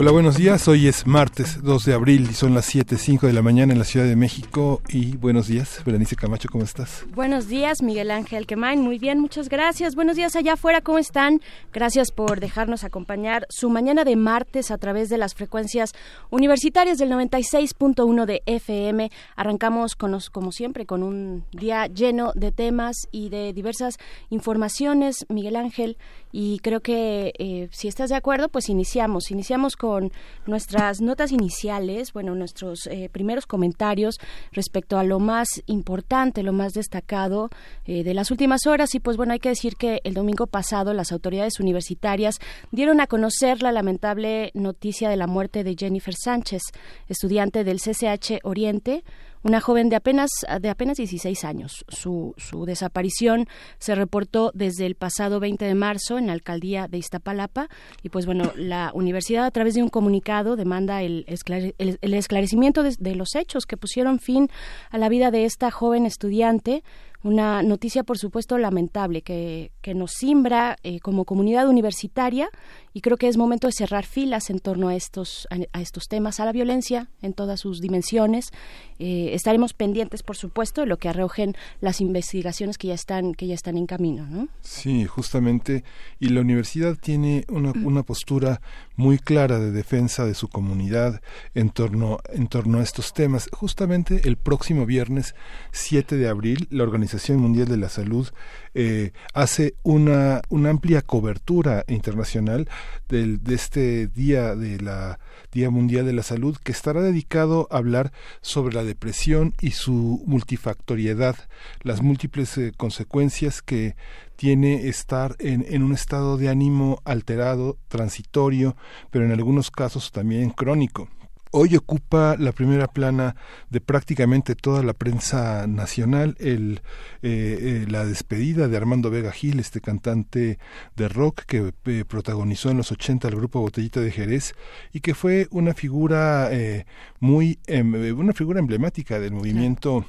Hola, buenos días. Hoy es martes 2 de abril y son las 7.05 de la mañana en la Ciudad de México. Y buenos días, Berenice Camacho, ¿cómo estás? Buenos días, Miguel Ángel Quemain. Muy bien, muchas gracias. Buenos días allá afuera, ¿cómo están? Gracias por dejarnos acompañar su mañana de martes a través de las frecuencias universitarias del 96.1 de FM. Arrancamos, con como siempre, con un día lleno de temas y de diversas informaciones, Miguel Ángel. Y creo que eh, si estás de acuerdo, pues iniciamos. Iniciamos con nuestras notas iniciales, bueno, nuestros eh, primeros comentarios respecto a lo más importante, lo más destacado eh, de las últimas horas. Y pues bueno, hay que decir que el domingo pasado las autoridades universitarias dieron a conocer la lamentable noticia de la muerte de Jennifer Sánchez, estudiante del CCH Oriente una joven de apenas, de apenas 16 años. Su, su desaparición se reportó desde el pasado 20 de marzo en la alcaldía de Iztapalapa y pues bueno, la universidad a través de un comunicado demanda el, el, esclarecimiento de los hechos que pusieron fin a la vida de esta joven estudiante una noticia, por supuesto, lamentable que, que nos simbra eh, como comunidad universitaria y creo que es momento de cerrar filas en torno a estos, a, estos temas, a la violencia en todas sus dimensiones. Eh, estaremos pendientes, por supuesto, de lo que arrojen las investigaciones que ya están, que ya están en camino. ¿no? Sí, justamente. Y la universidad tiene una, una postura muy clara de defensa de su comunidad en torno, en torno a estos temas. Justamente el próximo viernes 7 de abril, la organización Mundial de la Salud eh, hace una, una amplia cobertura internacional del, de este día de la Día Mundial de la Salud que estará dedicado a hablar sobre la depresión y su multifactoriedad, las múltiples eh, consecuencias que tiene estar en, en, un estado de ánimo alterado, transitorio, pero en algunos casos también crónico. Hoy ocupa la primera plana de prácticamente toda la prensa nacional el, eh, eh, la despedida de Armando Vega Gil, este cantante de rock que eh, protagonizó en los 80 el grupo Botellita de Jerez y que fue una figura muy em, una figura emblemática del movimiento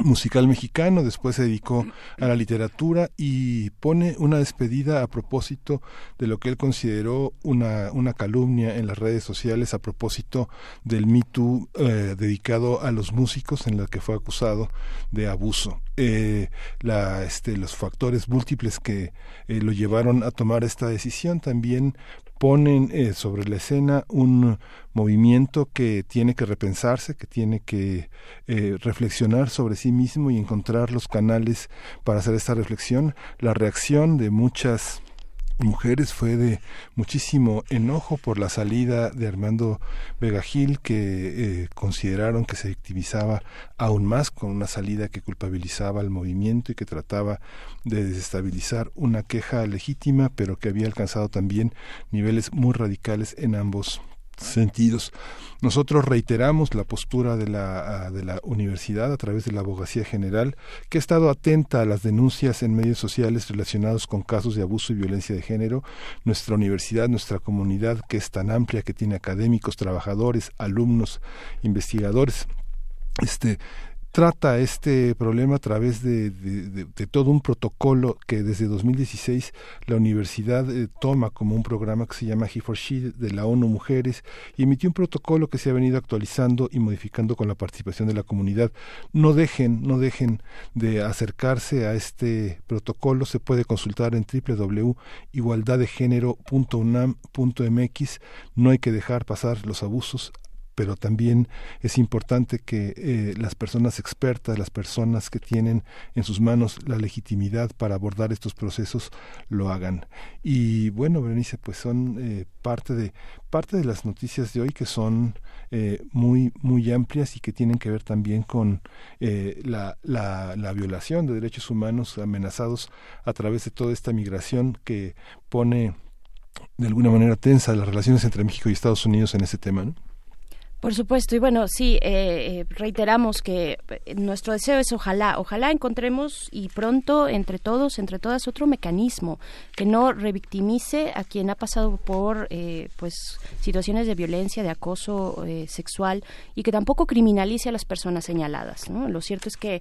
musical mexicano, después se dedicó a la literatura y pone una despedida a propósito de lo que él consideró una, una calumnia en las redes sociales a propósito del Me Too eh, dedicado a los músicos en la que fue acusado de abuso. Eh, la, este, los factores múltiples que eh, lo llevaron a tomar esta decisión también ponen eh, sobre la escena un movimiento que tiene que repensarse, que tiene que eh, reflexionar sobre sí mismo y encontrar los canales para hacer esta reflexión. La reacción de muchas mujeres fue de muchísimo enojo por la salida de Armando Vega Gil que eh, consideraron que se victimizaba aún más con una salida que culpabilizaba al movimiento y que trataba de desestabilizar una queja legítima pero que había alcanzado también niveles muy radicales en ambos sentidos. Nosotros reiteramos la postura de la, de la universidad a través de la Abogacía General, que ha estado atenta a las denuncias en medios sociales relacionados con casos de abuso y violencia de género. Nuestra universidad, nuestra comunidad, que es tan amplia, que tiene académicos, trabajadores, alumnos, investigadores, este trata este problema a través de, todo un protocolo que desde 2016 la universidad eh, toma como un programa que se llama He for She de la ONU Mujeres y emitió un protocolo que se ha venido actualizando y modificando con la participación de la comunidad. No dejen, no dejen de acercarse a este protocolo, se puede consultar en www.igualdaddegénero.unam.mx. No hay que dejar pasar los abusos, pero también es importante que eh, las personas expertas, las personas que tienen en sus manos la legitimidad para abordar estos procesos, lo hagan. Y bueno, Berenice, pues son eh, parte de parte de las noticias de hoy que son eh, muy muy amplias y que tienen que ver también con la, la, la violación de derechos humanos amenazados a través de toda esta migración que pone de alguna manera tensa las relaciones entre México y Estados Unidos en ese tema, ¿no? Por supuesto, y bueno, sí, eh, eh, reiteramos que eh, nuestro deseo es ojalá, ojalá encontremos y pronto entre todos, entre todas, otro mecanismo que no revictimice a quien ha pasado por pues situaciones de violencia, de acoso sexual y que tampoco criminalice a las personas señaladas. ¿no? Lo cierto es que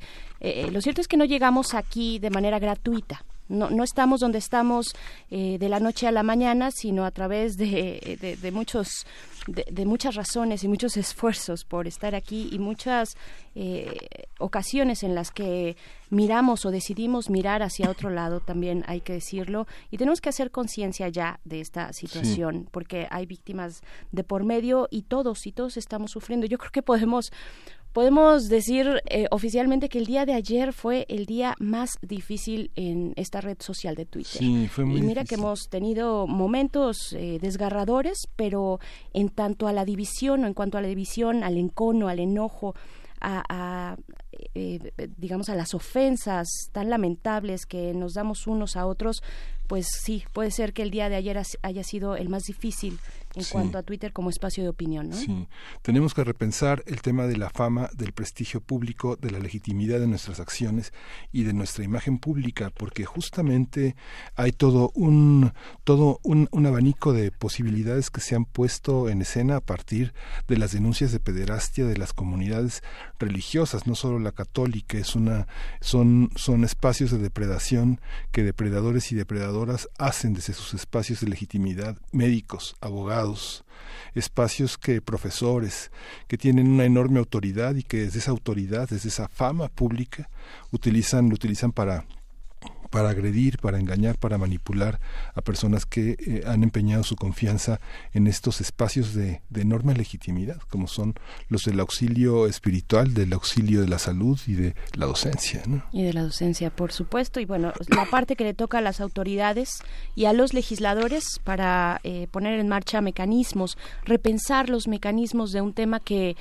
lo cierto es que no llegamos aquí de manera gratuita no, no estamos donde estamos eh, de la noche a la mañana, sino a través de, de, muchos de, muchas razones y muchos esfuerzos por estar aquí y muchas eh, ocasiones en las que miramos o decidimos mirar hacia otro lado, también hay que decirlo, y tenemos que hacer conciencia ya de esta situación, porque hay víctimas de por medio y todos, y todos estamos sufriendo. Yo creo que podemos Podemos decir eh, oficialmente que el día de ayer fue el día más difícil en esta red social de Twitter. Sí, fue muy y mira que hemos tenido momentos eh, desgarradores, pero en tanto a la división o en cuanto a la división, al encono, al enojo, a, eh, digamos a las ofensas tan lamentables que nos damos unos a otros, pues sí, puede ser que el día de ayer haya sido el más difícil en cuanto a Twitter como espacio de opinión. ¿no? Sí, tenemos que repensar el tema de la fama, del prestigio público, de la legitimidad de nuestras acciones y de nuestra imagen pública, porque justamente hay todo un todo un, abanico de posibilidades que se han puesto en escena a partir de las denuncias de pederastia de las comunidades religiosas, no solo la católica, es una son son espacios de depredación que depredadores y depredadoras hacen desde sus espacios de legitimidad, médicos, abogados espacios que profesores, que tienen una enorme autoridad y que desde esa autoridad, desde esa fama pública, utilizan, lo utilizan para para agredir, para engañar, para manipular a personas que eh, han empeñado su confianza en estos espacios de, enorme legitimidad, como son los del auxilio espiritual, del auxilio de la salud y de la docencia. Y de la docencia, por supuesto. Y bueno, la parte que le toca a las autoridades y a los legisladores para eh, poner en marcha mecanismos, repensar los mecanismos de un tema que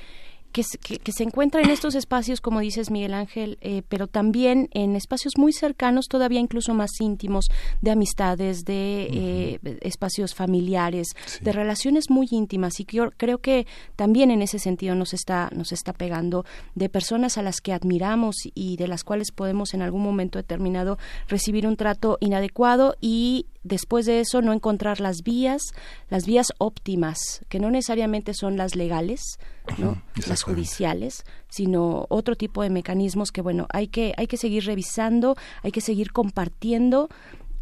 que, se encuentra en estos espacios, como dices Miguel Ángel, eh, pero también en espacios muy cercanos, todavía incluso más íntimos, de amistades, de eh, espacios familiares, de relaciones muy íntimas. Y yo creo que también en ese sentido nos está, nos está pegando de personas a las que admiramos y de las cuales podemos en algún momento determinado recibir un trato inadecuado y después de eso no encontrar las vías, las vías óptimas, que no necesariamente son las legales, ¿no? las judiciales, sino otro tipo de mecanismos que bueno, hay que hay que seguir revisando, hay que seguir compartiendo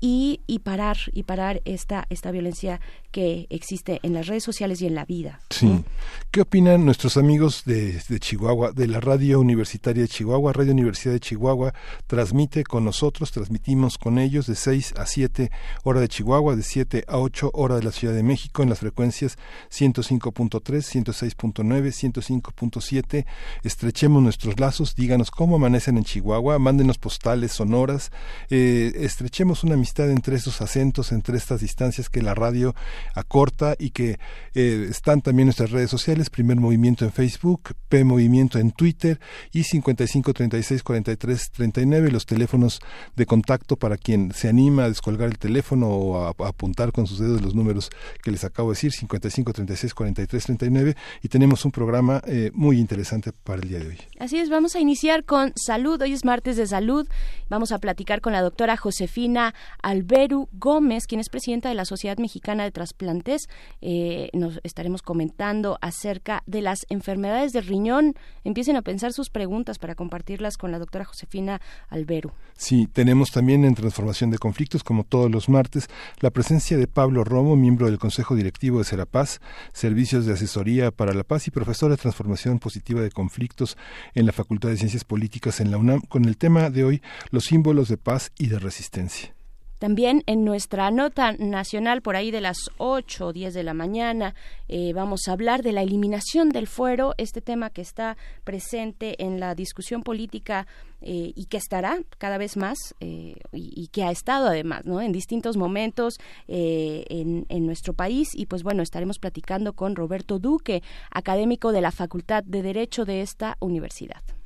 y, y parar y parar esta esta violencia que existe en las redes sociales y en la vida. Sí. ¿Qué opinan nuestros amigos de, Chihuahua, de la Radio Universitaria de Chihuahua? Radio Universidad de Chihuahua transmite con nosotros, transmitimos con ellos de 6 a 7 hora de Chihuahua, de 7 a 8 hora de la Ciudad de México en las frecuencias 105.3, 106.9, 105.7. Estrechemos nuestros lazos, díganos cómo amanecen en Chihuahua, mándenos postales sonoras, eh, estrechemos una amistad entre estos acentos, entre estas distancias que la radio acorta y que eh, están también nuestras redes sociales, Primer Movimiento en Facebook, P Movimiento en Twitter y 55 36 43 39, los teléfonos de contacto para quien se anima a descolgar el teléfono o a, apuntar con sus dedos los números que les acabo de decir, 55 36 43 39 y tenemos un programa eh, muy interesante para el día de hoy. Así es, vamos a iniciar con salud, hoy es martes de salud, vamos a platicar con la doctora Josefina Alberu Gómez, quien es presidenta de la Sociedad Mexicana de trasplantes. Eh, nos estaremos comentando acerca de las enfermedades del riñón. Empiecen a pensar sus preguntas para compartirlas con la doctora Josefina Alberu. Sí, tenemos también en Transformación de Conflictos, como todos los martes, la presencia de Pablo Romo, miembro del Consejo Directivo de Serapaz, Servicios de Asesoría para la Paz y profesor de Transformación Positiva de Conflictos en la Facultad de Ciencias Políticas en la UNAM, con el tema de hoy, los símbolos de paz y de resistencia. También en nuestra nota nacional, por ahí de las 8 o 10 de la mañana, eh, vamos a hablar de la eliminación del fuero, este tema que está presente en la discusión política eh, y que estará cada vez más eh, y, que ha estado además ¿no? en distintos momentos en, en nuestro país. Y pues bueno, estaremos platicando con Roberto Duque, académico de la Facultad de Derecho de esta universidad.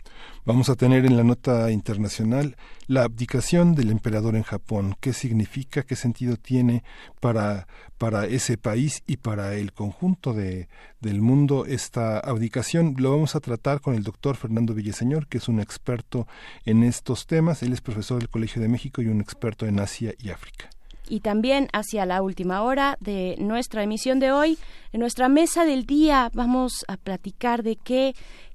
Vamos a tener en la nota internacional la abdicación del emperador en Japón. ¿Qué significa? ¿Qué sentido tiene para, para ese país y para el conjunto de, del mundo esta abdicación? Lo vamos a tratar con el doctor Fernando Villaseñor, que es un experto en estos temas. Él es profesor del Colegio de México y un experto en Asia y África y también hacia la última hora de nuestra emisión de hoy. En nuestra mesa del día vamos a platicar de qué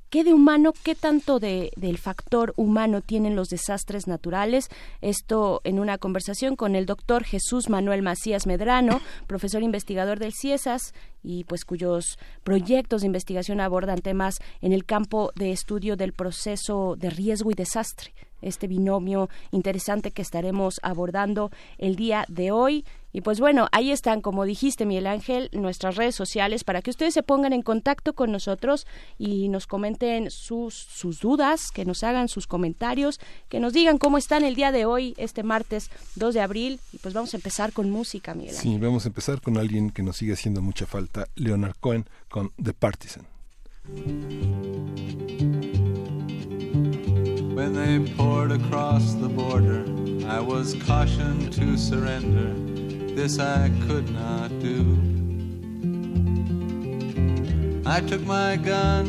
¿Qué de humano, qué tanto de, del factor humano tienen los desastres naturales? Esto en una conversación con el doctor Jesús Manuel Macías Medrano, profesor investigador del CIESAS y pues cuyos proyectos de investigación abordan temas en el campo de estudio del proceso de riesgo y desastre este binomio interesante que estaremos abordando el día de hoy. Y pues bueno, ahí están, como dijiste, Miguel Ángel, nuestras redes sociales para que ustedes se pongan en contacto con nosotros y nos comenten sus, sus dudas, que nos hagan sus comentarios, que nos digan cómo están el día de hoy, este martes 2 de abril. Y pues vamos a empezar con música, Miguel Ángel. Sí, vamos a empezar con alguien que nos sigue haciendo mucha falta, Leonard Cohen, con The Partisan. When they poured across the border, I was cautioned to surrender. This I could not do. I took my gun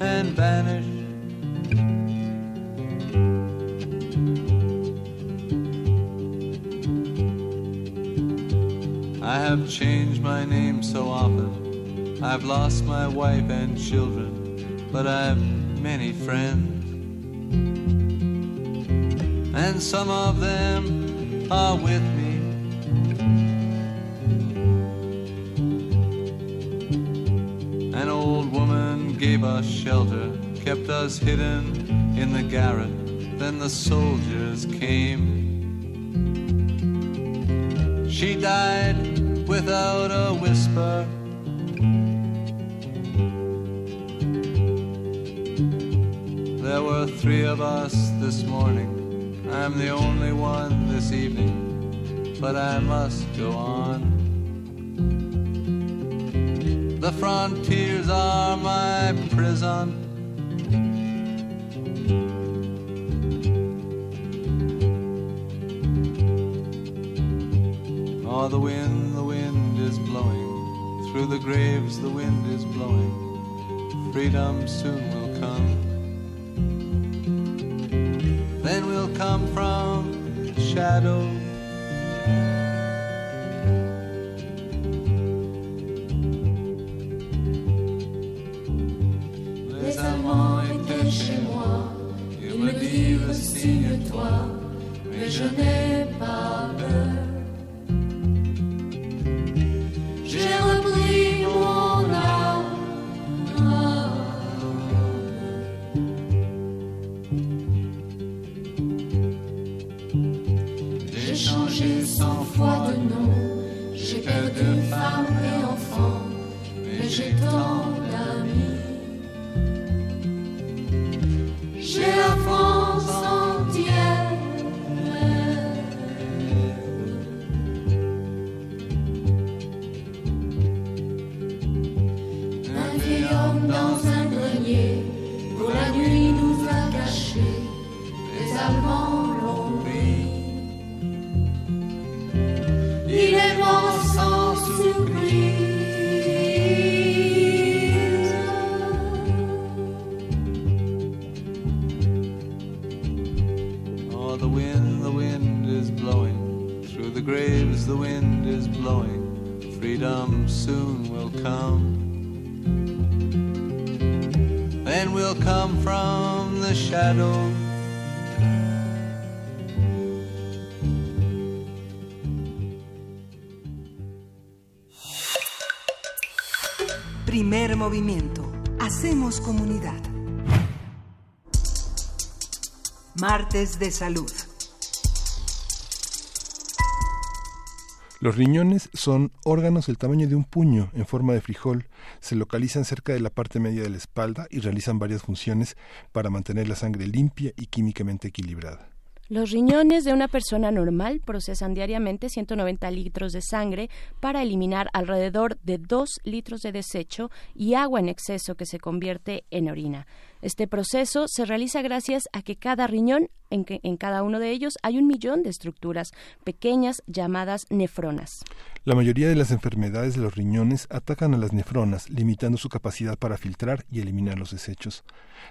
and vanished. I have changed my name so often. I've lost my wife and children, but I've many friends and some of them are with me. An old woman gave us shelter, kept us hidden in the garret. Then the soldiers came. She died without a whisper. There were three of us this morning. I'm the only one this evening, but I must go on. The frontiers are my prison. Oh, the wind, the wind is blowing. Through the graves, the wind is blowing. Freedom soon will come from shadow. De salud. Los riñones son órganos del tamaño de un puño en forma de frijol. Se localizan cerca de la parte media de la espalda y realizan varias funciones para mantener la sangre limpia y químicamente equilibrada. Los riñones de una persona normal procesan diariamente 190 litros de sangre para eliminar alrededor de 2 litros de desecho y agua en exceso que se convierte en orina. Este proceso se realiza gracias a que cada riñón, en, cada uno de ellos hay un millón de estructuras pequeñas llamadas nefronas. La mayoría de las enfermedades de los riñones atacan a las nefronas, limitando su capacidad para filtrar y eliminar los desechos.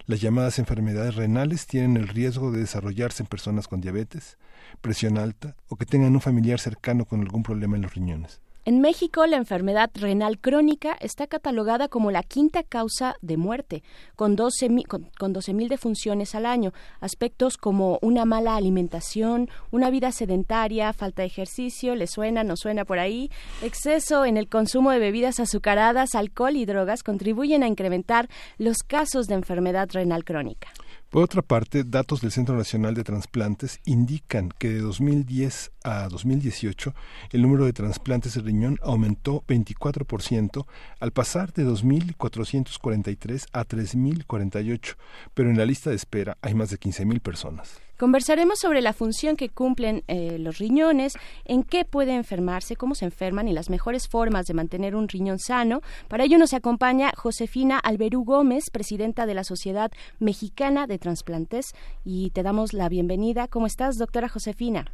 Las llamadas enfermedades renales tienen el riesgo de desarrollarse en personas con diabetes, presión alta o que tengan un familiar cercano con algún problema en los riñones. En México, la enfermedad renal crónica está catalogada como la quinta causa de muerte, con 12.000 con, defunciones al año. Aspectos como una mala alimentación, una vida sedentaria, falta de ejercicio, le suena, no suena por ahí, exceso en el consumo de bebidas azucaradas, alcohol y drogas contribuyen a incrementar los casos de enfermedad renal crónica. Por otra parte, datos del Centro Nacional de Transplantes indican que de 2010 a 2018 el número de trasplantes de riñón aumentó 24% al pasar de 2.443 a 3.048, pero en la lista de espera hay más de 15.000 personas. Conversaremos sobre la función que cumplen eh, los riñones, en qué puede enfermarse, cómo se enferman y las mejores formas de mantener un riñón sano. Para ello nos acompaña Josefina Alberú Gómez, presidenta de la Sociedad Mexicana de Transplantes, y te damos la bienvenida. ¿Cómo estás, doctora Josefina?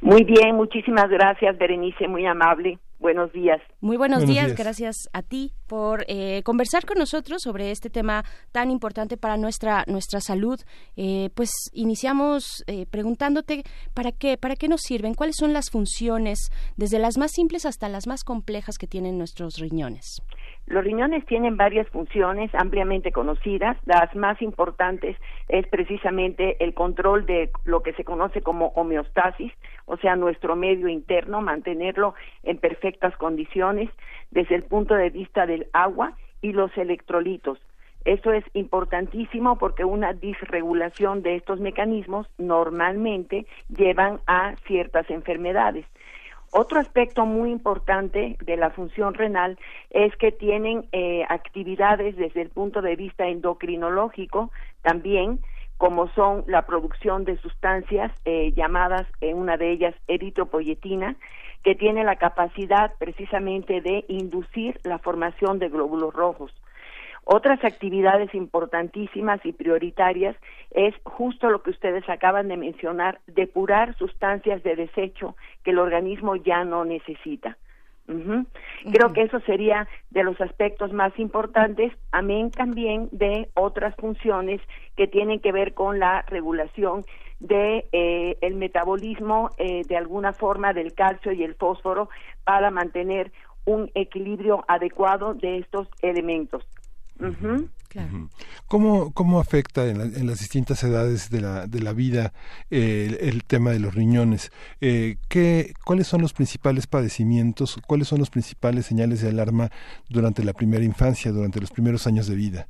Muy bien, muchísimas gracias, Berenice, muy amable. Buenos días. Muy buenos, días. gracias a ti por eh, conversar con nosotros sobre este tema tan importante para nuestra nuestra salud. Eh, pues iniciamos eh, preguntándote para qué para qué nos sirven, cuáles son las funciones, desde las más simples hasta las más complejas que tienen nuestros riñones. Los riñones tienen varias funciones ampliamente conocidas. Las más importantes es precisamente el control de lo que se conoce como homeostasis, o sea, nuestro medio interno, mantenerlo en perfectas condiciones desde el punto de vista del agua y los electrolitos. Eso es importantísimo porque una disregulación de estos mecanismos normalmente llevan a ciertas enfermedades. Otro aspecto muy importante de la función renal es que tienen eh, actividades desde el punto de vista endocrinológico también, como son la producción de sustancias eh, llamadas, en una de ellas, eritropoyetina, que tiene la capacidad precisamente de inducir la formación de glóbulos rojos. Otras actividades importantísimas y prioritarias es justo lo que ustedes acaban de mencionar, depurar sustancias de desecho que el organismo ya no necesita. Creo que eso sería de los aspectos más importantes, amén también de otras funciones que tienen que ver con la regulación de eh, el metabolismo eh, de alguna forma del calcio y el fósforo para mantener un equilibrio adecuado de estos elementos. ¿Cómo, ¿Cómo afecta en, las distintas edades de la, de la vida eh, el, tema de los riñones? Eh, ¿qué, ¿Cuáles son los principales padecimientos? ¿Cuáles son los principales señales de alarma durante la primera infancia, durante los primeros años de vida?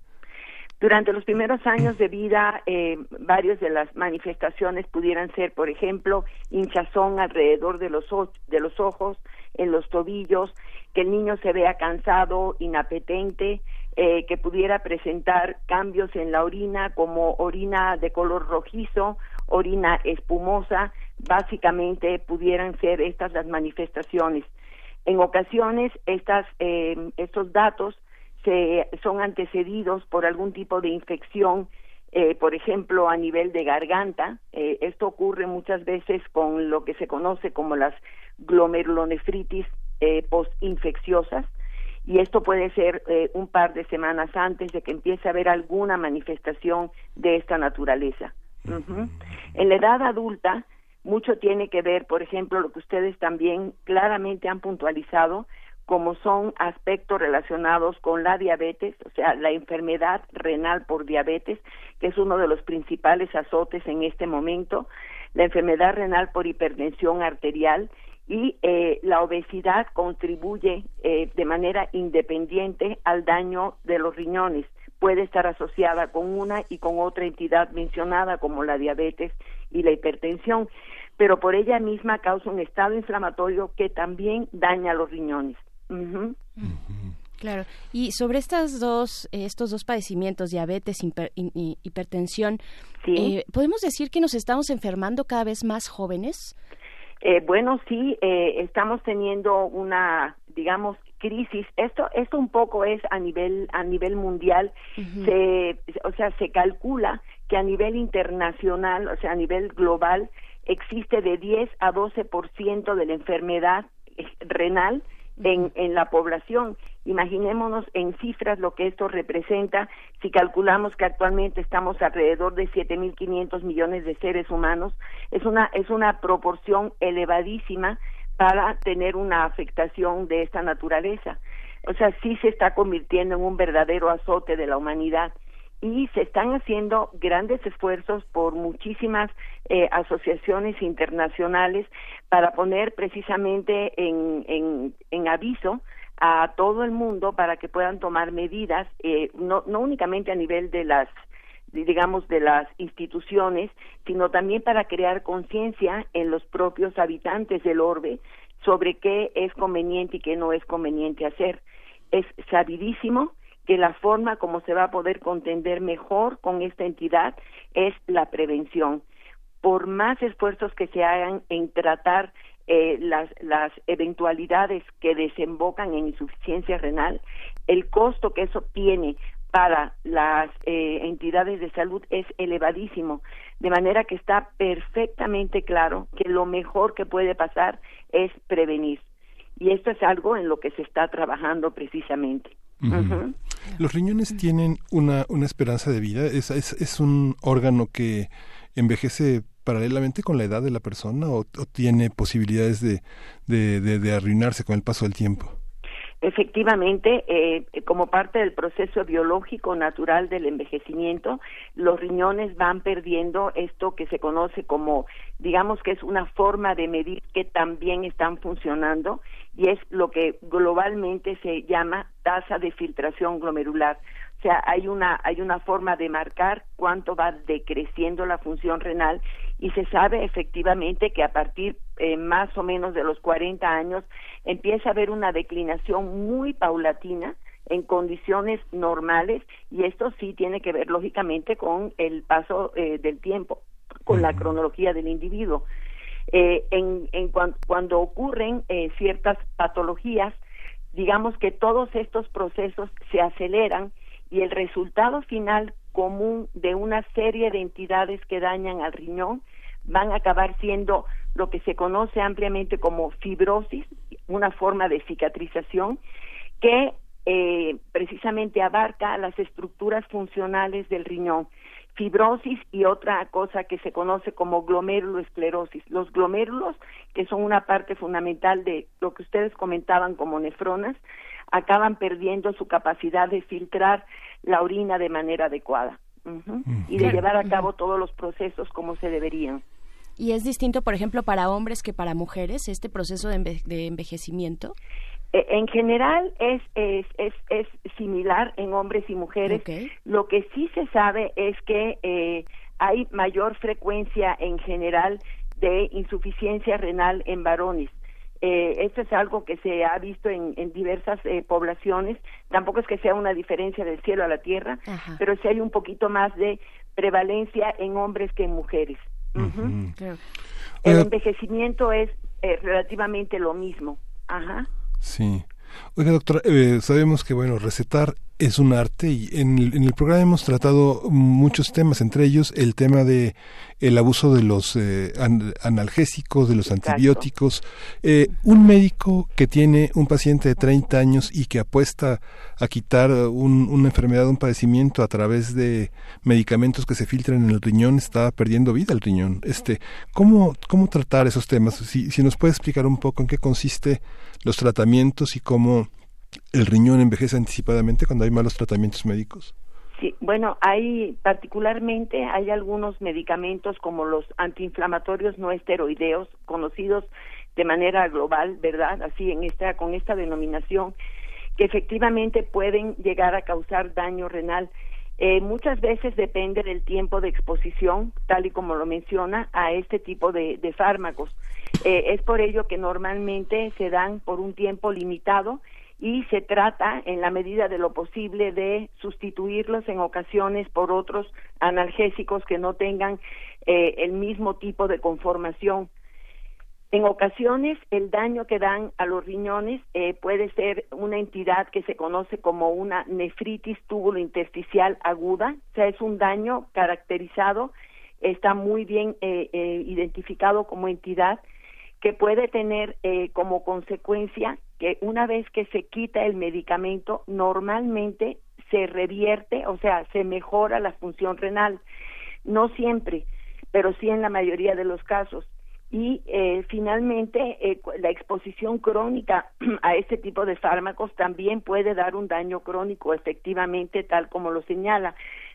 Durante los primeros años de vida, eh, varias de las manifestaciones pudieran ser, por ejemplo, hinchazón alrededor de los, de los ojos, en los tobillos, que el niño se vea cansado, inapetente, eh, que pudiera presentar cambios en la orina como orina de color rojizo, orina espumosa, básicamente pudieran ser estas las manifestaciones. En ocasiones estas, eh, estos datos se, son antecedidos por algún tipo de infección, eh, por ejemplo, a nivel de garganta. esto ocurre muchas veces con lo que se conoce como las glomerulonefritis postinfecciosas y esto puede ser eh, un par de semanas antes de que empiece a haber alguna manifestación de esta naturaleza. En la edad adulta, mucho tiene que ver, por ejemplo, lo que ustedes también claramente han puntualizado, como son aspectos relacionados con la diabetes, o sea, la enfermedad renal por diabetes, que es uno de los principales azotes en este momento, la enfermedad renal por hipertensión arterial y eh, la obesidad contribuye eh, de manera independiente al daño de los riñones. Puede estar asociada con una y con otra entidad mencionada como la diabetes y la hipertensión, pero por ella misma causa un estado inflamatorio que también daña los riñones. Claro. Y sobre estas dos, estos dos padecimientos, diabetes y hipertensión, eh, ¿podemos decir que nos estamos enfermando cada vez más jóvenes? Eh, bueno, sí, eh, estamos teniendo una, digamos, crisis. Esto, esto un poco es a nivel, a nivel mundial. se, o sea, se calcula que a nivel internacional, o sea, a nivel global, existe de 10 a 12% de la enfermedad eh, renal en, en la población. Imaginémonos en cifras lo que esto representa si calculamos que actualmente estamos alrededor de 7.500 millones de seres humanos. Es una, es una proporción elevadísima para tener una afectación de esta naturaleza. O sea, sí se está convirtiendo en un verdadero azote de la humanidad y se están haciendo grandes esfuerzos por muchísimas eh, asociaciones internacionales para poner precisamente en, en, en, aviso a todo el mundo para que puedan tomar medidas, eh, no, no únicamente a nivel de las digamos de las instituciones, sino también para crear conciencia en los propios habitantes del orbe sobre qué es conveniente y qué no es conveniente hacer. Es sabidísimo que la forma como se va a poder contender mejor con esta entidad es la prevención. Por más esfuerzos que se hagan en tratar eh, las, las eventualidades que desembocan en insuficiencia renal, el costo que eso tiene para las eh, entidades de salud es elevadísimo, de manera que está perfectamente claro que lo mejor que puede pasar es prevenir. Y esto es algo en lo que se está trabajando precisamente. Los riñones tienen una, una esperanza de vida, es, es, es un órgano que envejece paralelamente con la edad de la persona o, tiene posibilidades de, de, de, arruinarse con el paso del tiempo? Efectivamente, eh, como parte del proceso biológico natural del envejecimiento, los riñones van perdiendo esto que se conoce como, digamos que es una forma de medir que también están funcionando y es lo que globalmente se llama tasa de filtración glomerular. O sea, hay una, hay una forma de marcar cuánto va decreciendo la función renal y se sabe efectivamente que a partir eh, más o menos de los 40 años empieza a haber una declinación muy paulatina en condiciones normales y esto sí tiene que ver lógicamente con el paso eh, del tiempo, con la cronología del individuo. Eh, en, en cuando ocurren ciertas patologías, digamos que todos estos procesos se aceleran y el resultado final común de una serie de entidades que dañan al riñón van a acabar siendo lo que se conoce ampliamente como fibrosis, una forma de cicatrización que eh, precisamente abarca las estructuras funcionales del riñón fibrosis y otra cosa que se conoce como glomeruloesclerosis. Los glomérulos, que son una parte fundamental de lo que ustedes comentaban como nefronas, acaban perdiendo su capacidad de filtrar la orina de manera adecuada y de llevar a cabo todos los procesos como se deberían. ¿Y es distinto, por ejemplo, para hombres que para mujeres este proceso de, envejecimiento? Eh, en general es, es, es, es, similar en hombres y mujeres. Lo que sí se sabe es que eh, hay mayor frecuencia en general de insuficiencia renal en varones. Eh, esto es algo que se ha visto en, en diversas eh, poblaciones. Tampoco es que sea una diferencia del cielo a la tierra, pero sí hay un poquito más de prevalencia en hombres que en mujeres. El envejecimiento es relativamente lo mismo. Ajá. Sí. Oiga, doctora, eh, sabemos que, bueno, recetar es un arte y en el, en el, programa hemos tratado muchos temas, entre ellos el tema de el abuso de los eh, analgésicos, de los antibióticos. Eh, un médico que tiene un paciente de 30 años y que apuesta a quitar un, una enfermedad, un padecimiento a través de medicamentos que se filtran en el riñón está perdiendo vida el riñón. Este, ¿cómo, cómo tratar esos temas? Si, si nos puede explicar un poco en qué consiste los tratamientos y cómo el riñón envejece anticipadamente cuando hay malos tratamientos médicos? Sí, bueno, hay particularmente hay algunos medicamentos como los antiinflamatorios no esteroideos conocidos de manera global, ¿verdad? Así en esta con esta denominación que efectivamente pueden llegar a causar daño renal. Eh, muchas veces depende del tiempo de exposición, tal y como lo menciona, a este tipo de, fármacos. Eh, es por ello que normalmente se dan por un tiempo limitado y se trata, en la medida de lo posible, de sustituirlos en ocasiones por otros analgésicos que no tengan eh, el mismo tipo de conformación. En ocasiones, el daño que dan a los riñones eh, puede ser una entidad que se conoce como una nefritis túbulo intersticial aguda, o sea, es un daño caracterizado, está muy bien eh, eh, identificado como entidad, que puede tener como consecuencia que una vez que se quita el medicamento, normalmente se revierte, o sea, se mejora la función renal. No siempre, pero sí en la mayoría de los casos y eh, finalmente eh, la exposición crónica a este tipo de fármacos también puede dar un daño crónico efectivamente tal como lo señala.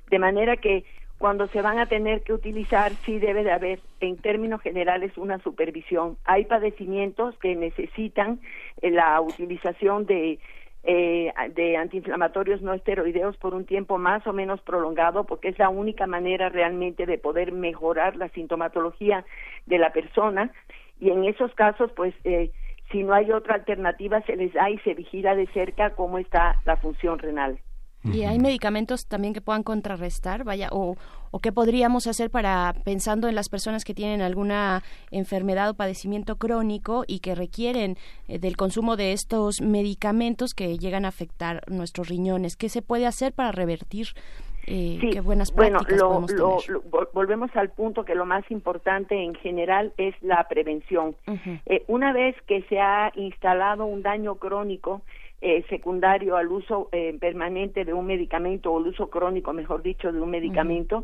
De manera que cuando se van a tener que utilizar sí debe de haber en términos generales una supervisión. Hay padecimientos que necesitan eh, la utilización de eh, de antiinflamatorios no esteroideos por un tiempo más o menos prolongado, porque es la única manera realmente de poder mejorar la sintomatología de la persona. Y en esos casos, pues, eh, si no hay otra alternativa, se les da y se vigila de cerca cómo está la función renal. ¿Y hay medicamentos también que puedan contrarrestar? Vaya, o, o qué podríamos hacer para, pensando en las personas que tienen alguna enfermedad o padecimiento crónico y que requieren eh, del consumo de estos medicamentos que llegan a afectar nuestros riñones? ¿Qué se puede hacer para revertir eh, qué buenas prácticas bueno, lo, volvemos al punto que lo más importante en general es la prevención. Eh, una vez que se ha instalado un daño crónico, eh, secundario al uso eh, permanente de un medicamento o el uso crónico, mejor dicho, de un medicamento,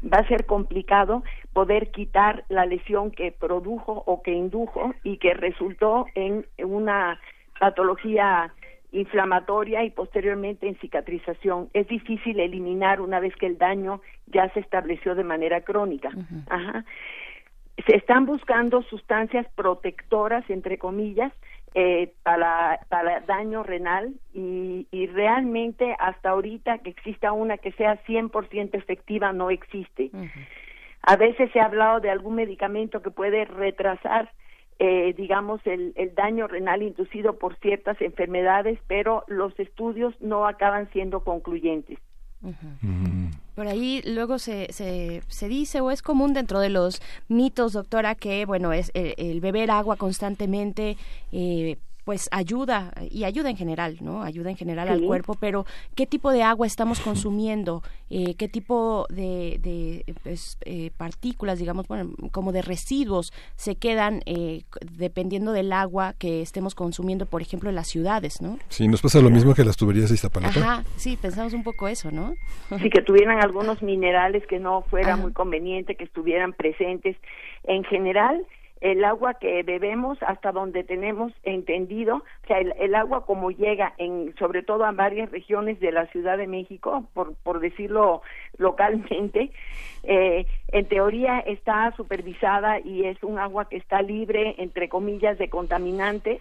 va a ser complicado poder quitar la lesión que produjo o que indujo y que resultó en una patología inflamatoria y posteriormente en cicatrización. Es difícil eliminar una vez que el daño ya se estableció de manera crónica. Ajá. Se están buscando sustancias protectoras, entre comillas, eh, para, para daño renal y, y, realmente hasta ahorita que exista una que sea 100% efectiva no existe. A veces se ha hablado de algún medicamento que puede retrasar, eh, digamos, el, el daño renal inducido por ciertas enfermedades, pero los estudios no acaban siendo concluyentes. Por ahí luego se, se, se, dice o es común dentro de los mitos, doctora, que bueno, es el, beber agua constantemente eh, pues ayuda y ayuda en general, ¿no? Ayuda en general al cuerpo, pero ¿qué tipo de agua estamos consumiendo? Eh, ¿Qué tipo de, de pues, eh, partículas, digamos, bueno, como de residuos se quedan eh, dependiendo del agua que estemos consumiendo, por ejemplo, en las ciudades, ¿no? Sí, nos pasa lo mismo que las tuberías de Iztapalapa. Ajá, sí, pensamos un poco eso, ¿no? Sí, que tuvieran algunos minerales que no fuera muy conveniente que estuvieran presentes. En general, el agua que bebemos hasta donde tenemos entendido, o sea, el, agua como llega en, sobre todo a varias regiones de la Ciudad de México, por, por decirlo localmente, eh, en teoría está supervisada y es un agua que está libre, entre comillas, de contaminantes.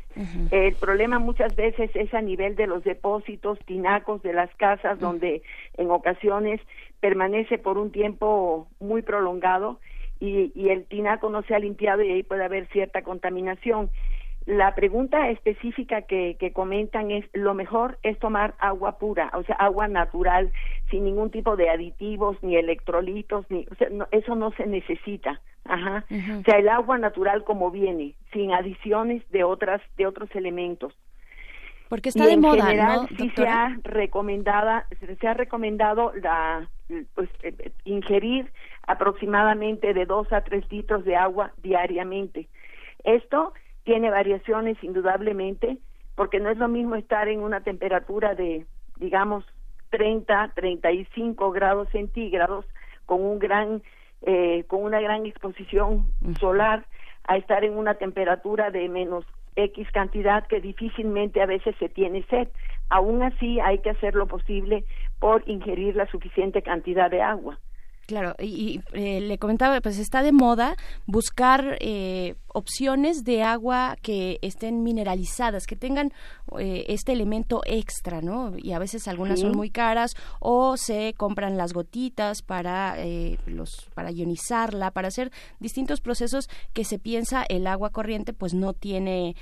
El problema muchas veces es a nivel de los depósitos, tinacos de las casas, donde en ocasiones permanece por un tiempo muy prolongado y, y el tinaco no se ha limpiado y ahí puede haber cierta contaminación. La pregunta específica que, que, comentan es, lo mejor es tomar agua pura, o sea, agua natural, sin ningún tipo de aditivos, ni electrolitos, ni, o sea, eso no se necesita. Ajá. O sea, el agua natural como viene, sin adiciones de otras, de otros elementos. Porque está de moda, general, Sí se ha recomendada, se ha recomendado la, pues, eh, ingerir aproximadamente de dos a tres litros de agua diariamente. Esto tiene variaciones indudablemente, porque no es lo mismo estar en una temperatura de, digamos, 30, 35 grados centígrados con un gran, eh, con una gran exposición solar, a estar en una temperatura de menos X cantidad que difícilmente a veces se tiene sed. Aún así hay que hacer lo posible por ingerir la suficiente cantidad de agua. Claro, y, eh, le comentaba, pues está de moda buscar eh, opciones de agua que estén mineralizadas, que tengan eh, este elemento extra, ¿no? Y a veces algunas son muy caras o se compran las gotitas para los para ionizarla, para hacer distintos procesos que se piensa el agua corriente pues no tiene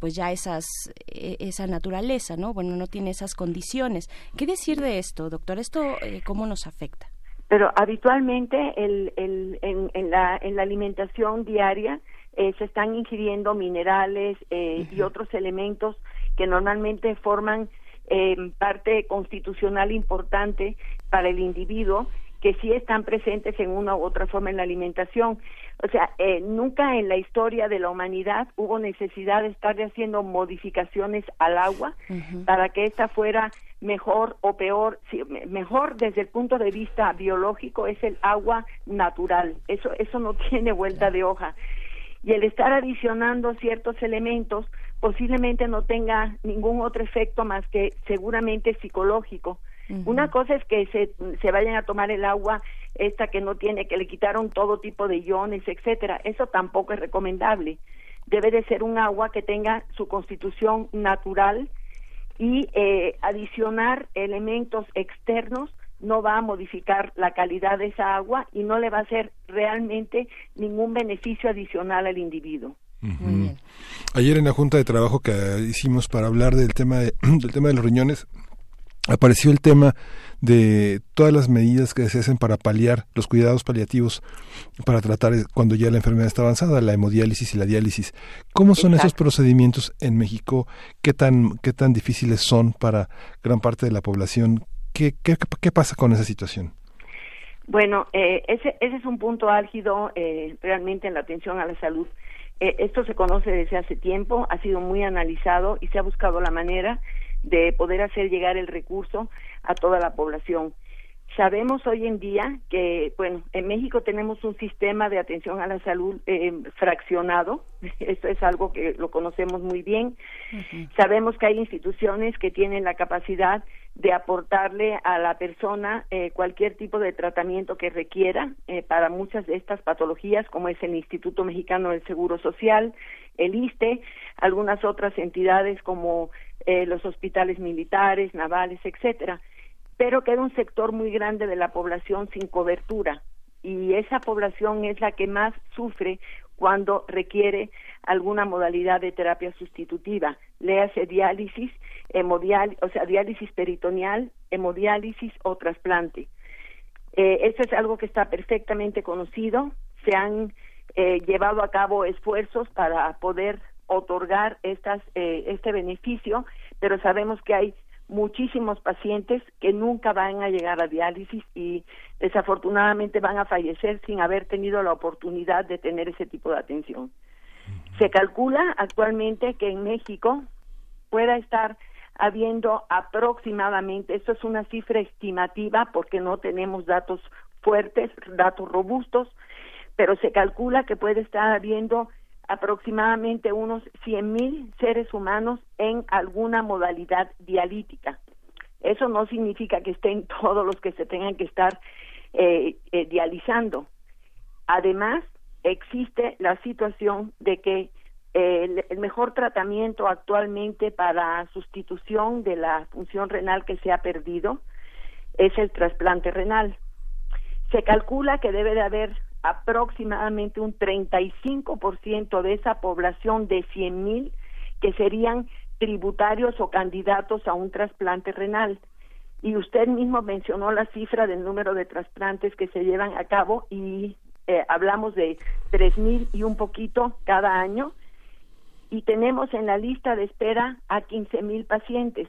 pues ya esas esa naturaleza, ¿no? Bueno, no tiene esas condiciones. ¿Qué decir de esto, doctor? ¿Esto cómo nos afecta? Pero habitualmente el, el, en, en, la, en la alimentación diaria eh, se están ingiriendo minerales eh, y otros elementos que normalmente forman eh, parte constitucional importante para el individuo que sí están presentes en una u otra forma en la alimentación. O sea, eh, nunca en la historia de la humanidad hubo necesidad de estar haciendo modificaciones al agua para que ésta fuera mejor o peor. mejor desde el punto de vista biológico es el agua natural. Eso, eso no tiene vuelta de hoja. Y el estar adicionando ciertos elementos posiblemente no tenga ningún otro efecto más que seguramente psicológico una cosa es que se, se vayan a tomar el agua esta que no tiene, que le quitaron todo tipo de iones, etcétera. Eso tampoco es recomendable. Debe de ser un agua que tenga su constitución natural y eh, adicionar elementos externos no va a modificar la calidad de esa agua y no le va a hacer realmente ningún beneficio adicional al individuo. Ayer en la junta de trabajo que hicimos para hablar del tema de, del tema de los riñones apareció el tema de todas las medidas que se hacen para paliar los cuidados paliativos para tratar cuando ya la enfermedad está avanzada, la hemodiálisis y la diálisis. ¿Cómo son esos procedimientos en México? ¿Qué tan, qué tan difíciles son para gran parte de la población? ¿Qué, qué, qué pasa con esa situación? Bueno, eh, ese, ese es un punto álgido eh, realmente en la atención a la salud. Eh, esto se conoce desde hace tiempo, ha sido muy analizado y se ha buscado la manera de poder hacer llegar el recurso a toda la población. Sabemos hoy en día que, bueno, en México tenemos un sistema de atención a la salud eh, fraccionado, esto es algo que lo conocemos muy bien. Sabemos que hay instituciones que tienen la capacidad de aportarle a la persona eh, cualquier tipo de tratamiento que requiera eh, para muchas de estas patologías, como es el Instituto Mexicano del Seguro Social, el ISTE, algunas otras entidades como eh, los hospitales militares, navales, etcétera, pero queda un sector muy grande de la población sin cobertura y esa población es la que más sufre cuando requiere alguna modalidad de terapia sustitutiva, léase diálisis, hemodial, o sea, diálisis peritoneal, hemodiálisis o trasplante. Eh, eso es algo que está perfectamente conocido, se han eh, llevado a cabo esfuerzos para poder otorgar estas, eh, este beneficio, pero sabemos que hay muchísimos pacientes que nunca van a llegar a diálisis y desafortunadamente van a fallecer sin haber tenido la oportunidad de tener ese tipo de atención. Se calcula actualmente que en México pueda estar habiendo aproximadamente, esto es una cifra estimativa porque no tenemos datos fuertes, datos robustos, pero se calcula que puede estar habiendo aproximadamente unos 100.000 seres humanos en alguna modalidad dialítica. Eso no significa que estén todos los que se tengan que estar eh, eh, dializando. Además, existe la situación de que eh, el, mejor tratamiento actualmente para sustitución de la función renal que se ha perdido es el trasplante renal. Se calcula que debe de haber aproximadamente un 35% de esa población de 100.000 que serían tributarios o candidatos a un trasplante renal. Y usted mismo mencionó la cifra del número de trasplantes que se llevan a cabo y eh, hablamos de 3.000 y un poquito cada año y tenemos en la lista de espera a 15.000 pacientes.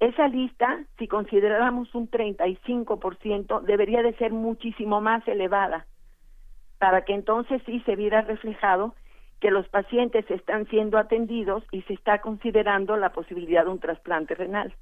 Esa lista, si consideráramos un 35%, debería de ser muchísimo más elevada para que entonces sí se viera reflejado que los pacientes están siendo atendidos y se está considerando la posibilidad de un trasplante renal.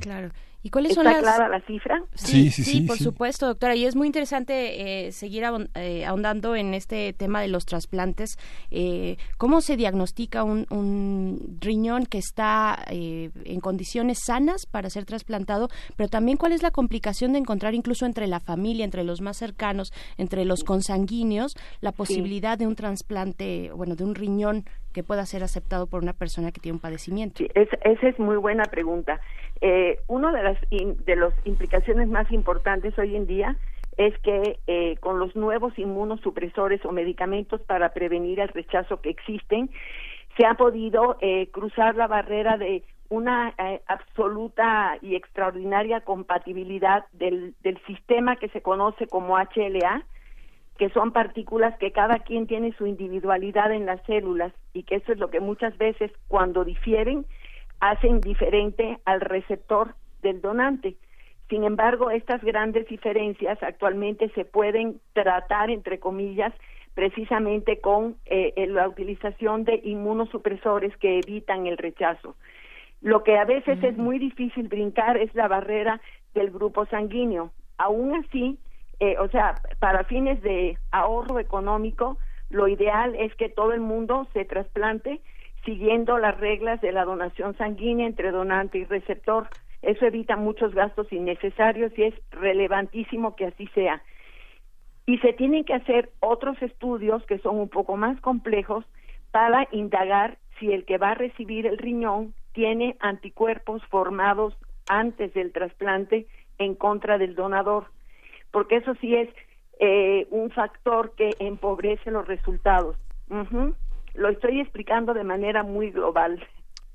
Claro. ¿Y cuáles son las... clara la cifra? Sí, sí, sí, por supuesto, doctora. Y es muy interesante eh, seguir eh, ahondando en este tema de los trasplantes. Eh, ¿Cómo se diagnostica un, un riñón que está en condiciones sanas para ser trasplantado? Pero también cuál es la complicación de encontrar incluso entre la familia, entre los más cercanos, entre los consanguíneos, la posibilidad de un trasplante, bueno, de un riñón que pueda ser aceptado por una persona que tiene un padecimiento? Sí, esa es muy buena pregunta. Eh, una de las de las implicaciones más importantes hoy en día es que eh, con los nuevos inmunosupresores o medicamentos para prevenir el rechazo que existen, se ha podido eh, cruzar la barrera de una eh, absoluta y extraordinaria compatibilidad del, del sistema que se conoce como HLA que son partículas que cada quien tiene su individualidad en las células y que eso es lo que muchas veces cuando difieren hacen diferente al receptor del donante. Sin embargo, estas grandes diferencias actualmente se pueden tratar, entre comillas, precisamente con eh, la utilización de inmunosupresores que evitan el rechazo. Lo que a veces es muy difícil brincar es la barrera del grupo sanguíneo. Aún así, eh, o sea, para fines de ahorro económico, lo ideal es que todo el mundo se trasplante siguiendo las reglas de la donación sanguínea entre donante y receptor. Eso evita muchos gastos innecesarios y es relevantísimo que así sea. Y se tienen que hacer otros estudios que son un poco más complejos para indagar si el que va a recibir el riñón tiene anticuerpos formados antes del trasplante en contra del donador, porque eso sí es eh, un factor que empobrece los resultados. Lo estoy explicando de manera muy global.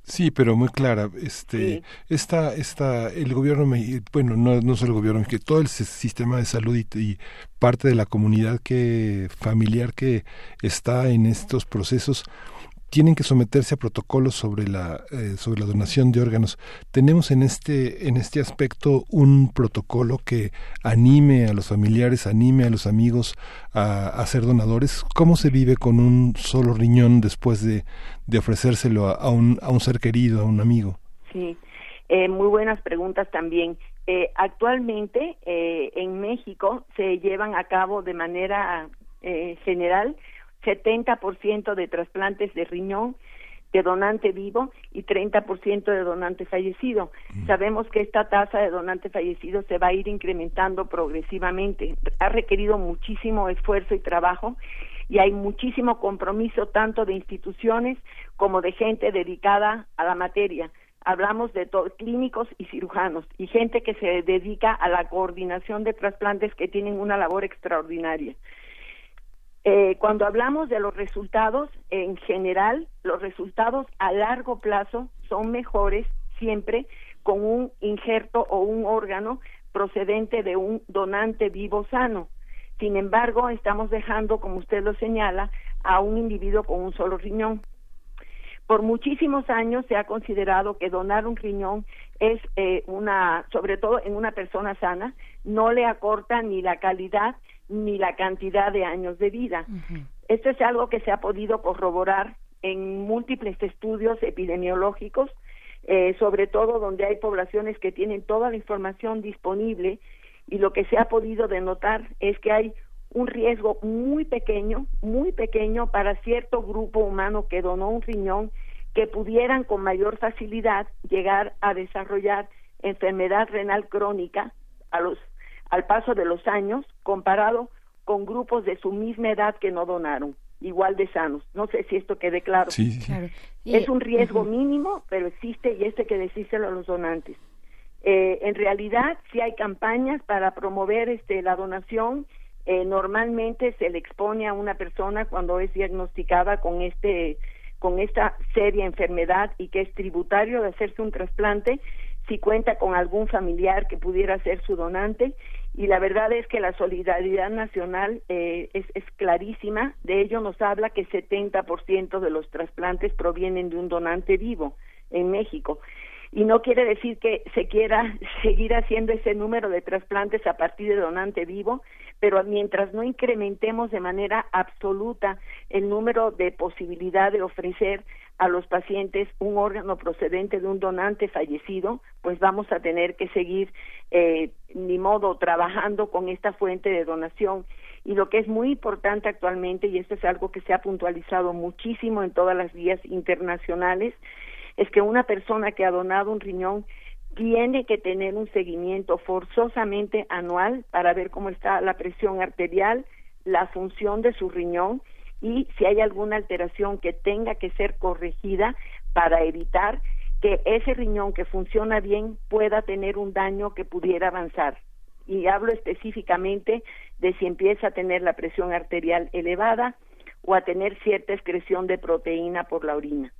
Sí, pero muy clara. Este, esta, esta, el gobierno, bueno, no, no solo el gobierno, que todo el sistema de salud y, parte de la comunidad que familiar que está en estos procesos tienen que someterse a protocolos sobre la eh, sobre la donación de órganos. Tenemos en este en este aspecto un protocolo que anime a los familiares, anime a los amigos a, ser donadores. ¿Cómo se vive con un solo riñón después de, de ofrecérselo a, un a un ser querido, a un amigo? Sí, eh, muy buenas preguntas también. Eh, actualmente en México se llevan a cabo de manera general 70% de trasplantes de riñón de donante vivo y 30% de donante fallecido. Mm. Sabemos que esta tasa de donante fallecido se va a ir incrementando progresivamente. Ha requerido muchísimo esfuerzo y trabajo y hay muchísimo compromiso tanto de instituciones como de gente dedicada a la materia. Hablamos de clínicos y cirujanos y gente que se dedica a la coordinación de trasplantes que tienen una labor extraordinaria. Eh, cuando hablamos de los resultados, en general, los resultados a largo plazo son mejores siempre con un injerto o un órgano procedente de un donante vivo sano. Sin embargo, estamos dejando, como usted lo señala, a un individuo con un solo riñón. Por muchísimos años se ha considerado que donar un riñón es eh, una, sobre todo en una persona sana, no le acorta ni la calidad ni la cantidad de años de vida. Esto es algo que se ha podido corroborar en múltiples estudios epidemiológicos, eh, sobre todo donde hay poblaciones que tienen toda la información disponible y lo que se ha podido denotar es que hay un riesgo muy pequeño, muy pequeño para cierto grupo humano que donó un riñón que pudieran con mayor facilidad llegar a desarrollar enfermedad renal crónica a los al paso de los años comparado con grupos de su misma edad que no donaron, igual de sanos. No sé si esto quede claro. Es un riesgo mínimo, pero existe y este que decírselo a los donantes. Eh, en realidad, si hay campañas para promover este, la donación, eh, normalmente se le expone a una persona cuando es diagnosticada con este con esta seria enfermedad y que es tributario de hacerse un trasplante, si cuenta con algún familiar que pudiera ser su donante y la verdad es que la solidaridad nacional eh, es, es, clarísima. De ello nos habla que 70% de los trasplantes provienen de un donante vivo en México. Y no quiere decir que se quiera seguir haciendo ese número de trasplantes a partir de donante vivo, pero mientras no incrementemos de manera absoluta el número de posibilidad de ofrecer a los pacientes un órgano procedente de un donante fallecido, pues vamos a tener que seguir, eh, ni modo, trabajando con esta fuente de donación. Y lo que es muy importante actualmente, y esto es algo que se ha puntualizado muchísimo en todas las vías internacionales, es que una persona que ha donado un riñón tiene que tener un seguimiento forzosamente anual para ver cómo está la presión arterial, la función de su riñón y si hay alguna alteración que tenga que ser corregida para evitar que ese riñón que funciona bien pueda tener un daño que pudiera avanzar. Y hablo específicamente de si empieza a tener la presión arterial elevada o a tener cierta excreción de proteína por la orina.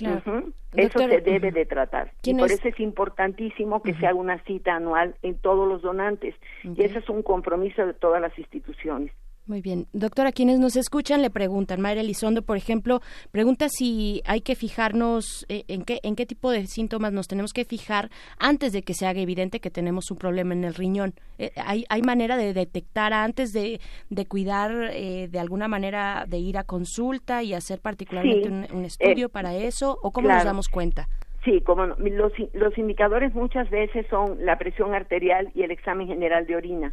Eso se debe de tratar. Y por eso es importantísimo que se haga una cita anual en todos los donantes. Y ese es un compromiso de todas las instituciones. Muy bien. Doctora, quienes nos escuchan le preguntan, Mayra Elizondo, por ejemplo, pregunta si hay que fijarnos eh, en qué, en qué tipo de síntomas nos tenemos que fijar antes de que se haga evidente que tenemos un problema en el riñón. Eh, ¿hay, ¿Hay manera de detectar antes de, de cuidar, eh, de alguna manera, de ir a consulta y hacer particularmente un, estudio para eso? ¿O cómo nos damos cuenta? Sí, como los, los indicadores muchas veces son la presión arterial y el examen general de orina.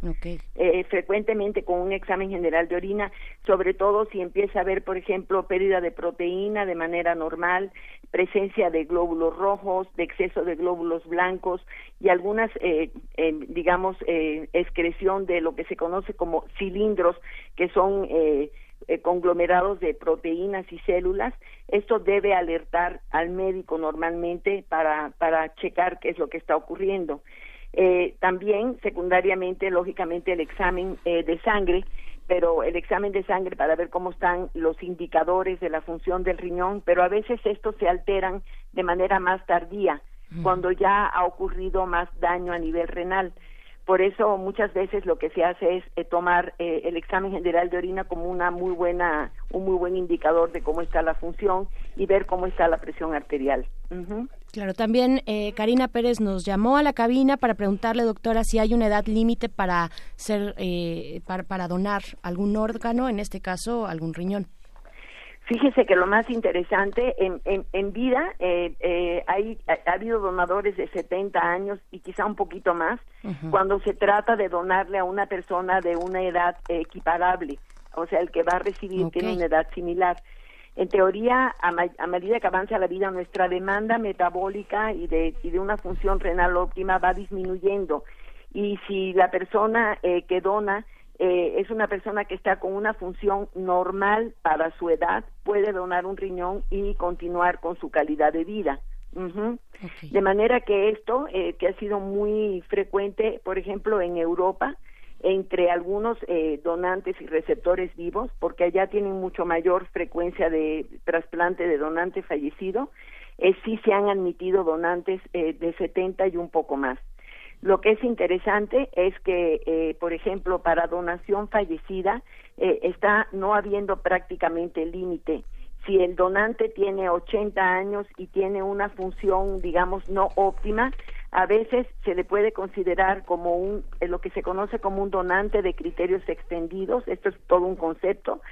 Eh, frecuentemente con un examen general de orina, sobre todo si empieza a haber, por ejemplo, pérdida de proteína de manera normal, presencia de glóbulos rojos, de exceso de glóbulos blancos y algunas, eh, eh, digamos, excreción de lo que se conoce como cilindros, que son eh, conglomerados de proteínas y células. Esto debe alertar al médico normalmente para, para checar qué es lo que está ocurriendo. Eh, también, secundariamente, lógicamente, el examen eh, de sangre, pero el examen de sangre para ver cómo están los indicadores de la función del riñón, pero a veces estos se alteran de manera más tardía, cuando ya ha ocurrido más daño a nivel renal. Por eso muchas veces lo que se hace es eh, tomar eh, el examen general de orina como una muy buena, un muy buen indicador de cómo está la función y ver cómo está la presión arterial. Claro, también eh, Karina Pérez nos llamó a la cabina para preguntarle, doctora, si hay una edad límite para ser, para, para donar algún órgano, en este caso algún riñón. Fíjese que lo más interesante, en, en, vida eh, eh, hay, ha, habido donadores de 70 años y quizá un poquito más, cuando se trata de donarle a una persona de una edad equiparable, o sea, el que va a recibir tiene una edad similar. En teoría, a, medida que avanza la vida, nuestra demanda metabólica y de, y de una función renal óptima va disminuyendo. Y si la persona eh, que dona eh, es una persona que está con una función normal para su edad, puede donar un riñón y continuar con su calidad de vida. De manera que esto, eh, que ha sido muy frecuente, por ejemplo, en Europa, entre algunos eh, donantes y receptores vivos, porque allá tienen mucho mayor frecuencia de trasplante de donante fallecido, sí se han admitido donantes de 70 y un poco más. Lo que es interesante es que, eh, por ejemplo, para donación fallecida eh, está no habiendo prácticamente límite. Si el donante tiene 80 años y tiene una función, digamos, no óptima, a veces se le puede considerar como un, eh, lo que se conoce como un donante de criterios extendidos. Esto es todo un concepto,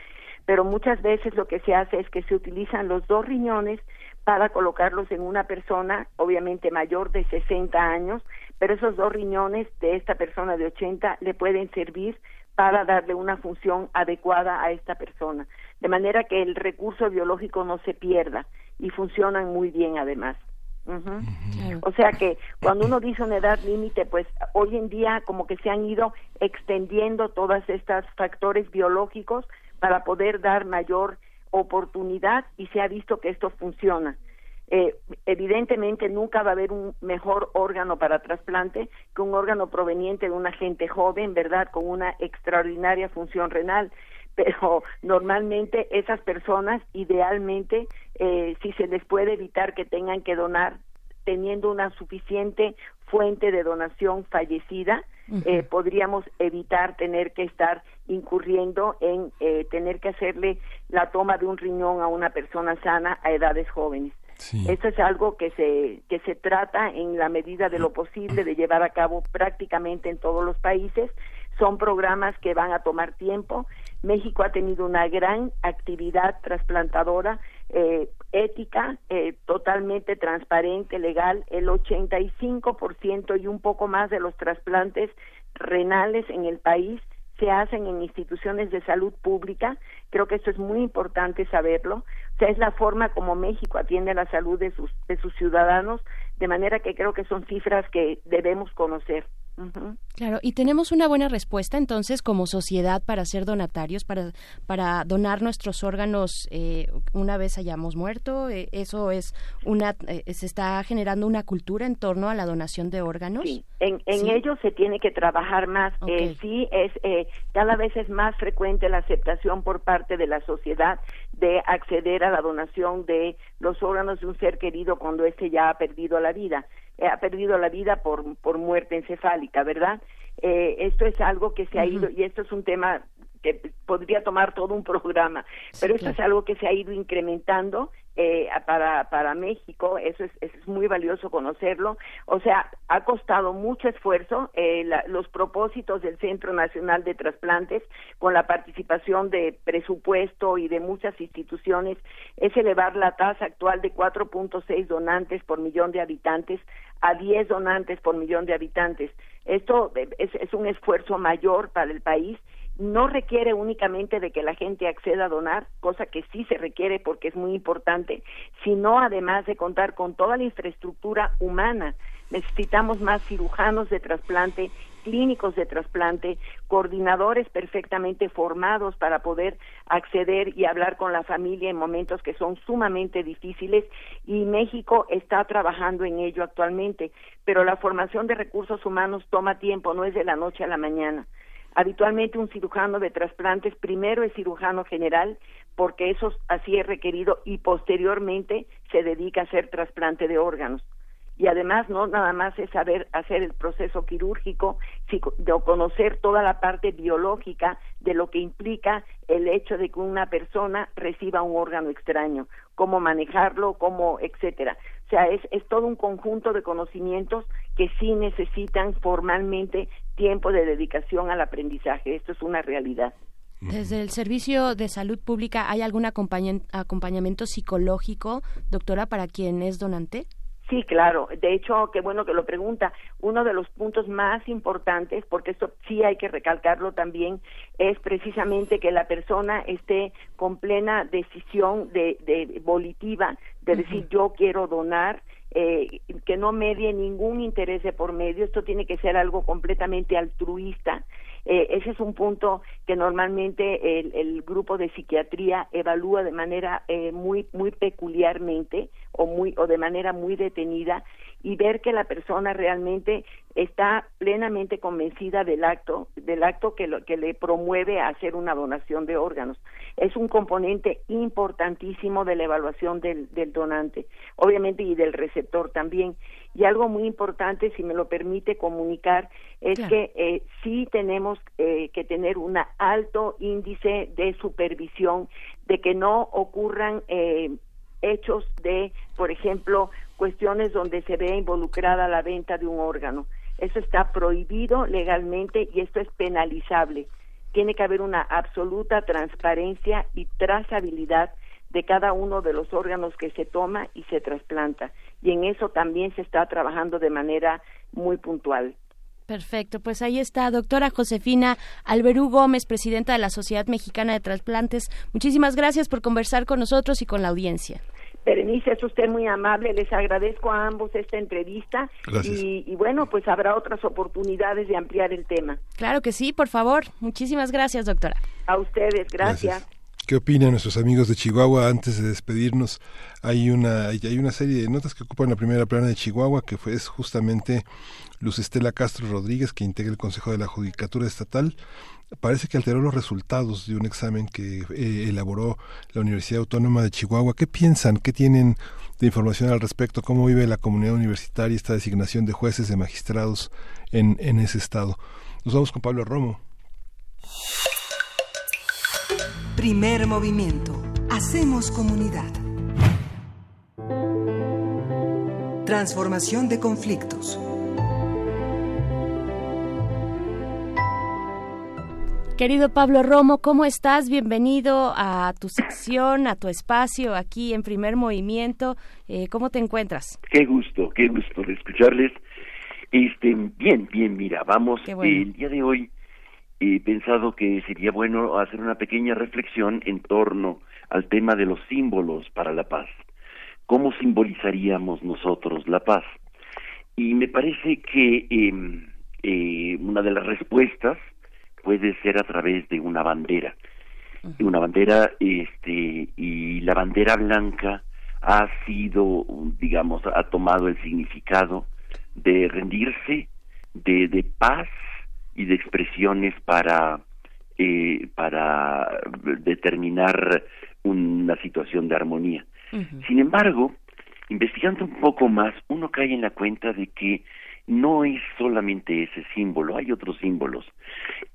pero muchas veces lo que se hace es que se utilizan los dos riñones para colocarlos en una persona, obviamente mayor de 60 años, pero esos dos riñones de esta persona de 80 le pueden servir para darle una función adecuada a esta persona, de manera que el recurso biológico no se pierda y funcionan muy bien además. O sea que cuando uno dice una edad límite, pues hoy en día como que se han ido extendiendo todos estos factores biológicos para poder dar mayor oportunidad y se ha visto que esto funciona. Eh, evidentemente nunca va a haber un mejor órgano para trasplante que un órgano proveniente de una gente joven, ¿verdad? Con una extraordinaria función renal. Pero normalmente esas personas, idealmente, eh, si se les puede evitar que tengan que donar teniendo una suficiente fuente de donación fallecida, eh, podríamos evitar tener que estar incurriendo en eh, tener que hacerle la toma de un riñón a una persona sana a edades jóvenes. Esto es algo que se, que se trata en la medida de lo posible de llevar a cabo prácticamente en todos los países. Son programas que van a tomar tiempo. México ha tenido una gran actividad trasplantadora eh, ética, eh, totalmente transparente, legal. El 85% y un poco más de los trasplantes renales en el país se hacen en instituciones de salud pública. Creo que esto es muy importante saberlo. O sea, es la forma como México atiende la salud de sus, de sus ciudadanos, de manera que creo que son cifras que debemos conocer. Claro, y tenemos una buena respuesta entonces como sociedad para ser donatarios, para, para donar nuestros órganos eh, una vez hayamos muerto. Eh, eso es una, eh, se está generando una cultura en torno a la donación de órganos. Sí, en, en ello se tiene que trabajar más. sí, es cada vez es más frecuente la aceptación por parte de la sociedad de acceder a la donación de los órganos de un ser querido cuando éste ya ha perdido la vida. Eh, ha perdido la vida por, por muerte encefálica, ¿verdad? Eh, esto es algo que se ha ido, y esto es un tema que podría tomar todo un programa, pero esto es algo que se ha ido incrementando eh, para, para México, eso es, es muy valioso conocerlo, o sea, ha costado mucho esfuerzo eh, los propósitos del Centro Nacional de Trasplantes con la participación de presupuesto y de muchas instituciones, es elevar la tasa actual de 4.6 donantes por millón de habitantes a 10 donantes por millón de habitantes. Esto es, es un esfuerzo mayor para el país no requiere únicamente de que la gente acceda a donar, cosa que sí se requiere porque es muy importante, sino además de contar con toda la infraestructura humana. Necesitamos más cirujanos de trasplante, clínicos de trasplante, coordinadores perfectamente formados para poder acceder y hablar con la familia en momentos que son sumamente difíciles y México está trabajando en ello actualmente, pero la formación de recursos humanos toma tiempo, no es de la noche a la mañana. Habitualmente un cirujano de trasplantes primero es cirujano general porque eso así es requerido y posteriormente se dedica a hacer trasplante de órganos. Y además no nada más es saber hacer el proceso quirúrgico, sino conocer toda la parte biológica de lo que implica el hecho de que una persona reciba un órgano extraño, cómo manejarlo, cómo, etcétera. Sea, es, es todo un conjunto de conocimientos que sí necesitan formalmente tiempo de dedicación al aprendizaje. Esto es una realidad. Desde el Servicio de Salud Pública, ¿hay algún acompañamiento psicológico, doctora, para quien es donante? Sí, claro. De hecho, qué bueno que lo pregunta. Uno de los puntos más importantes, porque esto sí hay que recalcarlo también, es precisamente que la persona esté con plena decisión de, de volitiva, de decir yo quiero donar, eh, que no medie ningún interés de por medio. Esto tiene que ser algo completamente altruista. Eh, ese es un punto que normalmente el, el grupo de psiquiatría evalúa de manera eh, muy muy peculiarmente o muy o de manera muy detenida y ver que la persona realmente está plenamente convencida del acto, del acto que, lo, que le promueve a hacer una donación de órganos. Es un componente importantísimo de la evaluación del, del donante, obviamente, y del receptor también. Y algo muy importante, si me lo permite comunicar, es que eh, sí tenemos eh, que tener un alto índice de supervisión, de que no ocurran eh, hechos de, por ejemplo, cuestiones donde se ve involucrada la venta de un órgano. Eso está prohibido legalmente y esto es penalizable. Tiene que haber una absoluta transparencia y trazabilidad de cada uno de los órganos que se toma y se trasplanta. Y en eso también se está trabajando de manera muy puntual. Perfecto, pues ahí está, doctora Josefina Alberú Gómez, presidenta de la Sociedad Mexicana de Trasplantes. Muchísimas gracias por conversar con nosotros y con la audiencia. Berenice, es usted muy amable, les agradezco a ambos esta entrevista y, y, bueno, pues habrá otras oportunidades de ampliar el tema. Claro que sí, por favor. Muchísimas gracias, doctora. A ustedes, gracias. ¿Qué opinan nuestros amigos de Chihuahua? Antes de despedirnos, hay una, hay una serie de notas que ocupan la primera plana de Chihuahua, que fue es justamente Luz Estela Castro Rodríguez, que integra el Consejo de la Judicatura Estatal, parece que alteró los resultados de un examen que eh, elaboró la Universidad Autónoma de Chihuahua. ¿Qué piensan? ¿Qué tienen de información al respecto? ¿Cómo vive la comunidad universitaria esta designación de jueces, de magistrados en, en ese estado? Nos vamos con Pablo Romo. Primer movimiento. Hacemos comunidad. Transformación de conflictos. Querido Pablo Romo, ¿cómo estás? Bienvenido a tu sección, a tu espacio aquí en Primer Movimiento. Eh, ¿Cómo te encuentras? Qué gusto, qué gusto de escucharles. Este, bien, bien, mira, vamos, el día de hoy he pensado que sería bueno hacer una pequeña reflexión en torno al tema de los símbolos para la paz. ¿Cómo simbolizaríamos nosotros la paz? Y me parece que em, eh, una de las respuestas puede ser a través de una bandera. Una bandera, este, y la bandera blanca ha sido, digamos, ha tomado el significado de rendirse, de, de paz y de expresiones para, eh, para determinar una situación de armonía. Sin embargo, investigando un poco más, uno cae en la cuenta de que no es solamente ese símbolo, hay otros símbolos.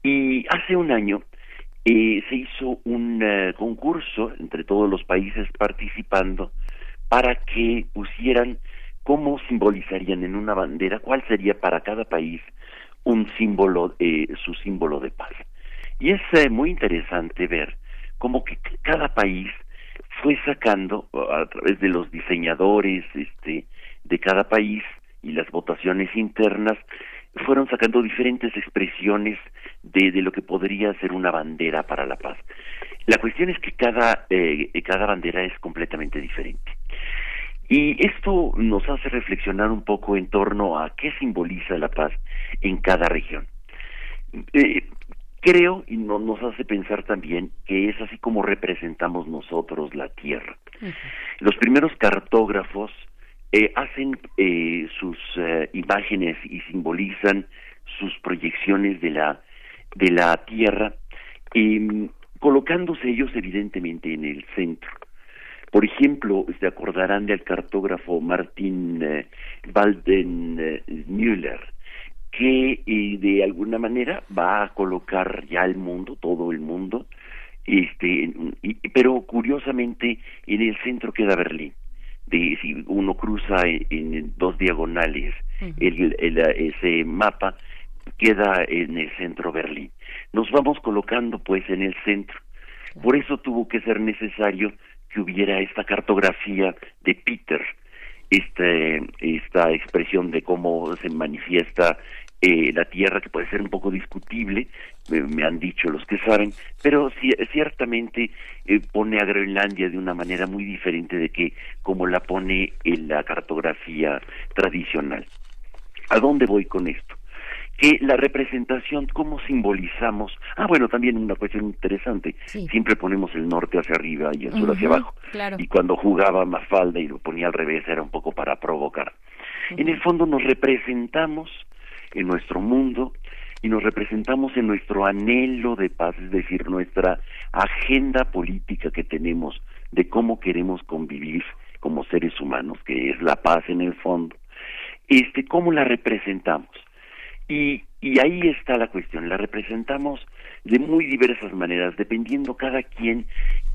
Y hace un año eh, se hizo un eh, concurso entre todos los países participando para que pusieran cómo simbolizarían en una bandera, cuál sería para cada país un símbolo, eh, su símbolo de paz. Y es eh, muy interesante ver cómo que cada país fue sacando a través de los diseñadores este, de cada país y las votaciones internas fueron sacando diferentes expresiones de, de lo que podría ser una bandera para la paz. La cuestión es que cada, eh, cada bandera es completamente diferente. Y esto nos hace reflexionar un poco en torno a qué simboliza la paz en cada región. Eh, creo y no, nos hace pensar también que es así como representamos nosotros la tierra. Los primeros cartógrafos eh, hacen eh, sus eh, imágenes y simbolizan sus proyecciones de la de la tierra em, colocándose ellos evidentemente en el centro. Por ejemplo se acordarán del cartógrafo Martin Waldenmüller que de alguna manera va a colocar ya el mundo todo el mundo este pero curiosamente en el centro queda Berlín de si uno cruza en, dos diagonales el, ese mapa queda en el centro Berlín. Nos vamos colocando pues en el centro. Por eso tuvo que ser necesario que hubiera esta cartografía de Peter, este, esta expresión de cómo se manifiesta eh, la Tierra, que puede ser un poco discutible, me han dicho los que saben, pero ciertamente eh, pone a Groenlandia de una manera muy diferente de que como la pone en la cartografía tradicional. ¿A dónde voy con esto? que la representación, cómo simbolizamos, ah bueno, también una cuestión interesante, siempre ponemos el norte hacia arriba y el sur hacia abajo, y cuando jugaba Mafalda y lo ponía al revés era un poco para provocar. En el fondo nos representamos en nuestro mundo y nos representamos en nuestro anhelo de paz, es decir, nuestra agenda política que tenemos de cómo queremos convivir como seres humanos, que es la paz en el fondo, este, cómo la representamos. Y, y ahí está la cuestión, la representamos de muy diversas maneras, dependiendo cada quien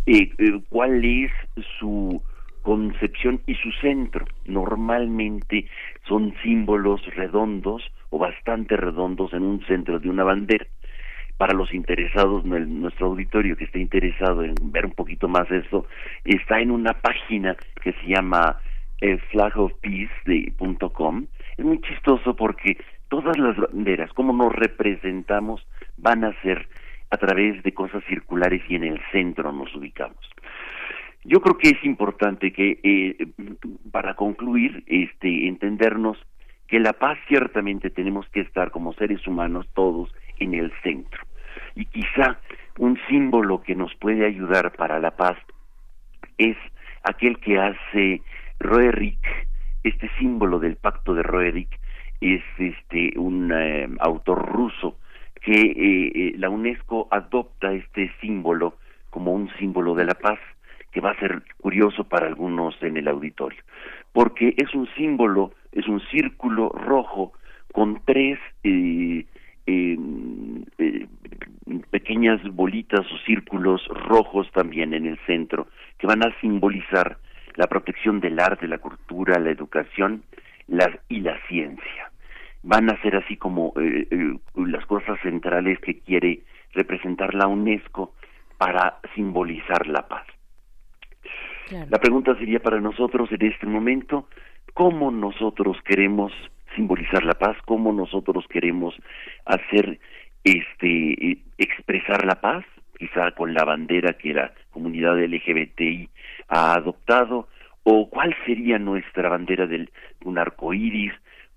eh, eh, cuál es su concepción y su centro. Normalmente son símbolos redondos o bastante redondos en un centro de una bandera. Para los interesados, nuestro auditorio que esté interesado en ver un poquito más eso, está en una página que se llama eh, flagofpeace.com. Es muy chistoso porque todas las banderas, como nos representamos, van a ser a través de cosas circulares y en el centro nos ubicamos. Yo creo que es importante que, eh, para concluir, este, entendernos que la paz ciertamente tenemos que estar como seres humanos todos en el centro. Y quizá un símbolo que nos puede ayudar para la paz es aquel que hace Roerich, este símbolo del pacto de Roerich, es este un eh, autor ruso que eh, la UNESCO adopta este símbolo como un símbolo de la paz que va a ser curioso para algunos en el auditorio, porque es un símbolo, es un círculo rojo con tres eh, eh, eh, pequeñas bolitas o círculos rojos también en el centro, que van a simbolizar la protección del arte, la cultura, la educación y la ciencia. Van a ser así como las cosas centrales que quiere representar la UNESCO para simbolizar la paz. La pregunta sería para nosotros en este momento, ¿cómo nosotros queremos simbolizar la paz? ¿Cómo nosotros queremos hacer este expresar la paz? Quizá con la bandera que la comunidad LGBTI ha adoptado o cuál sería nuestra bandera de un arco iris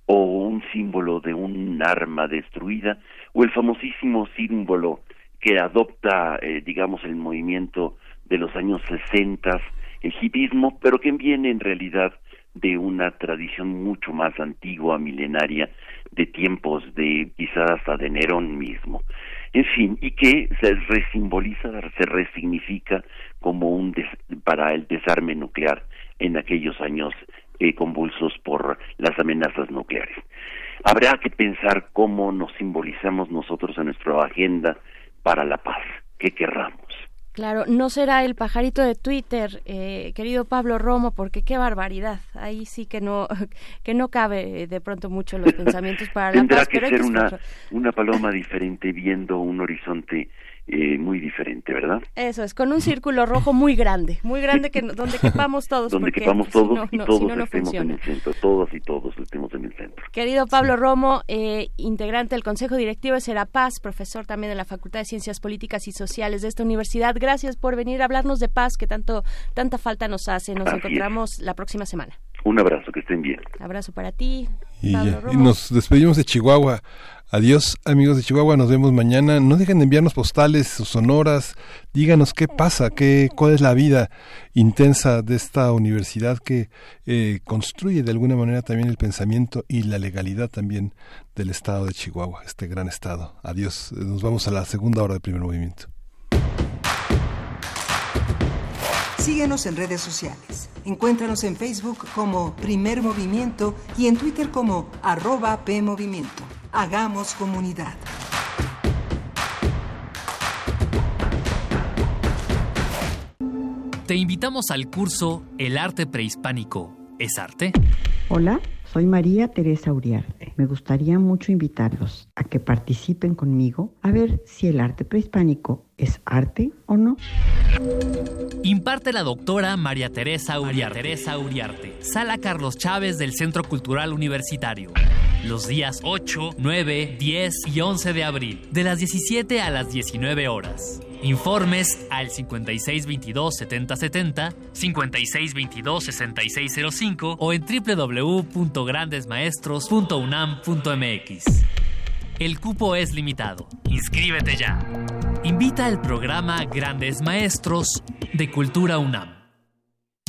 o un símbolo de un arma destruida o el famosísimo símbolo que adopta eh, digamos el movimiento de los años 60 el hipismo, pero que viene en realidad de una tradición mucho más antigua, milenaria, de tiempos de quizás hasta de Nerón mismo. En fin, y que se resimboliza, se resignifica como un para el desarme nuclear en aquellos años eh, convulsos por las amenazas nucleares. Habrá que pensar cómo nos simbolizamos nosotros en nuestra agenda para la paz. que querramos. Claro, no será el pajarito de Twitter, eh, querido Pablo Romo, porque qué barbaridad. Ahí sí que no que no cabe de pronto mucho los pensamientos para la paz. Tendrá que ser una, una paloma diferente viendo un horizonte eh, muy diferente, ¿verdad? Eso es, con un círculo rojo muy grande, muy grande que donde quepamos todos. donde quepamos todos y todos estemos en el centro, todos y todos estemos en el centro. Querido Pablo Romo, eh, integrante del Consejo Directivo de Serapaz, profesor también de la Facultad de Ciencias Políticas y Sociales de esta universidad, gracias por venir a hablarnos de paz que tanto tanta falta nos hace. Nos encontramos la próxima semana. Un abrazo, que estén bien. Abrazo para ti. Pablo Romo. y nos despedimos de Chihuahua. Adiós amigos de Chihuahua, nos vemos mañana. No dejen de enviarnos postales, sonoras, díganos qué pasa, qué, cuál es la vida intensa de esta universidad que eh, construye de alguna manera también el pensamiento y la legalidad también del estado de Chihuahua, este gran estado. Adiós, nos vamos a la segunda hora del primer movimiento. Síguenos en redes sociales. Encuéntranos en Facebook como Primer Movimiento y en Twitter como arroba PMovimiento. Hagamos comunidad. Te invitamos al curso El arte prehispánico. ¿Es arte? Hola, soy María Teresa Uriarte. Me gustaría mucho invitarlos a que participen conmigo a ver si el arte prehispánico es arte o no. Imparte la doctora María Teresa Uriarte. Teresa Uriarte. Sala Carlos Chávez del Centro Cultural Universitario. Los días 8, 9, 10 y 11 de abril, de las 17 a las 19 horas. Informes al 5622-7070, 5622-6605 o en www.grandesmaestros.unam.mx. El cupo es limitado. Inscríbete ya. Invita al programa Grandes Maestros de Cultura UNAM.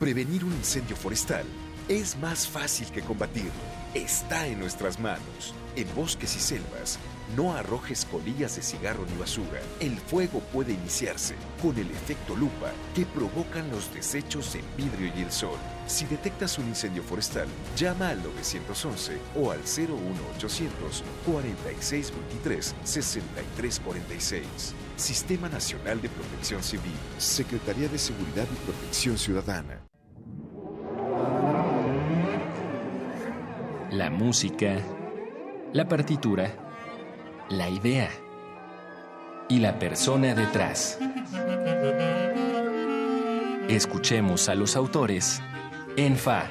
Prevenir un incendio forestal es más fácil que combatirlo. Está en nuestras manos. En bosques y selvas, no arrojes colillas de cigarro ni basura. El fuego puede iniciarse con el efecto lupa que provocan los desechos en vidrio y el sol. Si detectas un incendio forestal, llama al 911 o al 01800 4623 6346. Sistema Nacional de Protección Civil, Secretaría de Seguridad y Protección Ciudadana. La música, la partitura, la idea y la persona detrás. Escuchemos a los autores en Fa,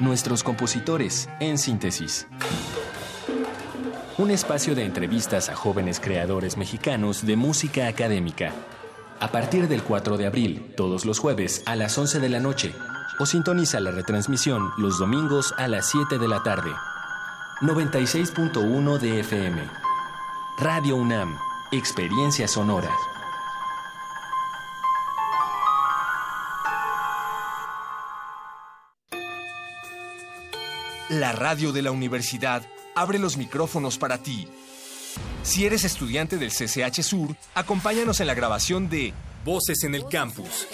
nuestros compositores en síntesis. Un espacio de entrevistas a jóvenes creadores mexicanos de música académica. A partir del 4 de abril, todos los jueves a las 11 de la noche o sintoniza la retransmisión los domingos a las 7 de la tarde. 96.1 de FM. Radio UNAM, Experiencia Sonora. La radio de la universidad abre los micrófonos para ti. Si eres estudiante del CCH Sur, acompáñanos en la grabación de Voces en el Campus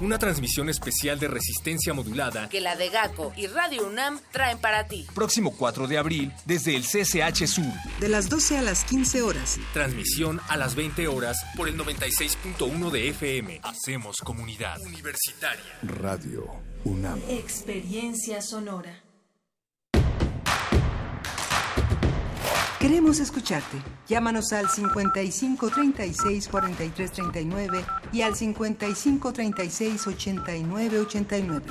una transmisión especial de resistencia modulada que la de GACO y Radio UNAM traen para ti. Próximo 4 de abril desde el CCH Sur. De las 12 a las 15 horas. Transmisión a las 20 horas por el 96.1 de FM. Hacemos comunidad universitaria. Radio UNAM. Experiencia sonora. Queremos escucharte. Llámanos al 55 36 43 39 y al 55 36 89 89.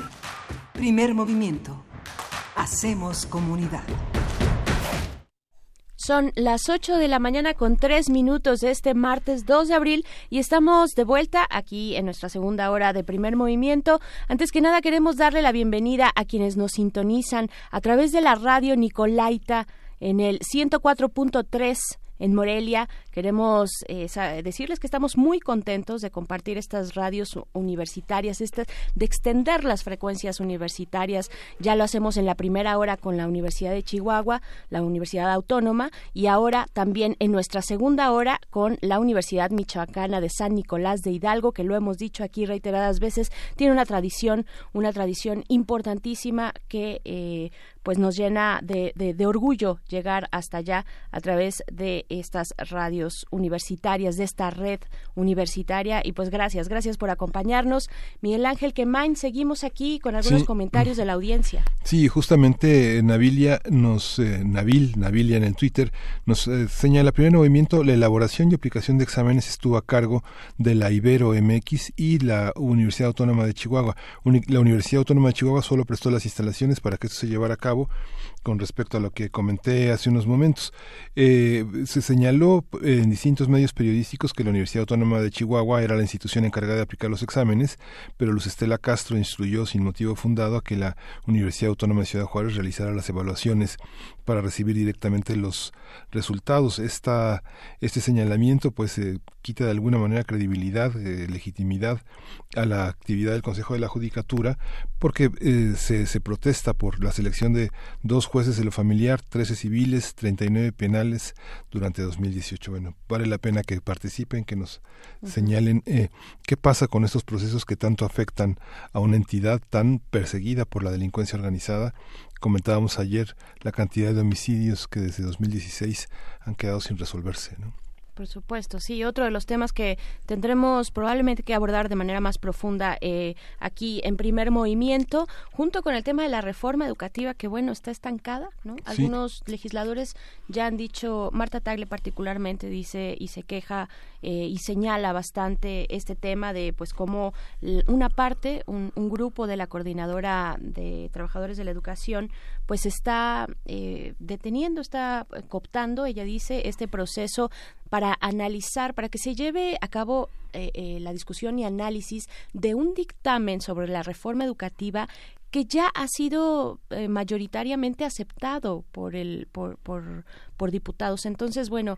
Primer movimiento. Hacemos comunidad. Son las 8 de la mañana con 3 minutos este martes 2 de abril y estamos de vuelta aquí en nuestra segunda hora de primer movimiento. Antes que nada queremos darle la bienvenida a quienes nos sintonizan a través de la radio Nicolaita en el 104.3 en Morelia. Queremos eh, decirles que estamos muy contentos de compartir estas radios universitarias, estas, de extender las frecuencias universitarias. Ya lo hacemos en la primera hora con la Universidad de Chihuahua, la Universidad Autónoma, y ahora también en nuestra segunda hora con la Universidad Michoacana de San Nicolás de Hidalgo, que lo hemos dicho aquí reiteradas veces, tiene una tradición, una tradición importantísima que eh, pues nos llena de, de, orgullo llegar hasta allá a través de estas radios universitarias, de esta red universitaria. Y pues gracias, gracias por acompañarnos. Miguel Ángel Quemain, seguimos aquí con algunos comentarios de la audiencia. Sí, justamente Navilia nos, eh, Navil, Navilia en el Twitter, nos eh, señala, primer movimiento, la elaboración y aplicación de exámenes estuvo a cargo de la Ibero MX y la Universidad Autónoma de Chihuahua. la Universidad Autónoma de Chihuahua solo prestó las instalaciones para que esto se llevara a cabo trabajo con respecto a lo que comenté hace unos momentos. Eh, se señaló en distintos medios periodísticos que la Universidad Autónoma de Chihuahua era la institución encargada de aplicar los exámenes, pero Luz Estela Castro instruyó sin motivo fundado a que la Universidad Autónoma de Ciudad Juárez realizara las evaluaciones para recibir directamente los resultados. Este señalamiento pues eh, quita de alguna manera credibilidad, eh, legitimidad a la actividad del Consejo de la Judicatura porque eh, se, se, protesta por la selección de dos jueces de lo familiar, 13 civiles, 39 penales durante 2018. Bueno, vale la pena que participen, que nos señalen eh, qué pasa con estos procesos que tanto afectan a una entidad tan perseguida por la delincuencia organizada comentábamos ayer la cantidad de homicidios que desde 2016 han quedado sin resolverse. ¿no? Por supuesto, sí. Otro de los temas que tendremos probablemente que abordar de manera más profunda eh, aquí en primer movimiento, junto con el tema de la reforma educativa, que bueno, está estancada, ¿no? Algunos legisladores ya han dicho, Marta Tagle particularmente dice y se queja eh, y señala bastante este tema de pues cómo una parte, un, grupo de la coordinadora de trabajadores de la educación, pues está eh, deteniendo, está cooptando, ella dice, este proceso para analizar, para que se lleve a cabo eh, la discusión y análisis de un dictamen sobre la reforma educativa que ya ha sido mayoritariamente aceptado por el por, por, por diputados. Entonces, bueno,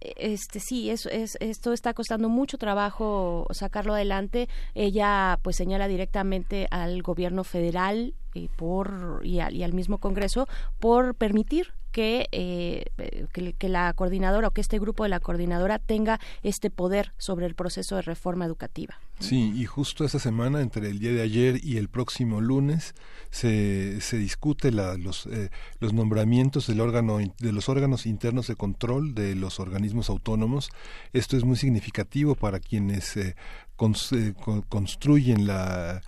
este sí es, es, esto está costando mucho trabajo sacarlo adelante. Ella pues señala directamente al gobierno federal y por y al, mismo Congreso por permitir que, eh, que, la coordinadora o que este grupo de la coordinadora tenga este poder sobre el proceso de reforma educativa. Sí, y justo esta semana, entre el día de ayer y el próximo lunes, se, se discute la, los, eh, los nombramientos del órgano, de los órganos internos de control de los organismos autónomos. Esto es muy significativo para quienes eh, construyen la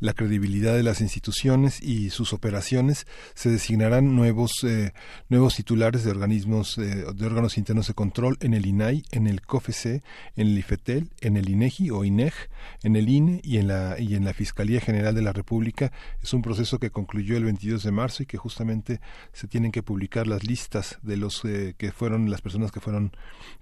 la credibilidad de las instituciones y sus operaciones, se designarán nuevos, eh, nuevos titulares de organismos, eh, de órganos internos de control en el INAI, en el COFEC, en el IFETEL, en el INEGI o INEG, en el INE y en la, y en la Fiscalía General de la República. Es un proceso que concluyó el 22 de marzo y que justamente se tienen que publicar las listas de los eh, que fueron las personas que fueron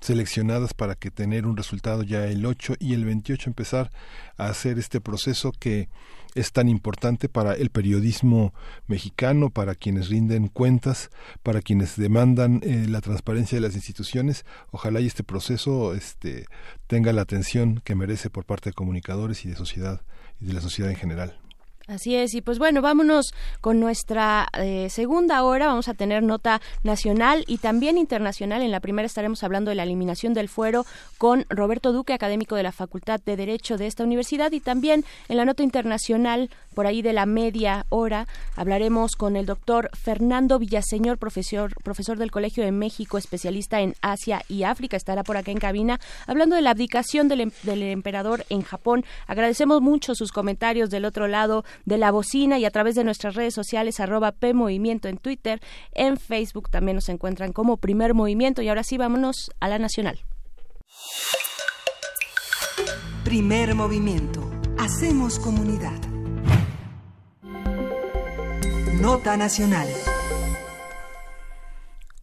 seleccionadas para que tener un resultado ya el 8 y el 28 empezar a hacer este proceso que es tan importante para el periodismo mexicano, para quienes rinden cuentas, para quienes demandan eh, la transparencia de las instituciones. Ojalá y este proceso este, tenga la atención que merece por parte de comunicadores y de sociedad y de la sociedad en general. Así es, y pues bueno, vámonos con nuestra eh, segunda hora. Vamos a tener nota nacional y también internacional. En la primera estaremos hablando de la eliminación del fuero con Roberto Duque, académico de la Facultad de Derecho de esta universidad. Y también en la nota internacional, por ahí de la media hora, hablaremos con el doctor Fernando Villaseñor, profesor, profesor del Colegio de México, especialista en Asia y África. Estará por acá en cabina hablando de la abdicación del, em-, del emperador en Japón. Agradecemos mucho sus comentarios del otro lado de la bocina y a través de nuestras redes sociales arroba P Movimiento en Twitter, en Facebook también nos encuentran como Primer Movimiento y ahora sí vámonos a la nacional. Primer Movimiento. Hacemos comunidad. Nota Nacional.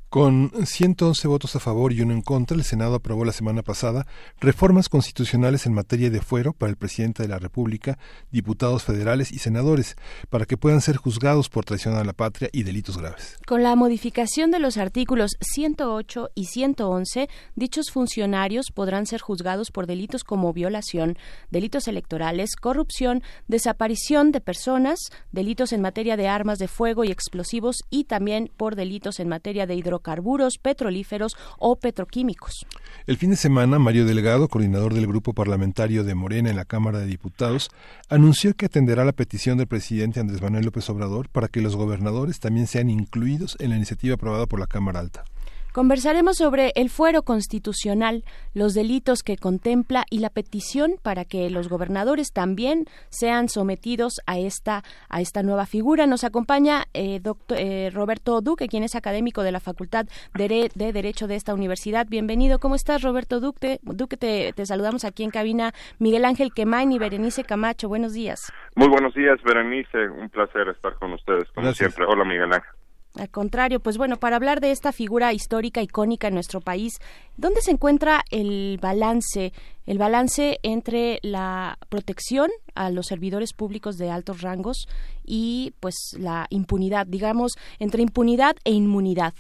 Con 111 votos a favor y uno en contra, el Senado aprobó la semana pasada reformas constitucionales en materia de fuero para el presidente de la República, diputados federales y senadores, para que puedan ser juzgados por traición a la patria y delitos graves. Con la modificación de los artículos 108 y 111, dichos funcionarios podrán ser juzgados por delitos como violación, delitos electorales, corrupción, desaparición de personas, delitos en materia de armas de fuego y explosivos y también por delitos en materia de hidrocarburos hidrocarburos, petrolíferos o petroquímicos. El fin de semana, Mario Delgado, coordinador del grupo parlamentario de Morena en la Cámara de Diputados, anunció que atenderá la petición del presidente Andrés Manuel López Obrador para que los gobernadores también sean incluidos en la iniciativa aprobada por la Cámara Alta. Conversaremos sobre el fuero constitucional, los delitos que contempla y la petición para que los gobernadores también sean sometidos a esta a esta nueva figura. Nos acompaña eh, doctor, eh, Roberto Duque, quien es académico de la Facultad de, Derecho de esta universidad. Bienvenido. ¿Cómo estás, Roberto Duque? Duque, te, te saludamos aquí en cabina. Miguel Ángel Quemain y Berenice Camacho. Buenos días. Muy buenos días, Berenice. Un placer estar con ustedes, como siempre. Hola, Miguel Ángel. Al contrario, pues bueno, para hablar de esta figura histórica icónica en nuestro país, ¿dónde se encuentra el balance, el balance entre la protección a los servidores públicos de altos rangos y pues la impunidad, digamos, entre impunidad e inmunidad?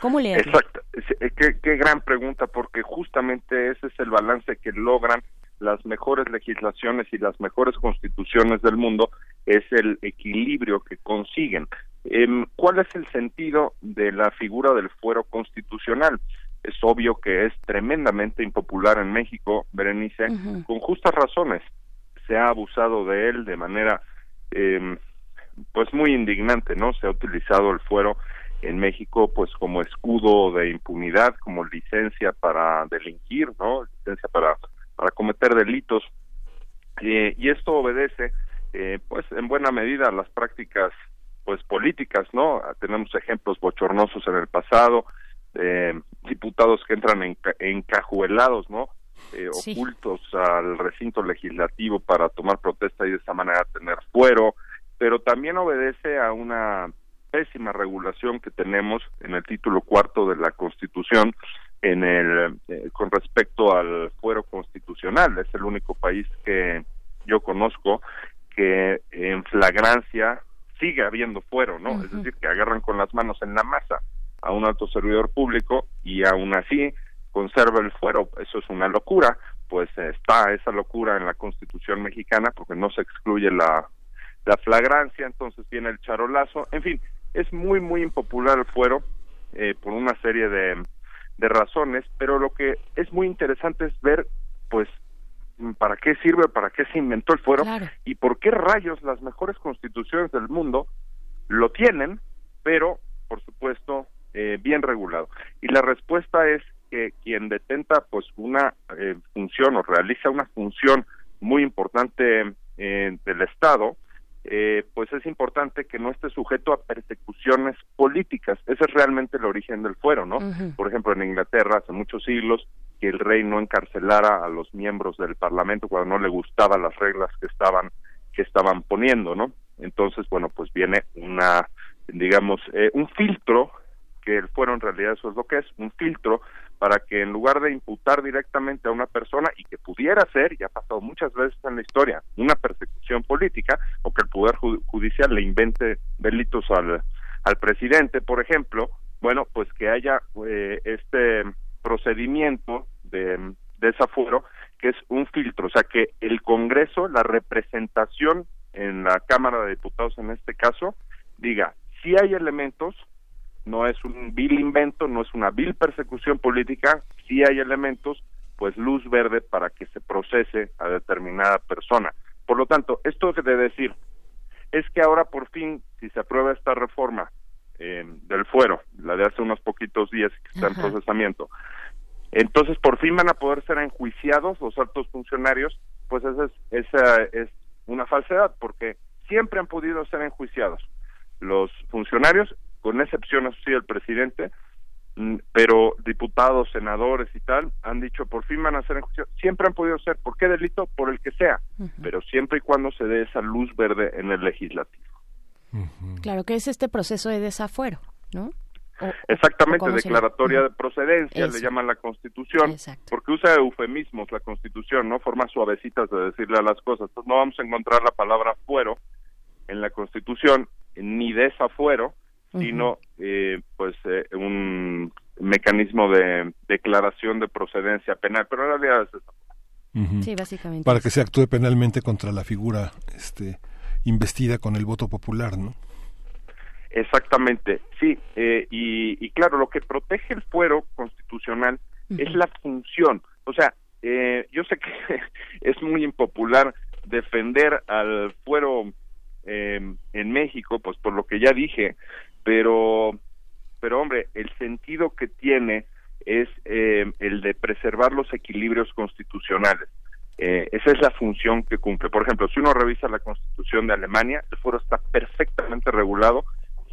¿Cómo leerlo? Exacto, eh, qué, qué gran pregunta, porque justamente ese es el balance que logran las mejores legislaciones y las mejores constituciones del mundo es el equilibrio que consiguen. Em, ¿Cuál es el sentido de la figura del fuero constitucional? Es obvio que es tremendamente impopular en México, Berenice, con justas razones. Se ha abusado de él de manera, eh, pues muy indignante, ¿no? Se ha utilizado el fuero en México, pues como escudo de impunidad, como licencia para delinquir, ¿no? Licencia para para cometer delitos. Eh, y esto obedece, eh, pues, en buena medida a las prácticas pues políticas, ¿no? Tenemos ejemplos bochornosos en el pasado, eh, diputados que entran en, encajuelados, ¿no? Eh, ocultos al recinto legislativo para tomar protesta y de esa manera tener fuero, pero también obedece a una pésima regulación que tenemos en el título cuarto de la Constitución en el eh, con respecto al fuero constitucional. Es el único país que yo conozco que en flagrancia sigue habiendo fuero, ¿no? Es decir, que agarran con las manos en la masa a un alto servidor público y aún así conserva el fuero. Eso es una locura, pues está esa locura en la Constitución mexicana porque no se excluye la, la flagrancia, entonces viene el charolazo. En fin, es muy, muy impopular el fuero eh, por una serie de, de razones, pero lo que es muy interesante es ver, pues, para qué sirve, para qué se inventó el fuero y por qué rayos las mejores constituciones del mundo lo tienen, pero por supuesto eh, bien regulado. Y la respuesta es que quien detenta pues una eh, función o realiza una función muy importante eh, del Estado, eh, pues es importante que no esté sujeto a persecuciones políticas. Ese es realmente el origen del fuero, ¿no? Por ejemplo, en Inglaterra hace muchos siglos que el rey no encarcelara a los miembros del Parlamento cuando no le gustaban las reglas que estaban que estaban poniendo, ¿no? Entonces, bueno, pues viene una, digamos, eh, un filtro que el fuero en realidad eso es lo que es, un filtro para que en lugar de imputar directamente a una persona y que pudiera ser, y ha pasado muchas veces en la historia, una persecución política o que el Poder Judicial le invente delitos al, al presidente, por ejemplo, bueno, pues que haya eh, este procedimiento de desafuero que es un filtro, o sea, que el Congreso, la representación en la Cámara de Diputados en este caso, diga, si hay elementos no es un vil invento, no es una vil persecución política, si hay elementos, pues luz verde para que se procese a determinada persona. Por lo tanto, esto de decir es que ahora por fin, si se aprueba esta reforma eh, del fuero, la de hace unos poquitos días que está en procesamiento, entonces por fin van a poder ser enjuiciados los altos funcionarios, pues esa es, esa es una falsedad, porque siempre han podido ser enjuiciados los funcionarios con excepción así el presidente, mm, pero diputados, senadores y tal han dicho por fin van a ser siempre han podido ser, ¿por qué delito? Por el que sea, pero siempre y cuando se dé esa luz verde en el legislativo. Claro que es este proceso de desafuero, ¿no? Exactamente, declaratoria de procedencia, le llaman la Constitución, porque usa eufemismos la Constitución, ¿no? Formas suavecitas de decirle a las cosas. Entonces no vamos a encontrar la palabra fuero en la Constitución, ni desafuero, sino eh, pues eh, un mecanismo de declaración de procedencia penal, pero en realidad es eso. Sí, básicamente. Para que se actúe penalmente contra la figura este, investida con el voto popular, ¿no? Exactamente, sí, eh, y, claro, lo que protege el fuero constitucional es la función. O sea, eh, yo sé que es muy impopular defender al fuero eh, en México, pues por lo que ya dije, pero, pero hombre, el sentido que tiene es el de preservar los equilibrios constitucionales. Esa es la función que cumple. Por ejemplo, si uno revisa la constitución de Alemania, el fuero está perfectamente regulado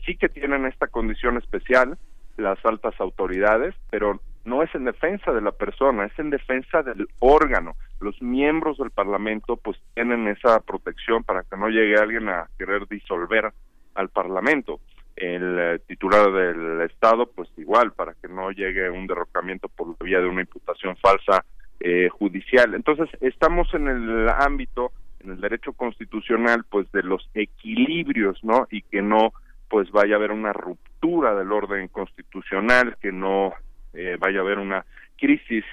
sí que tienen esta condición especial las altas autoridades, pero no es en defensa de la persona, es en defensa del órgano. Los miembros del Parlamento pues tienen esa protección para que no llegue alguien a querer disolver al Parlamento. El eh, titular del Estado pues igual, para que no llegue un derrocamiento por vía de una imputación falsa eh, judicial. Entonces, estamos en el ámbito, en el derecho constitucional, pues de los equilibrios, ¿no? Y que no pues vaya a haber una ruptura del orden constitucional, que no eh, vaya a haber una crisis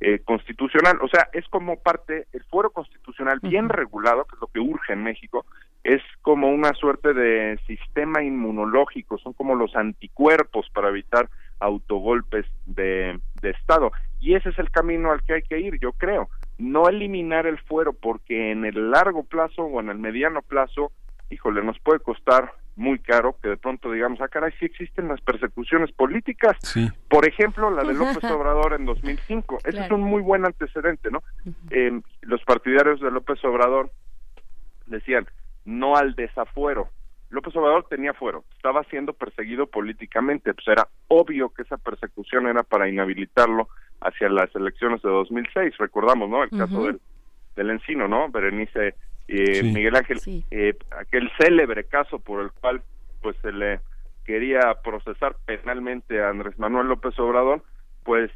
eh, constitucional. O sea, es como parte, el fuero constitucional bien regulado, que es lo que urge en México, es como una suerte de sistema inmunológico, son como los anticuerpos para evitar autogolpes de, de Estado. Y ese es el camino al que hay que ir, yo creo. No eliminar el fuero porque en el largo plazo o en el mediano plazo, híjole, nos puede costar muy caro que de pronto digamos, ah, caray, sí existen las persecuciones políticas. Por ejemplo, la de López Obrador en 2005. Ese es un muy buen antecedente, ¿no? Eh, los partidarios de López Obrador decían, no al desafuero. López Obrador tenía fuero, estaba siendo perseguido políticamente, pues era obvio que esa persecución era para inhabilitarlo hacia las elecciones de 2006, recordamos, ¿no? El caso del, del Encino, ¿no? Berenice eh, Miguel Ángel, eh, aquel célebre caso por el cual pues se le quería procesar penalmente a Andrés Manuel López Obrador, pues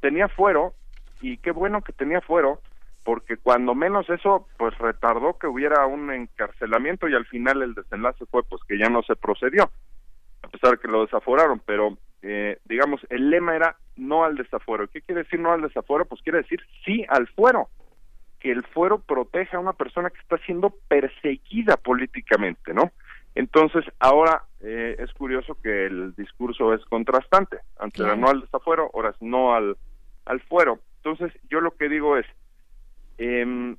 tenía fuero y qué bueno que tenía fuero porque cuando menos eso pues retardó que hubiera un encarcelamiento y al final el desenlace fue pues que ya no se procedió a pesar de que lo desaforaron pero eh, digamos el lema era no al desafuero ¿qué quiere decir no al desafuero? pues quiere decir sí al fuero que el fuero proteja a una persona que está siendo perseguida políticamente, ¿no? Entonces, ahora eh, es curioso que el discurso es contrastante. Antes era no al desafuero, ahora es no al, al fuero. Entonces, yo lo que digo es, em,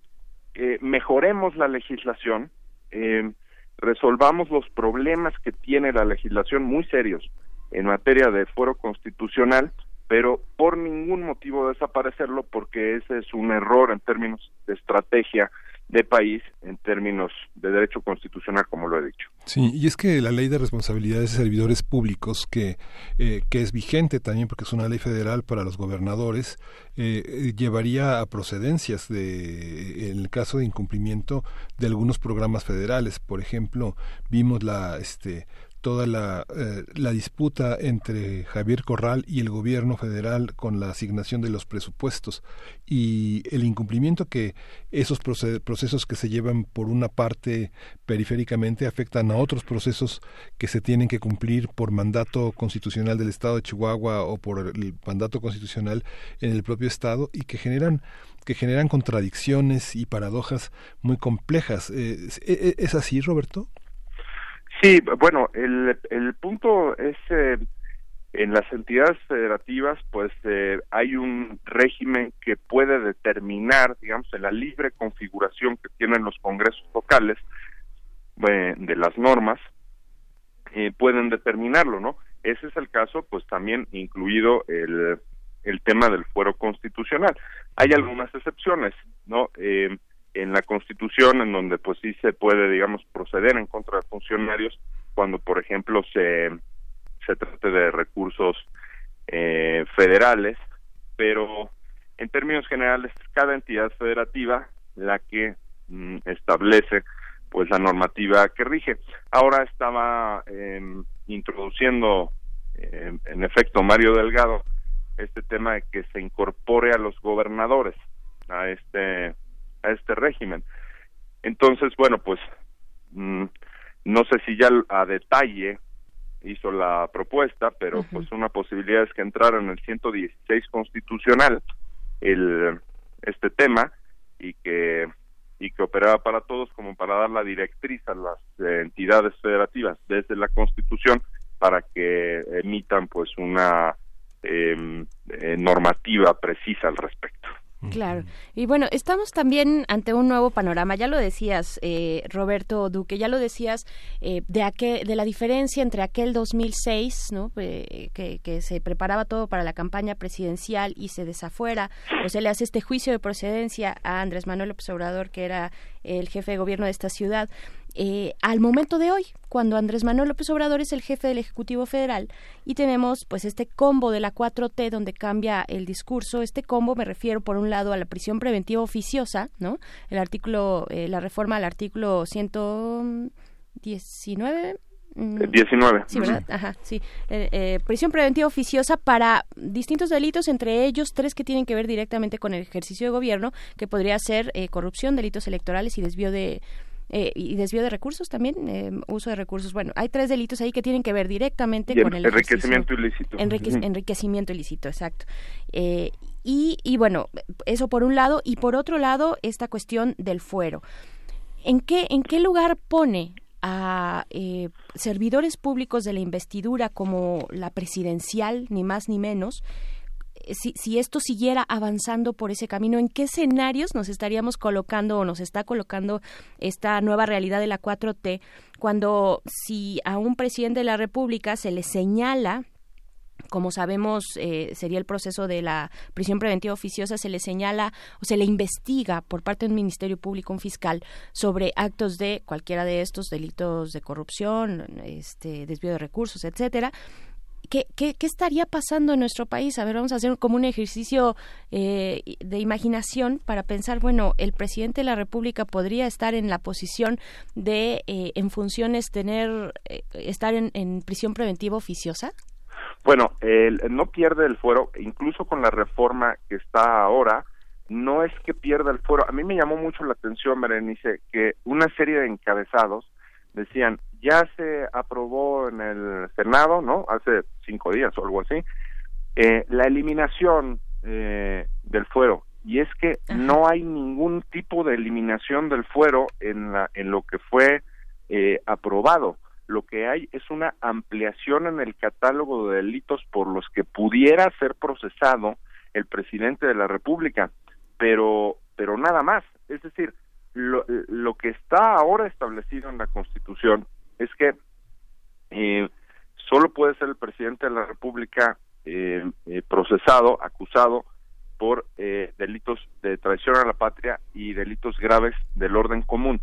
eh, mejoremos la legislación, em, resolvamos los problemas que tiene la legislación muy serios en materia de fuero constitucional pero por ningún motivo desaparecerlo porque ese es un error en términos de estrategia de país en términos de derecho constitucional, como lo he dicho. Sí, y es que la ley de responsabilidades de servidores públicos, que, eh, que es vigente también porque es una ley federal para los gobernadores, eh, llevaría a procedencias de, en el caso de incumplimiento de algunos programas federales. Por ejemplo, vimos la, este, toda la, eh, la, disputa entre Javier Corral y el gobierno federal con la asignación de los presupuestos y el incumplimiento que esos procesos que se llevan por una parte periféricamente afectan a otros procesos que se tienen que cumplir por mandato constitucional del Estado de Chihuahua o por el mandato constitucional en el propio Estado y que generan que generan contradicciones y paradojas muy complejas. Eh, ¿Es así, Roberto? Sí, bueno, el, el punto es eh, en las entidades federativas, pues eh, hay un régimen que puede determinar, digamos, en la libre configuración que tienen los congresos locales eh, de las normas, pueden determinarlo, ¿no? Ese es el caso, pues también incluido el, el tema del fuero constitucional. Hay algunas excepciones, ¿no? Eh, en la Constitución, en donde pues sí se puede, digamos, proceder en contra de funcionarios cuando, por ejemplo, se, se trate de recursos eh, federales, pero en términos generales, cada entidad federativa la que mm, establece pues la normativa que rige. Ahora estaba em, introduciendo en efecto Mario Delgado este tema de que se incorpore a los gobernadores a este a este régimen. Entonces, bueno, pues mm, no sé si ya a detalle hizo la propuesta, pero pues una posibilidad es que entrara en el 116 constitucional el este tema y que y que operaba para todos como para dar la directriz a las entidades federativas desde la Constitución para que emitan pues una em, eh, normativa precisa al respecto. Claro. Y bueno, estamos también ante un nuevo panorama. Ya lo decías, eh, Roberto Duque, ya lo decías eh, de, aquel, de la diferencia entre aquel 2006, ¿no? Eh, que, que, se preparaba todo para la campaña presidencial y se desafuera, o se le hace este juicio de procedencia a Andrés Manuel López Obrador, que era el jefe de gobierno de esta ciudad. Eh, al momento de hoy, cuando Andrés Manuel López Obrador es el jefe del Ejecutivo Federal y tenemos pues este combo de la 4T donde cambia el discurso. Este combo me refiero por un lado a la prisión preventiva oficiosa, ¿no? El artículo, eh, la reforma al artículo 119 19. Mm. Sí, ¿verdad? Ajá, sí. Eh, prisión preventiva oficiosa para distintos delitos, entre ellos tres que tienen que ver directamente con el ejercicio de gobierno, que podría ser corrupción, delitos electorales y desvío de, eh, y desvío de recursos también, eh, uso de recursos. Bueno, hay tres delitos ahí que tienen que ver directamente con el enriquecimiento ilícito. Enriquecimiento ilícito, exacto. Eh, y, y bueno, eso por un lado y por otro lado esta cuestión del fuero. ¿En qué, en qué lugar pone a servidores públicos de la investidura como la presidencial, ni más ni menos, si, si esto siguiera avanzando por ese camino, ¿en qué escenarios nos estaríamos colocando o nos está colocando esta nueva realidad de la 4T cuando si a un presidente de la República se le señala como sabemos, eh, sería el proceso de la prisión preventiva oficiosa, se le señala o se le investiga por parte del Ministerio Público, un fiscal, sobre actos de cualquiera de estos delitos de corrupción, este, desvío de recursos, etcétera. ¿Qué, qué, estaría pasando en nuestro país? A ver, vamos a hacer como un ejercicio eh, de imaginación para pensar, bueno, el presidente de la República podría estar en la posición de, eh, en funciones, tener, eh, estar en, prisión preventiva oficiosa. Bueno, él no pierde el fuero, incluso con la reforma que está ahora, no es que pierda el fuero. A mí me llamó mucho la atención, Berenice, que una serie de encabezados decían, ya se aprobó en el Senado, ¿no? Hace cinco días o algo así, eh, la eliminación eh, del fuero. Y es que no hay ningún tipo de eliminación del fuero en, la, en lo que fue eh, aprobado. Lo que hay es una ampliación en el catálogo de delitos por los que pudiera ser procesado el presidente de la República, pero, pero nada más. Es decir, lo, lo que está ahora establecido en la Constitución es que eh, solo puede ser el presidente de la República eh, eh, procesado, acusado por delitos de traición a la patria y delitos graves del orden común.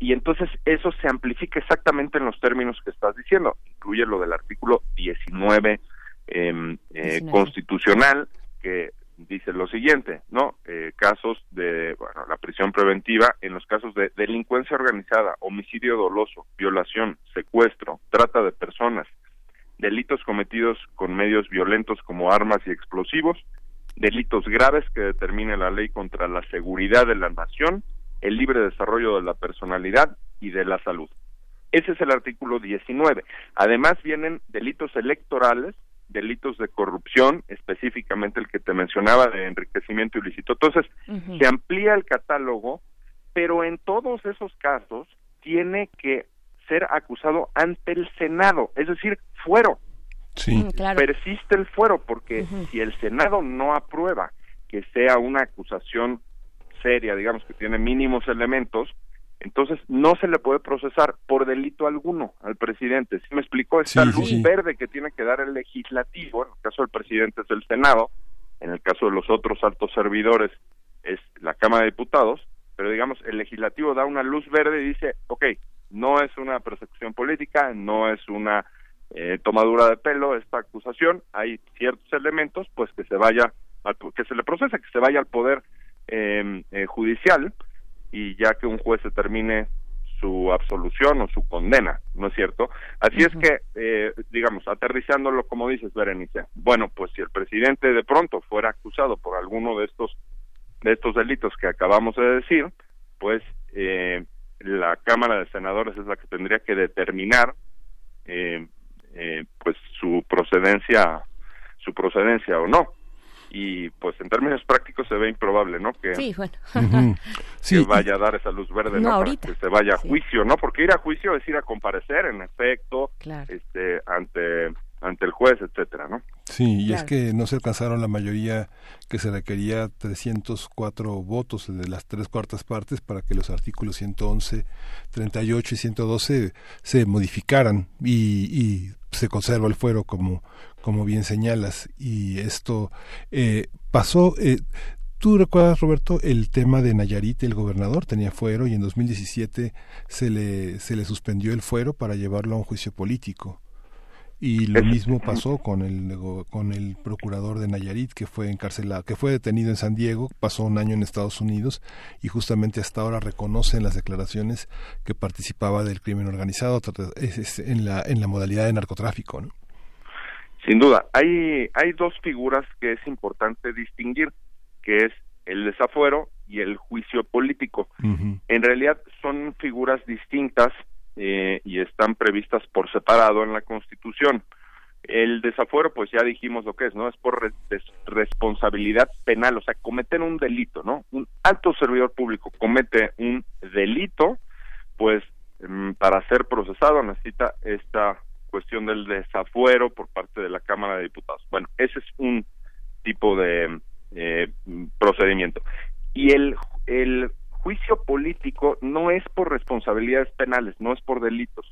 y entonces eso se amplifica exactamente en los términos que estás diciendo. Incluye lo del artículo 19, 19. constitucional que dice lo siguiente, ¿no? Eh, casos de, bueno, la prisión preventiva en los casos de delincuencia organizada, homicidio doloso, violación, secuestro, trata de personas, delitos cometidos con medios violentos como armas y explosivos, delitos graves que determine la ley contra la seguridad de la nación, el libre desarrollo de la personalidad y de la salud. Ese es el artículo 19. Además vienen delitos electorales delitos de corrupción, específicamente el que te mencionaba de enriquecimiento ilícito. Entonces, se amplía el catálogo, pero en todos esos casos tiene que ser acusado ante el Senado, es decir, fuero. Sí. Mm, Persiste el fuero porque si el Senado no aprueba que sea una acusación seria, digamos que tiene mínimos elementos, entonces no se le puede procesar por delito alguno al presidente. Si me explicó, esta luz verde que tiene que dar el legislativo, en el caso del presidente es el Senado, en el caso de los otros altos servidores es la Cámara de Diputados, pero digamos, el legislativo da una luz verde y dice, ok, no es una persecución política, no es una eh, tomadura de pelo esta acusación, hay ciertos elementos, pues que se vaya, que se le procese, que se vaya al poder em, eh, judicial, y ya que un juez determine su absolución o su condena, ¿no es cierto? Así es que, eh, digamos, aterrizándolo como dices, Berenice, bueno, pues si el presidente de pronto fuera acusado por alguno de estos de estos delitos que acabamos de decir, pues eh, la Cámara de Senadores es la que tendría que determinar, eh, eh, pues su procedencia, su procedencia o no y pues en términos prácticos se ve improbable, ¿no? Que, sí, bueno. que vaya a dar esa luz verde, ¿no? Para que se vaya a juicio, ¿no? Porque ir a juicio es ir a comparecer, en efecto, este, ante ante el juez, etcétera, ¿no? Sí, y es que no se alcanzaron la mayoría que se requería 304 votos de las tres cuartas partes para que los artículos 111, 38 y 112 se modificaran y, y se conserva el fuero como como bien señalas, y esto eh, pasó. Eh, ¿Tú recuerdas, Roberto, el tema de Nayarit? El gobernador tenía fuero y en 2017 se le, se le suspendió el fuero para llevarlo a un juicio político. Y lo mismo pasó con el, con el procurador de Nayarit que fue encarcelado, que fue detenido en San Diego, pasó un año en Estados Unidos y justamente hasta ahora reconoce en las declaraciones que participaba del crimen organizado en la, en la modalidad de narcotráfico. ¿no? Sin duda, hay, hay dos figuras que es importante distinguir, que es el desafuero y el juicio político. En realidad son figuras distintas eh, y están previstas por separado en la Constitución. El desafuero, pues ya dijimos lo que es, ¿no? Es por responsabilidad penal, o sea, cometen un delito, ¿no? Un alto servidor público comete un delito, pues mm, para ser procesado necesita esta cuestión del desafuero por parte de la Cámara de Diputados. Bueno, ese es un tipo de eh, procedimiento. Y el, el juicio político no es por responsabilidades penales, no es por delitos.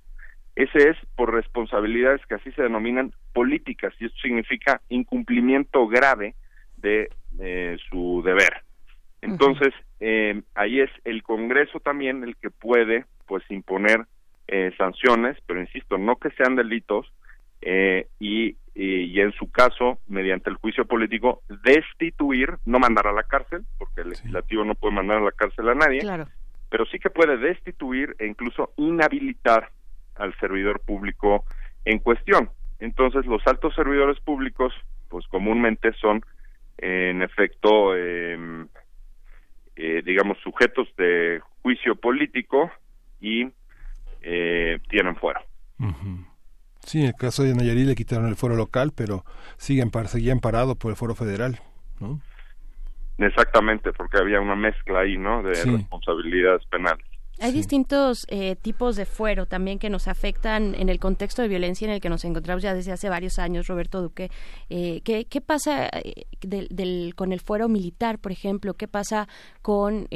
Ese es por responsabilidades que así se denominan políticas y eso significa incumplimiento grave de eh, su deber. Entonces, eh, ahí es el Congreso también el que puede pues imponer eh, sanciones, pero insisto, no que sean delitos, eh, y, y, en su caso, mediante el juicio político, destituir, no mandar a la cárcel, porque el legislativo no puede mandar a la cárcel a nadie, pero sí que puede destituir e incluso inhabilitar al servidor público en cuestión. Entonces, los altos servidores públicos, pues comúnmente son, en efecto, em, eh, digamos, sujetos de juicio político y eh, tienen fuero. Sí, en el caso de Nayarit le quitaron el foro local, pero siguen seguían parados por el foro federal, ¿no? Exactamente, porque había una mezcla ahí, ¿no? De responsabilidades penales. Hay distintos eh, tipos de fuero también que nos afectan en el contexto de violencia en el que nos encontramos ya desde hace varios años, Roberto Duque. Eh, ¿qué, ¿qué, pasa eh, del, con el fuero militar, por ejemplo? ¿Qué pasa con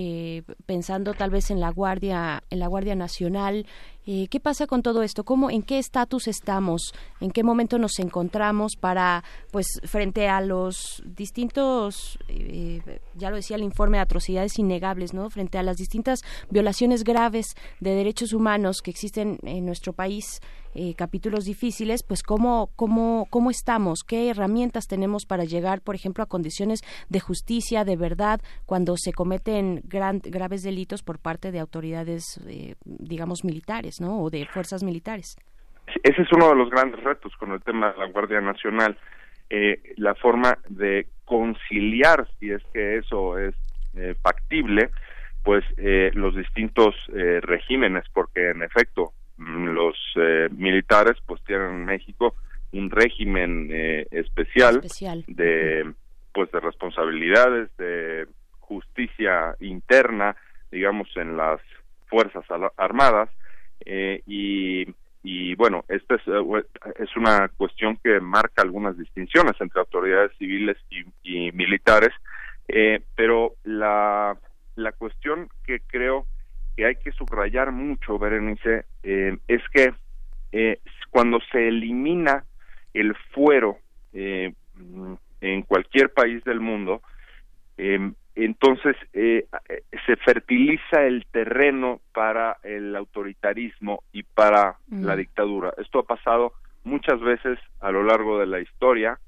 pensando tal vez en la guardia, en la guardia nacional? Eh, ¿Qué pasa con todo esto? ¿Cómo, ¿En qué estatus estamos? ¿En qué momento nos encontramos para, pues, frente a los distintos, eh, ya lo decía el informe de atrocidades innegables, ¿no? Frente a las distintas violaciones graves de derechos humanos que existen en nuestro país, eh, capítulos difíciles, pues cómo, cómo, cómo estamos, qué herramientas tenemos para llegar, por ejemplo, a condiciones de justicia, de verdad, cuando se cometen gran, graves delitos por parte de autoridades, eh, digamos, militares, ¿no? O de fuerzas militares. Ese es uno de los grandes retos con el tema de la Guardia Nacional, eh, la forma de conciliar, si es que eso es factible, pues los distintos regímenes, porque en efecto Mm, los eh, militares pues tienen en México un régimen eh, especial, de pues de responsabilidades de justicia interna digamos en las fuerzas armadas eh, y y bueno esta es, es una cuestión que marca algunas distinciones entre autoridades civiles y, y militares. Pero la la cuestión que creo que hay que subrayar mucho, Berenice, eh, es que eh, cuando se elimina el fuero eh, en cualquier país del mundo, entonces se fertiliza el terreno para el autoritarismo y para la dictadura. Esto ha pasado muchas veces a lo largo de la historia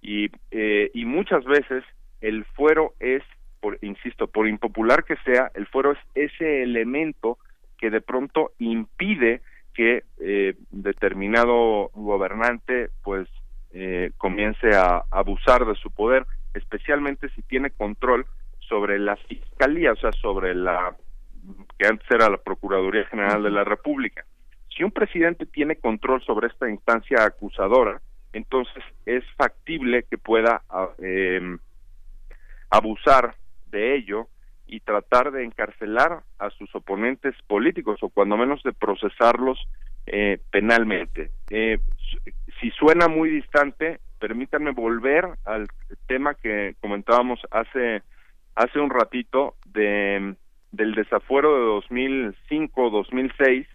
y, y muchas veces el fuero es por, insisto, por impopular que sea, el fuero es ese elemento que de pronto impide que eh, determinado gobernante pues eh, comience a abusar de su poder, especialmente si tiene control sobre la fiscalía, o sea, sobre la que antes era la Procuraduría General de la República. Si un presidente tiene control sobre esta instancia acusadora, entonces es factible que pueda eh, abusar de ello y tratar de encarcelar a sus oponentes políticos o cuando menos de procesarlos eh, penalmente. Eh, si suena muy distante, permítanme volver al tema que comentábamos hace hace un ratito de del desafuero de 2005-2006,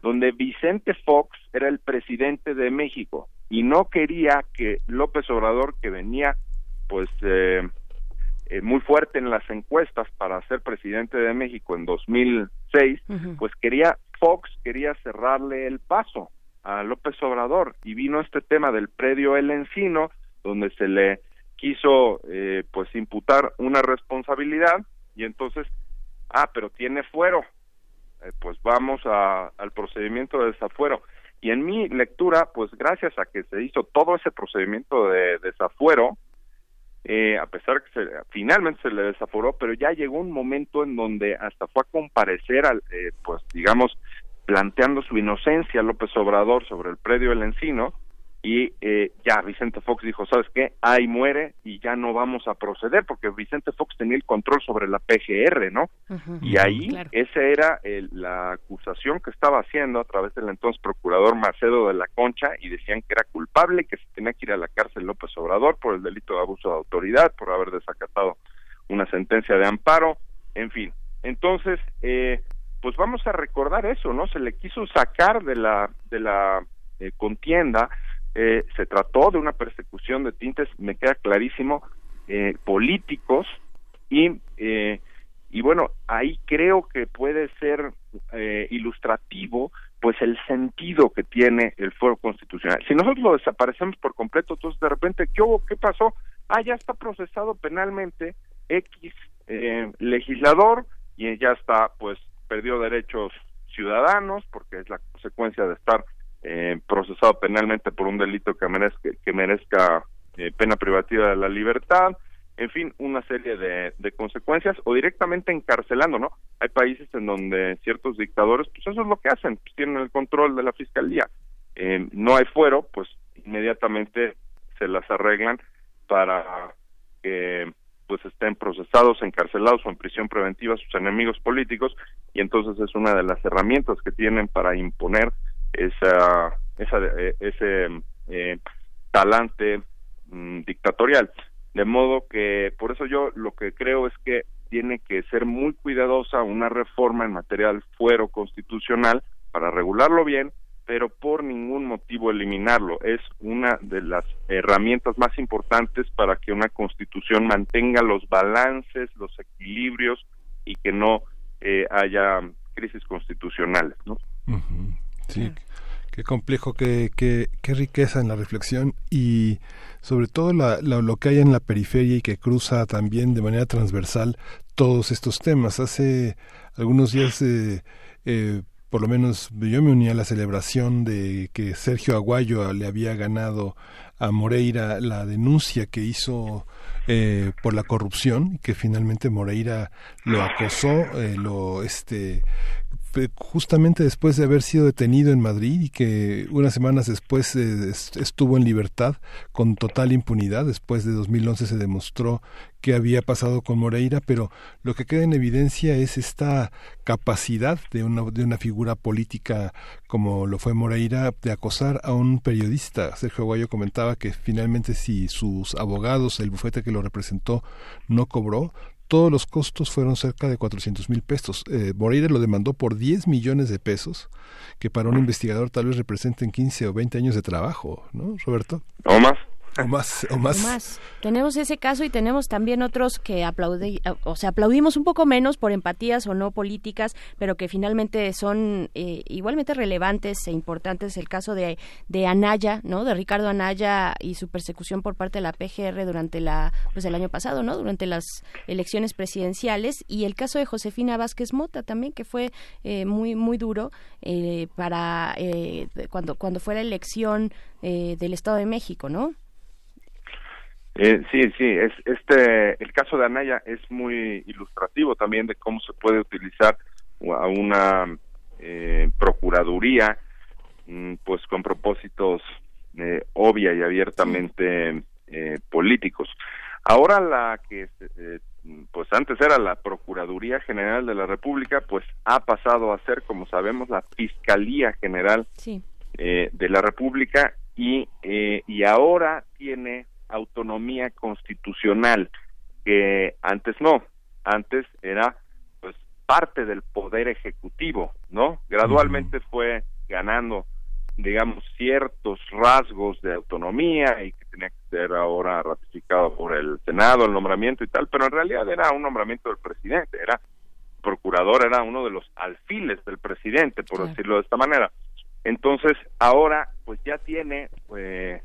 donde Vicente Fox era el presidente de México y no quería que López Obrador, que venía pues eh, eh, muy fuerte en las encuestas para ser presidente de México en 2006, pues quería Fox quería cerrarle el paso a López Obrador y vino este tema del predio El Encino donde se le quiso eh, pues imputar una responsabilidad y entonces ah pero tiene fuero. Eh, pues vamos al procedimiento de desafuero. Y en mi lectura pues gracias a que se hizo todo ese procedimiento de desafuero eh, a pesar que se, finalmente se le desaforó, pero ya llegó un momento en donde hasta fue a comparecer, al, eh, pues digamos, planteando su inocencia López Obrador sobre el predio del Encino, y eh, ya Vicente Fox dijo, ¿sabes qué? Ahí muere y ya no vamos a proceder porque Vicente Fox tenía el control sobre la PGR, ¿no? y ahí esa era la acusación que estaba haciendo a través del entonces procurador Macedo de la Concha y decían que era culpable, que se tenía que ir a la cárcel López Obrador por el delito de abuso de autoridad, por haber desacatado una sentencia de amparo, en fin. Entonces, eh, pues vamos a recordar eso, ¿no? Se le quiso sacar de la de la eh, contienda eh, se trató de una persecución de tintes, me queda clarísimo, eh, políticos y, eh, y bueno, ahí creo que puede ser ilustrativo pues el sentido que tiene el fuero constitucional. Si nosotros lo desaparecemos por completo, entonces de repente, ¿qué hubo? ¿Qué pasó? Ah, ya está procesado penalmente X legislador y ya está, pues perdió derechos ciudadanos porque es la consecuencia de estar eh, procesado penalmente por un delito que merezca, que merezca eh, pena privativa de la libertad, en fin, una serie de, de, consecuencias o directamente encarcelando, ¿no? Hay países en donde ciertos dictadores, pues eso es lo que hacen, pues tienen el control de la fiscalía. Eh, no hay fuero, pues inmediatamente se las arreglan para que pues estén procesados, encarcelados o en prisión preventiva sus enemigos políticos y entonces es una de las herramientas que tienen para imponer esa, esa eh, ese eh, talante mm, dictatorial. De modo que, por eso yo lo que creo es que tiene que ser muy cuidadosa una reforma en materia del fuero constitucional para regularlo bien, pero por ningún motivo eliminarlo. Es una de las herramientas más importantes para que una constitución mantenga los balances, los equilibrios y que no eh, haya crisis constitucionales. Sí, qué complejo, qué, qué, qué, riqueza en la reflexión y sobre todo la, lo que hay en la periferia y que cruza también de manera transversal todos estos temas. Hace algunos días, eh, eh, por lo menos yo me uní a la celebración de que Sergio Aguayo le había ganado a Moreira la denuncia que hizo eh, por la corrupción que finalmente Moreira lo acosó eh, lo este justamente después de haber sido detenido en Madrid y que unas semanas después eh, estuvo en libertad con total impunidad. Después de 2011 se demostró qué había pasado con Moreira, pero lo que queda en evidencia es esta capacidad de una, de una figura política como lo fue Moreira de acosar a un periodista. Sergio Aguayo comentaba que finalmente si sus abogados, el bufete que lo representó, no cobró, todos los costos fueron cerca de 400 mil pesos. Eh, Moreira lo demandó por 10 millones de pesos, que para un investigador tal vez representen 15 o 20 años de trabajo, ¿no, Roberto? O más. O más, o más. Tenemos ese caso y tenemos también otros que aplaudi o sea, aplaudimos un poco menos por empatías o no políticas, pero que finalmente son eh, igualmente relevantes e importantes. El caso de, de Anaya, ¿no? De Ricardo Anaya y su persecución por parte de la PGR durante la, pues el año pasado, ¿no? Durante las elecciones presidenciales y el caso de Josefina Vázquez Mota también, que fue eh, muy, muy duro eh, para cuando, cuando fue la elección del Estado de México, ¿no? Eh, sí, sí, es, este, el caso de Anaya es muy ilustrativo también de cómo se puede utilizar a una eh, procuraduría, mm, pues con propósitos eh, obvia y abiertamente eh, políticos. Ahora la que, eh, pues antes era la Procuraduría General de la República, pues ha pasado a ser, como sabemos, la Fiscalía General eh, de la República y, eh, y ahora tiene autonomía constitucional que antes no, antes era pues parte del poder ejecutivo, ¿no? Gradualmente fue ganando digamos ciertos rasgos de autonomía y que tenía que ser ahora ratificado por el Senado el nombramiento y tal, pero en realidad era un nombramiento del presidente, era procurador, era uno de los alfiles del presidente, por decirlo de esta manera. Entonces, ahora pues ya tiene eh,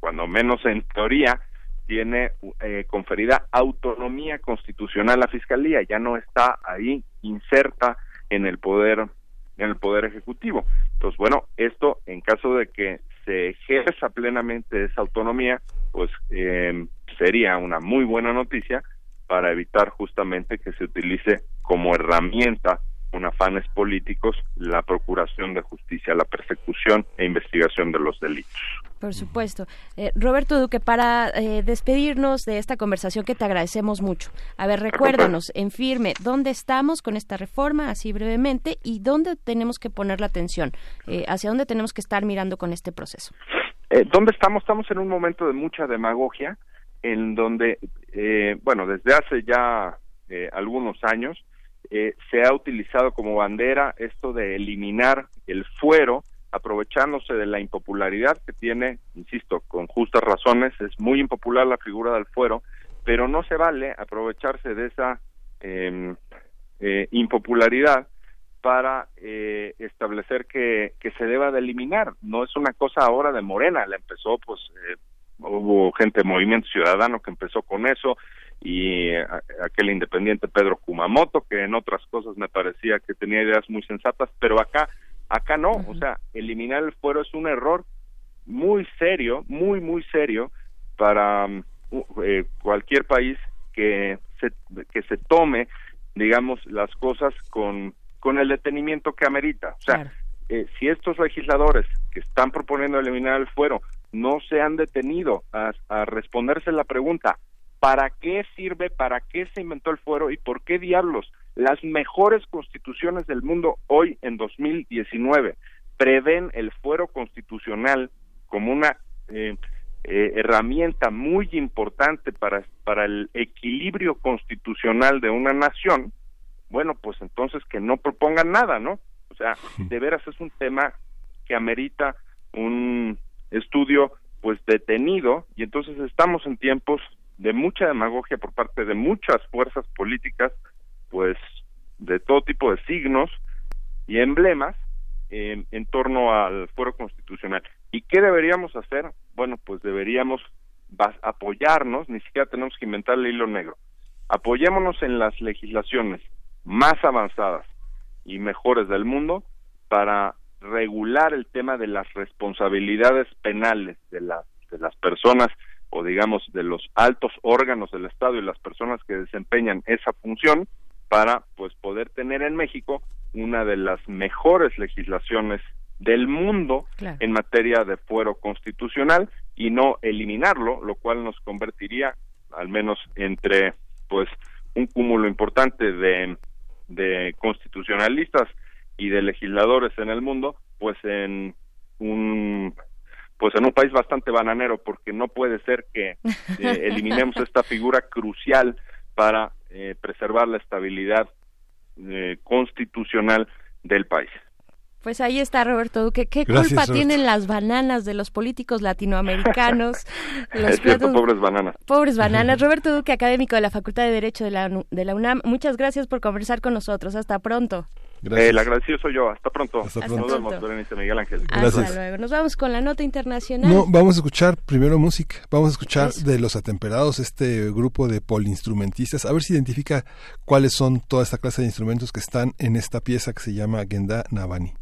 cuando menos en teoría, tiene eh, conferida autonomía constitucional la fiscalía, ya no está ahí inserta en el poder en el poder ejecutivo. Entonces, bueno, esto en caso de que se ejerza plenamente esa autonomía, pues eh, sería una muy buena noticia para evitar justamente que se utilice como herramienta con afanes políticos la procuración de justicia, la persecución e investigación de los delitos. Por supuesto. Eh, Roberto Duque, para eh, despedirnos de esta conversación que te agradecemos mucho, a ver, recuérdanos en firme dónde estamos con esta reforma, así brevemente, y dónde tenemos que poner la atención, eh, hacia dónde tenemos que estar mirando con este proceso. ¿Dónde estamos? Estamos en un momento de mucha demagogia, en donde, bueno, desde hace ya algunos años, eh, se ha utilizado como bandera esto de eliminar el fuero, aprovechándose de la impopularidad que tiene, insisto, con justas razones, es muy impopular la figura del fuero, pero no se vale aprovecharse de esa em, eh, impopularidad para eh, establecer que, que se deba de eliminar. No es una cosa ahora de Morena, la empezó pues hubo gente de Movimiento Ciudadano que empezó con eso, y aquel independiente Pedro Kumamoto que en otras cosas me parecía que tenía ideas muy sensatas pero acá acá no. O sea eliminar el fuero es un error muy serio muy muy serio para um, eh, cualquier país que se que se tome digamos las cosas con con el detenimiento que amerita. O sea eh, si estos legisladores que están proponiendo eliminar el fuero no se han detenido a, a responderse la pregunta ¿Para qué sirve? ¿Para qué se inventó el fuero? ¿Y por qué diablos? Las mejores constituciones del mundo hoy en 2019 prevén el fuero constitucional como una eh, eh, herramienta muy importante para, para el equilibrio constitucional de una nación, bueno, pues entonces que no propongan nada, ¿no? O sea, de veras es un tema que amerita un estudio pues detenido y entonces estamos en tiempos de mucha demagogia por parte de muchas fuerzas políticas, pues de todo tipo de signos y emblemas en, torno al fuero constitucional. ¿Y qué deberíamos hacer? Bueno, pues deberíamos apoyarnos, ni siquiera tenemos que inventar el hilo negro. Apoyémonos en las legislaciones más avanzadas y mejores del mundo para regular el tema de las responsabilidades penales de, las de las personas o digamos de los altos órganos del Estado y las personas que desempeñan esa función para pues poder tener en México una de las mejores legislaciones del mundo en materia de fuero constitucional y no eliminarlo, lo cual nos convertiría al menos entre pues un cúmulo importante de, de constitucionalistas y de legisladores en el mundo pues en un pues en un país bastante bananero, porque no puede ser que eh, eliminemos esta figura crucial para eh, preservar la estabilidad eh, constitucional del país. Pues ahí está Roberto Duque. ¿Qué culpa tienen las bananas de los políticos latinoamericanos? es cierto, pobres bananas. Pobres bananas. Roberto Duque, académico de la Facultad de Derecho de la, de la UNAM, muchas gracias por conversar con nosotros. Hasta pronto. Eh, el agradecido soy yo. Hasta pronto. Hasta pronto. Nos vemos, Berenice Miguel Ángel. Hasta luego. Nos vamos con la nota internacional. No, vamos a escuchar primero música. Vamos a escuchar de Los Atemperados, este grupo de polinstrumentistas. A ver si identifica cuáles son toda esta clase de instrumentos que están en esta pieza que se llama Genda Navani.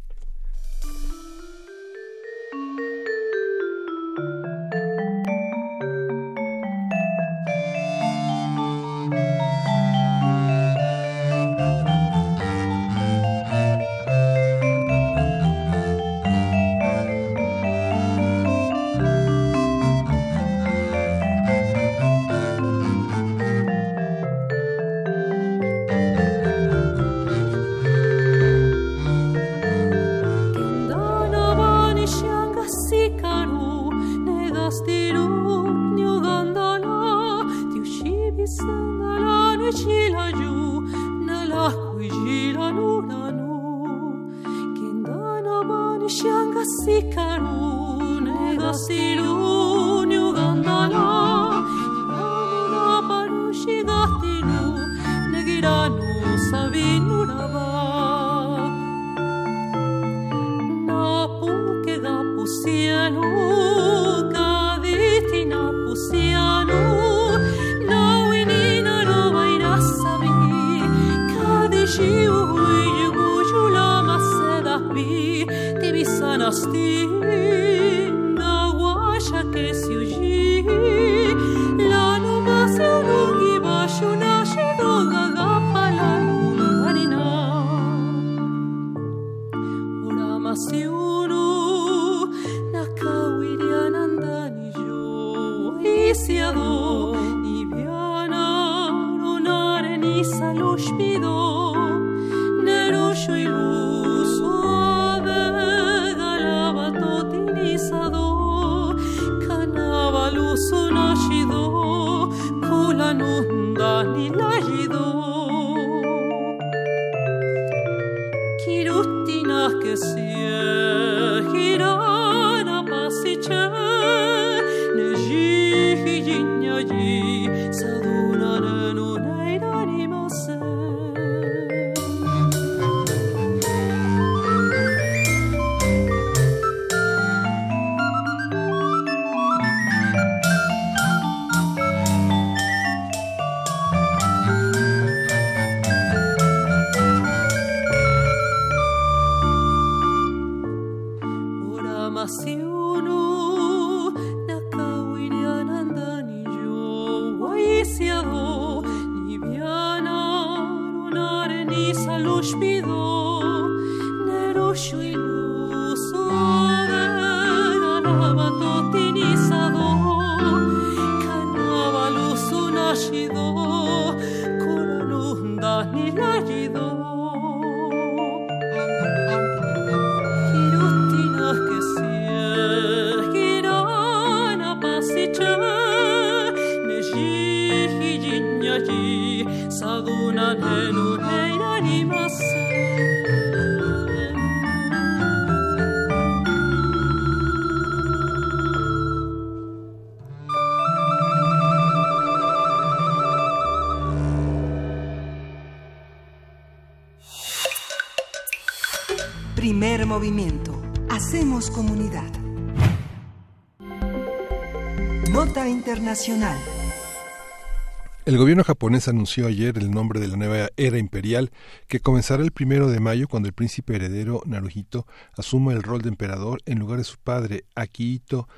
El gobierno japonés anunció ayer el nombre de la nueva era imperial que comenzará el primero de mayo cuando el príncipe heredero Naruhito asuma el rol de emperador en lugar de su padre Akihito.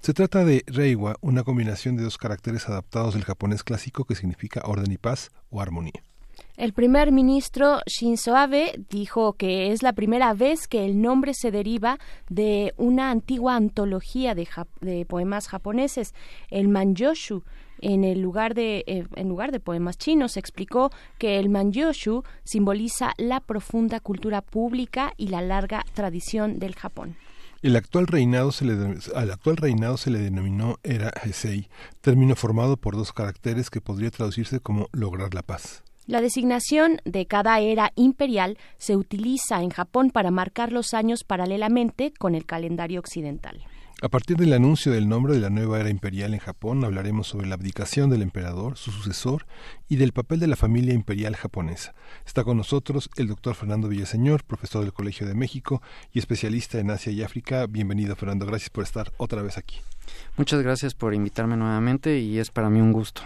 Se trata de Reiwa, una combinación de dos caracteres adaptados del japonés clásico que significa orden y paz o armonía. El primer ministro Shinzo Abe dijo que es la primera vez que el nombre se deriva de una antigua antología de, poemas japoneses, el Manjoshu. En el lugar de eh, en lugar de poemas chinos explicó que el Manjoshu simboliza la profunda cultura pública y la larga tradición del Japón. El actual reinado se le, al actual reinado se le denominó Era Heisei, término formado por dos caracteres que podría traducirse como lograr la paz. La designación de cada era imperial se utiliza en Japón para marcar los años paralelamente con el calendario occidental. A partir del anuncio del nombre de la nueva era imperial en Japón, hablaremos sobre la abdicación del emperador, su sucesor y del papel de la familia imperial japonesa. Está con nosotros el doctor Fernando Villaseñor, profesor del Colegio de México y especialista en Asia y África. Bienvenido, Fernando. Gracias por estar otra vez aquí. Muchas gracias por invitarme nuevamente y es para mí un gusto.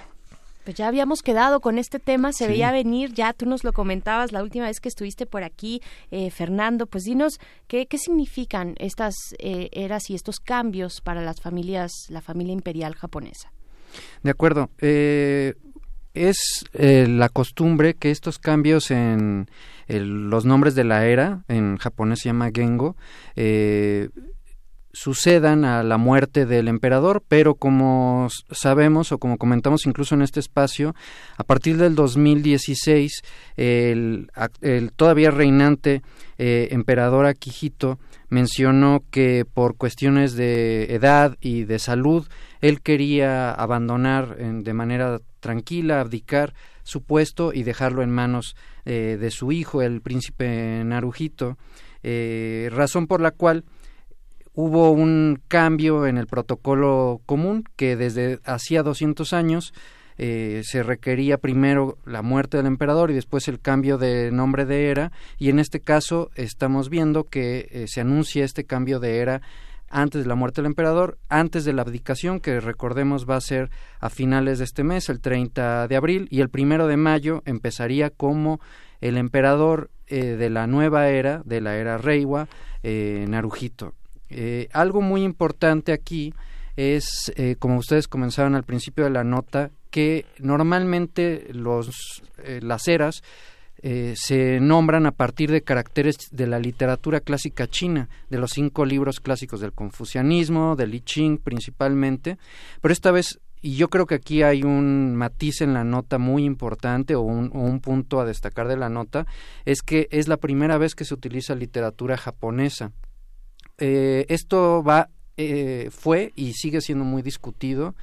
Pues ya habíamos quedado con este tema, se veía venir, ya tú nos lo comentabas la última vez que estuviste por aquí, eh, Fernando, pues dinos qué, qué significan estas eh, eras y estos cambios para las familias, la familia imperial japonesa. De acuerdo. Eh, es la costumbre que estos cambios en los nombres de la era, en japonés se llama Gengo, sucedan a la muerte del emperador, pero como sabemos o como comentamos incluso en este espacio, a partir del 2016 el, el todavía reinante eh, emperador Akihito mencionó que por cuestiones de edad y de salud él quería abandonar de manera tranquila, abdicar su puesto y dejarlo en manos eh, de su hijo, el príncipe Naruhito, eh, razón por la cual hubo un cambio en el protocolo común que desde hacía 200 años eh, se requería primero la muerte del emperador y después el cambio de nombre de era y en este caso estamos viendo que eh, se anuncia este cambio de era antes de la muerte del emperador, antes de la abdicación, que recordemos va a ser a finales de este mes, el 30 de abril, y el primero de mayo empezaría como el emperador eh, de la nueva era, de la era Reiwa, Naruhito. Eh, algo muy importante aquí es, eh, como ustedes comenzaron al principio de la nota, que normalmente los, eh, las eras se nombran a partir de caracteres de la literatura clásica china, de los cinco libros clásicos del confucianismo, del I Ching principalmente, pero esta vez, y yo creo que aquí hay un matiz en la nota muy importante o un punto a destacar de la nota, es que es la primera vez que se utiliza literatura japonesa eh, esto va, eh, fue y sigue siendo muy discutido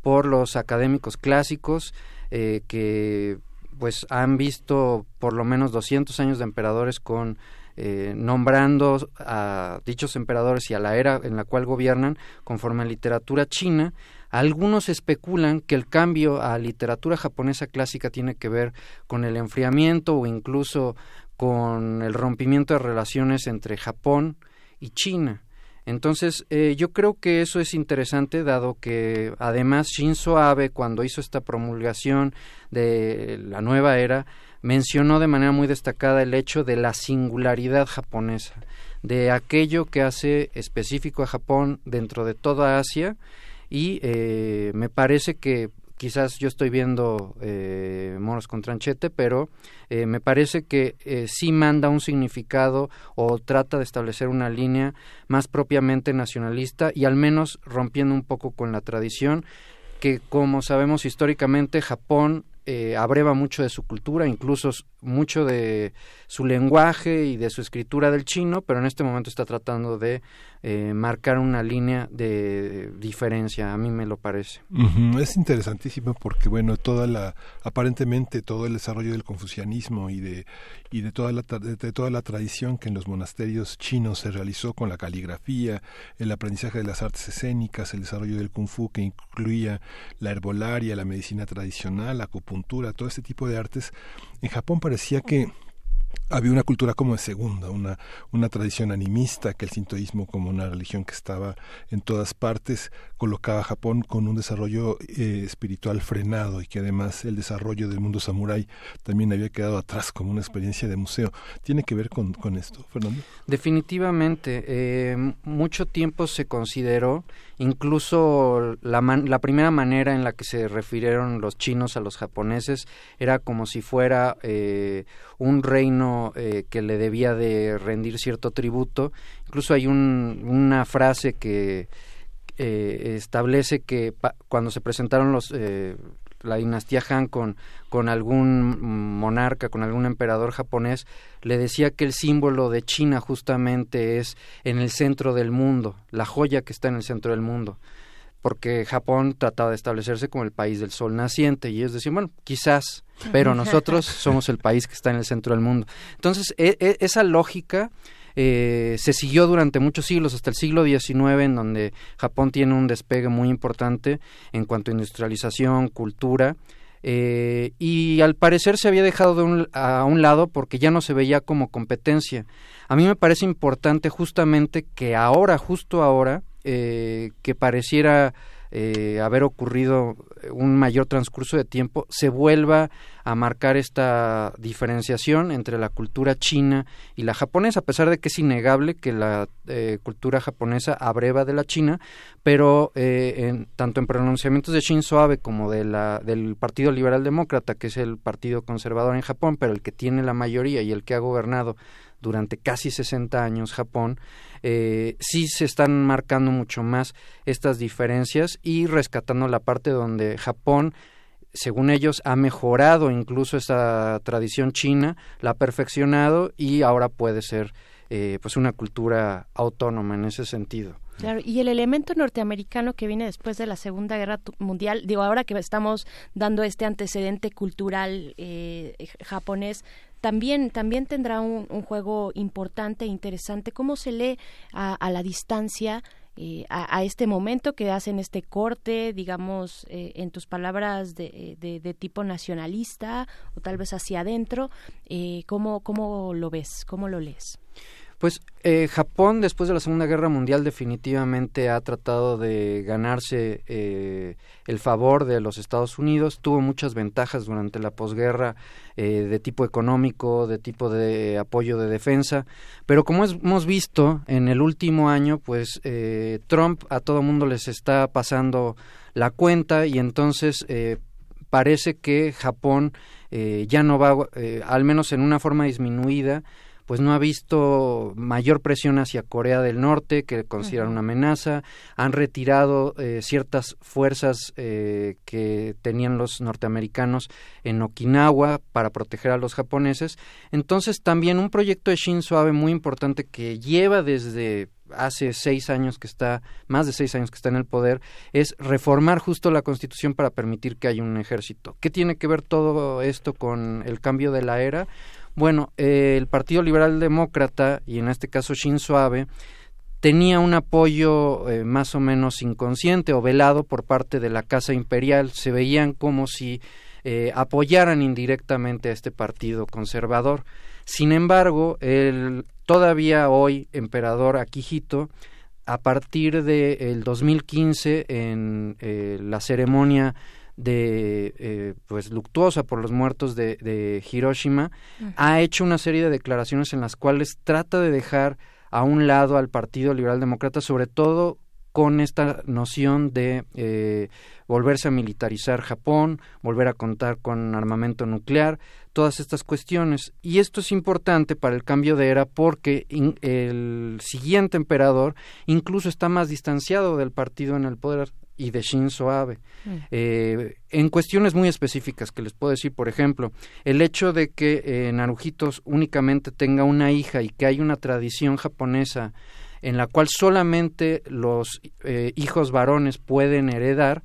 por los académicos clásicos eh, que pues han visto por lo menos 200 años de emperadores con nombrando a dichos emperadores y a la era en la cual gobiernan conforme a literatura china. Algunos especulan que el cambio a literatura japonesa clásica tiene que ver con el enfriamiento o incluso con el rompimiento de relaciones entre Japón y China. Entonces, eh, yo creo que eso es interesante, dado que además Shinzo Abe, cuando hizo esta promulgación de la nueva era, mencionó de manera muy destacada el hecho de la singularidad japonesa, de aquello que hace específico a Japón dentro de toda Asia, y eh, me parece que quizás yo estoy viendo eh, moros con tranchete, pero eh, me parece que eh, sí manda un significado o trata de establecer una línea más propiamente nacionalista y al menos rompiendo un poco con la tradición que como sabemos históricamente Japón eh, abreva mucho de su cultura, incluso mucho de su lenguaje y de su escritura del chino, pero en este momento está tratando de eh, marcar una línea de diferencia, a mí me lo parece. Es interesantísimo porque, bueno, toda la, aparentemente todo el desarrollo del confucianismo y de, y de toda la, de toda la tradición que en los monasterios chinos se realizó con la caligrafía, el aprendizaje de las artes escénicas, el desarrollo del kung fu que incluía la herbolaria, la medicina tradicional, la acupuntura, todo este tipo de artes, en Japón parecía que había una cultura como de segunda, una, una tradición animista, que el sintoísmo como una religión que estaba en todas partes, colocaba a Japón con un desarrollo eh, espiritual frenado y que además el desarrollo del mundo samurái también había quedado atrás como una experiencia de museo. ¿Tiene que ver con, con esto, Fernando? Definitivamente. Eh, mucho tiempo se consideró, incluso la, la primera manera en la que se refirieron los chinos a los japoneses era como si fuera eh, un reino eh, que le debía de rendir cierto tributo. Incluso hay una frase que eh, establece que cuando se presentaron los eh, la dinastía Han con, con algún monarca, con algún emperador japonés, le decía que el símbolo de China justamente es en el centro del mundo, la joya que está en el centro del mundo porque Japón trataba de establecerse como el país del sol naciente y ellos decían, bueno, quizás, pero nosotros somos el país que está en el centro del mundo. Entonces, e, e, esa lógica eh, se siguió durante muchos siglos, hasta el siglo XIX, en donde Japón tiene un despegue muy importante en cuanto a industrialización, cultura, eh, y al parecer se había dejado de a un lado porque ya no se veía como competencia. A mí me parece importante justamente que ahora, justo ahora, eh, que pareciera eh, haber ocurrido un mayor transcurso de tiempo, se vuelva a marcar esta diferenciación entre la cultura china y la japonesa, a pesar de que es innegable que la eh, cultura japonesa abreva de la china, pero eh, tanto en pronunciamientos de Shinzo Abe como de la, del Partido Liberal Demócrata, que es el partido conservador en Japón, pero el que tiene la mayoría y el que ha gobernado durante casi 60 años Japón, eh, sí se están marcando mucho más estas diferencias y rescatando la parte donde Japón según ellos, ha mejorado incluso esa tradición china, la ha perfeccionado y ahora puede ser eh, pues una cultura autónoma en ese sentido. Claro, y el elemento norteamericano que viene después de la Segunda Guerra Mundial, digo, ahora que estamos dando este antecedente cultural eh, japonés, también, también tendrá un, juego importante e interesante. ¿Cómo se lee a, la distancia? Eh, a, este momento que hacen este corte, digamos, eh, en tus palabras de, de, tipo nacionalista o tal vez hacia adentro, eh, ¿cómo, ¿cómo lo ves? ¿Cómo lo lees? Pues eh, Japón después de la Segunda Guerra Mundial definitivamente ha tratado de ganarse eh, el favor de los Estados Unidos, tuvo muchas ventajas durante la posguerra eh, de tipo económico, de tipo de apoyo de defensa, pero como hemos visto en el último año, pues Trump a todo mundo les está pasando la cuenta y entonces parece que Japón ya no va, al menos en una forma disminuida, pues no ha visto mayor presión hacia Corea del Norte, que consideran una amenaza, han retirado eh, ciertas fuerzas eh, que tenían los norteamericanos en Okinawa para proteger a los japoneses. Entonces también un proyecto de Shinzo Abe muy importante que lleva desde hace seis años que está, más de seis años que está en el poder, es reformar justo la constitución para permitir que haya un ejército. ¿Qué tiene que ver todo esto con el cambio de la era? Bueno, eh, el Partido Liberal Demócrata, y en este caso Shinzo Abe, tenía un apoyo eh, más o menos inconsciente o velado por parte de la Casa Imperial. Se veían como si eh, apoyaran indirectamente a este partido conservador. Sin embargo, el todavía hoy emperador Akihito, a partir del de 2015, en la ceremonia de eh, pues luctuosa por los muertos de, Hiroshima, ha hecho una serie de declaraciones en las cuales trata de dejar a un lado al Partido Liberal Demócrata, sobre todo con esta noción de eh, volverse a militarizar Japón, volver a contar con armamento nuclear, todas estas cuestiones. Y esto es importante para el cambio de era porque el siguiente emperador incluso está más distanciado del partido en el poder y de Shinzo Abe. Mm. Eh, en cuestiones muy específicas que les puedo decir, por ejemplo, el hecho de que eh, Narujitos únicamente tenga una hija y que hay una tradición japonesa en la cual solamente los eh, hijos varones pueden heredar,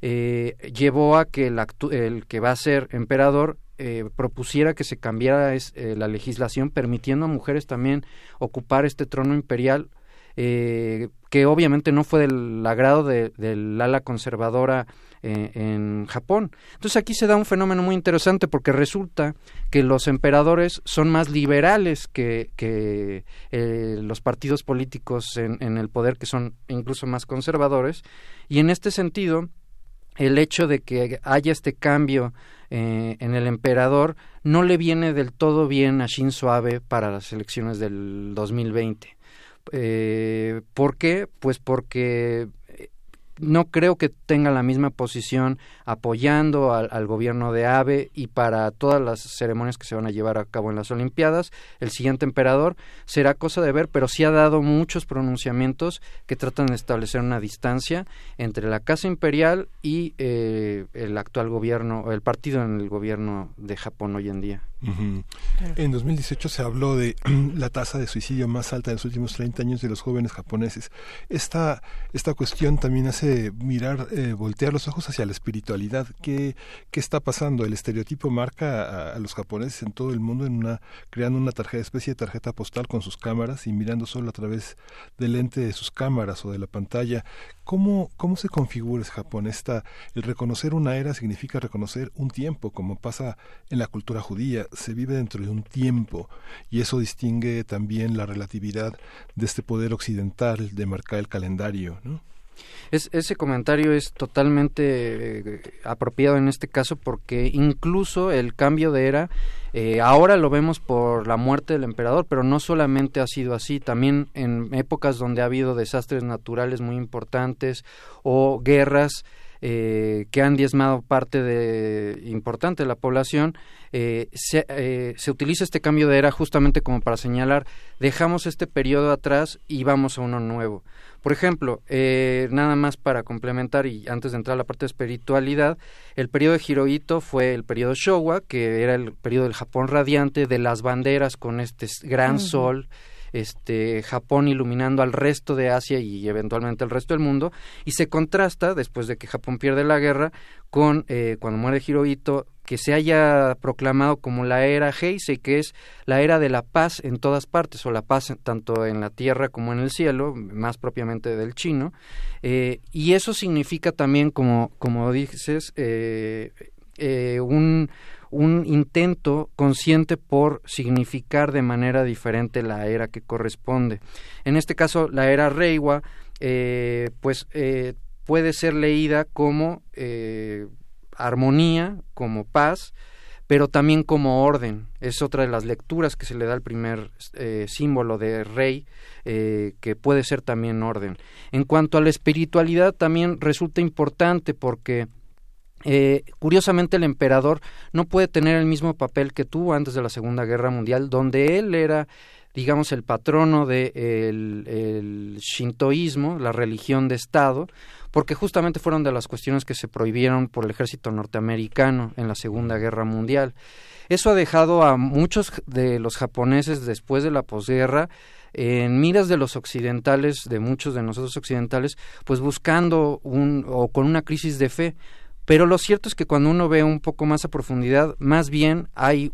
llevó a que el, el, que va a ser emperador propusiera que se cambiara la legislación permitiendo a mujeres también ocupar este trono imperial eh, que obviamente no fue del agrado del ala conservadora eh, en Japón. Entonces aquí se da un fenómeno muy interesante porque resulta que los emperadores son más liberales que, eh, los partidos políticos en, en, el poder que son incluso más conservadores y en este sentido el hecho de que haya este cambio eh, en el emperador no le viene del todo bien a Shinzo Abe para las elecciones del 2020. Eh, ¿Por qué? Pues porque eh, no creo que tenga la misma posición apoyando al, gobierno de Abe y para todas las ceremonias que se van a llevar a cabo en las Olimpiadas. El siguiente emperador será cosa de ver, pero sí ha dado muchos pronunciamientos que tratan de establecer una distancia entre la Casa Imperial y eh, el actual gobierno, el partido en el gobierno de Japón hoy en día. En 2018 se habló de la tasa de suicidio más alta de los últimos 30 años de los jóvenes japoneses. Esta, esta cuestión también hace mirar, eh, voltear los ojos hacia la espiritualidad. ¿Qué, qué está pasando? El estereotipo marca a, los japoneses en todo el mundo en una, creando una tarjeta, especie de tarjeta postal con sus cámaras y mirando solo a través del lente de sus cámaras o de la pantalla. ¿Cómo, cómo se configura ese Japón? Esta, el reconocer una era significa reconocer un tiempo, como pasa en la cultura judía se vive dentro de un tiempo y eso distingue también la relatividad de este poder occidental de marcar el calendario, ¿no? Es, ese comentario es totalmente eh, apropiado en este caso porque incluso el cambio de era eh, ahora lo vemos por la muerte del emperador, pero no solamente ha sido así, también en épocas donde ha habido desastres naturales muy importantes o guerras eh, que han diezmado parte de, importante de la población, eh, se, eh, se, utiliza este cambio de era justamente como para señalar, dejamos este periodo atrás y vamos a uno nuevo. Por ejemplo, nada más para complementar y antes de entrar a la parte de espiritualidad, el periodo de Hirohito fue el periodo Showa, que era el periodo del Japón radiante, de las banderas con este gran sol este Japón iluminando al resto de Asia y eventualmente al resto del mundo y se contrasta después de que Japón pierde la guerra con eh, cuando muere Hirohito que se haya proclamado como la era Heisei, que es la era de la paz en todas partes, o la paz tanto en la tierra como en el cielo, más propiamente del chino, eh, y eso significa también, como, como dices, eh, un, un intento consciente por significar de manera diferente la era que corresponde. En este caso, la era Reiwa, eh, pues eh, puede ser leída como eh, armonía, como paz, pero también como orden. Es otra de las lecturas que se le da al primer símbolo de rey, que puede ser también orden. En cuanto a la espiritualidad, también resulta importante porque eh, curiosamente el emperador no puede tener el mismo papel que tuvo antes de la Segunda Guerra Mundial, donde él era digamos el patrono del de shintoísmo, la religión de Estado, porque justamente fueron de las cuestiones que se prohibieron por el ejército norteamericano en la Segunda Guerra Mundial. Eso ha dejado a muchos de los japoneses después de la posguerra en miras de los occidentales, de muchos de nosotros occidentales, pues buscando un o con una crisis de fe, pero lo cierto es que cuando uno ve un poco más a profundidad, más bien hay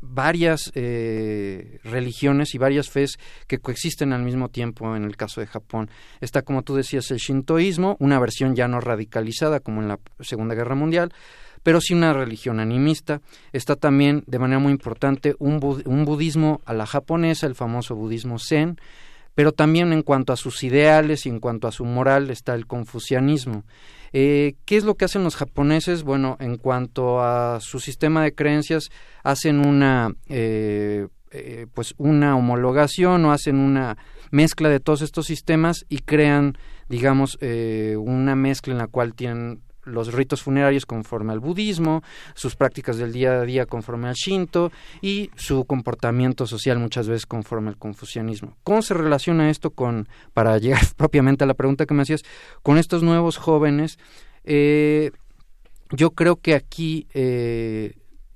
varias eh, religiones y varias fes que coexisten al mismo tiempo en el caso de Japón. Está, como tú decías, el shintoísmo, una versión ya no radicalizada como en la Segunda Guerra Mundial, pero sí una religión animista. Está también, de manera muy importante, un, un budismo a la japonesa, el famoso budismo zen, pero también en cuanto a sus ideales y en cuanto a su moral está el confucianismo. Eh, ¿Qué es lo que hacen los japoneses? Bueno, en cuanto a su sistema de creencias, hacen una, eh, eh, pues una homologación o hacen una mezcla de todos estos sistemas y crean, digamos, una mezcla en la cual tienen los ritos funerarios conforme al budismo, sus prácticas del día a día conforme al shinto y su comportamiento social muchas veces conforme al confucianismo. ¿Cómo se relaciona esto con, para llegar propiamente a la pregunta que me hacías, con estos nuevos jóvenes? Eh, yo creo que aquí eh,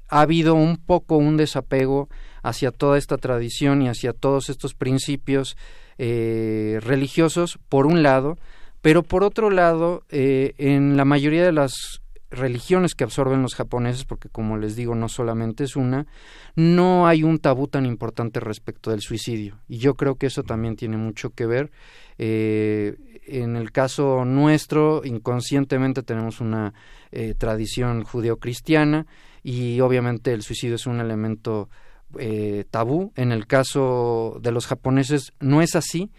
ha habido un poco un desapego hacia toda esta tradición y hacia todos estos principios eh, religiosos, por un lado, pero por otro lado, eh, en la mayoría de las religiones que absorben los japoneses, porque como les digo, no solamente es una, no hay un tabú tan importante respecto del suicidio. Y yo creo que eso también tiene mucho que ver. Eh, en el caso nuestro, inconscientemente tenemos una eh, tradición judeocristiana y obviamente el suicidio es un elemento tabú. En el caso de los japoneses no es así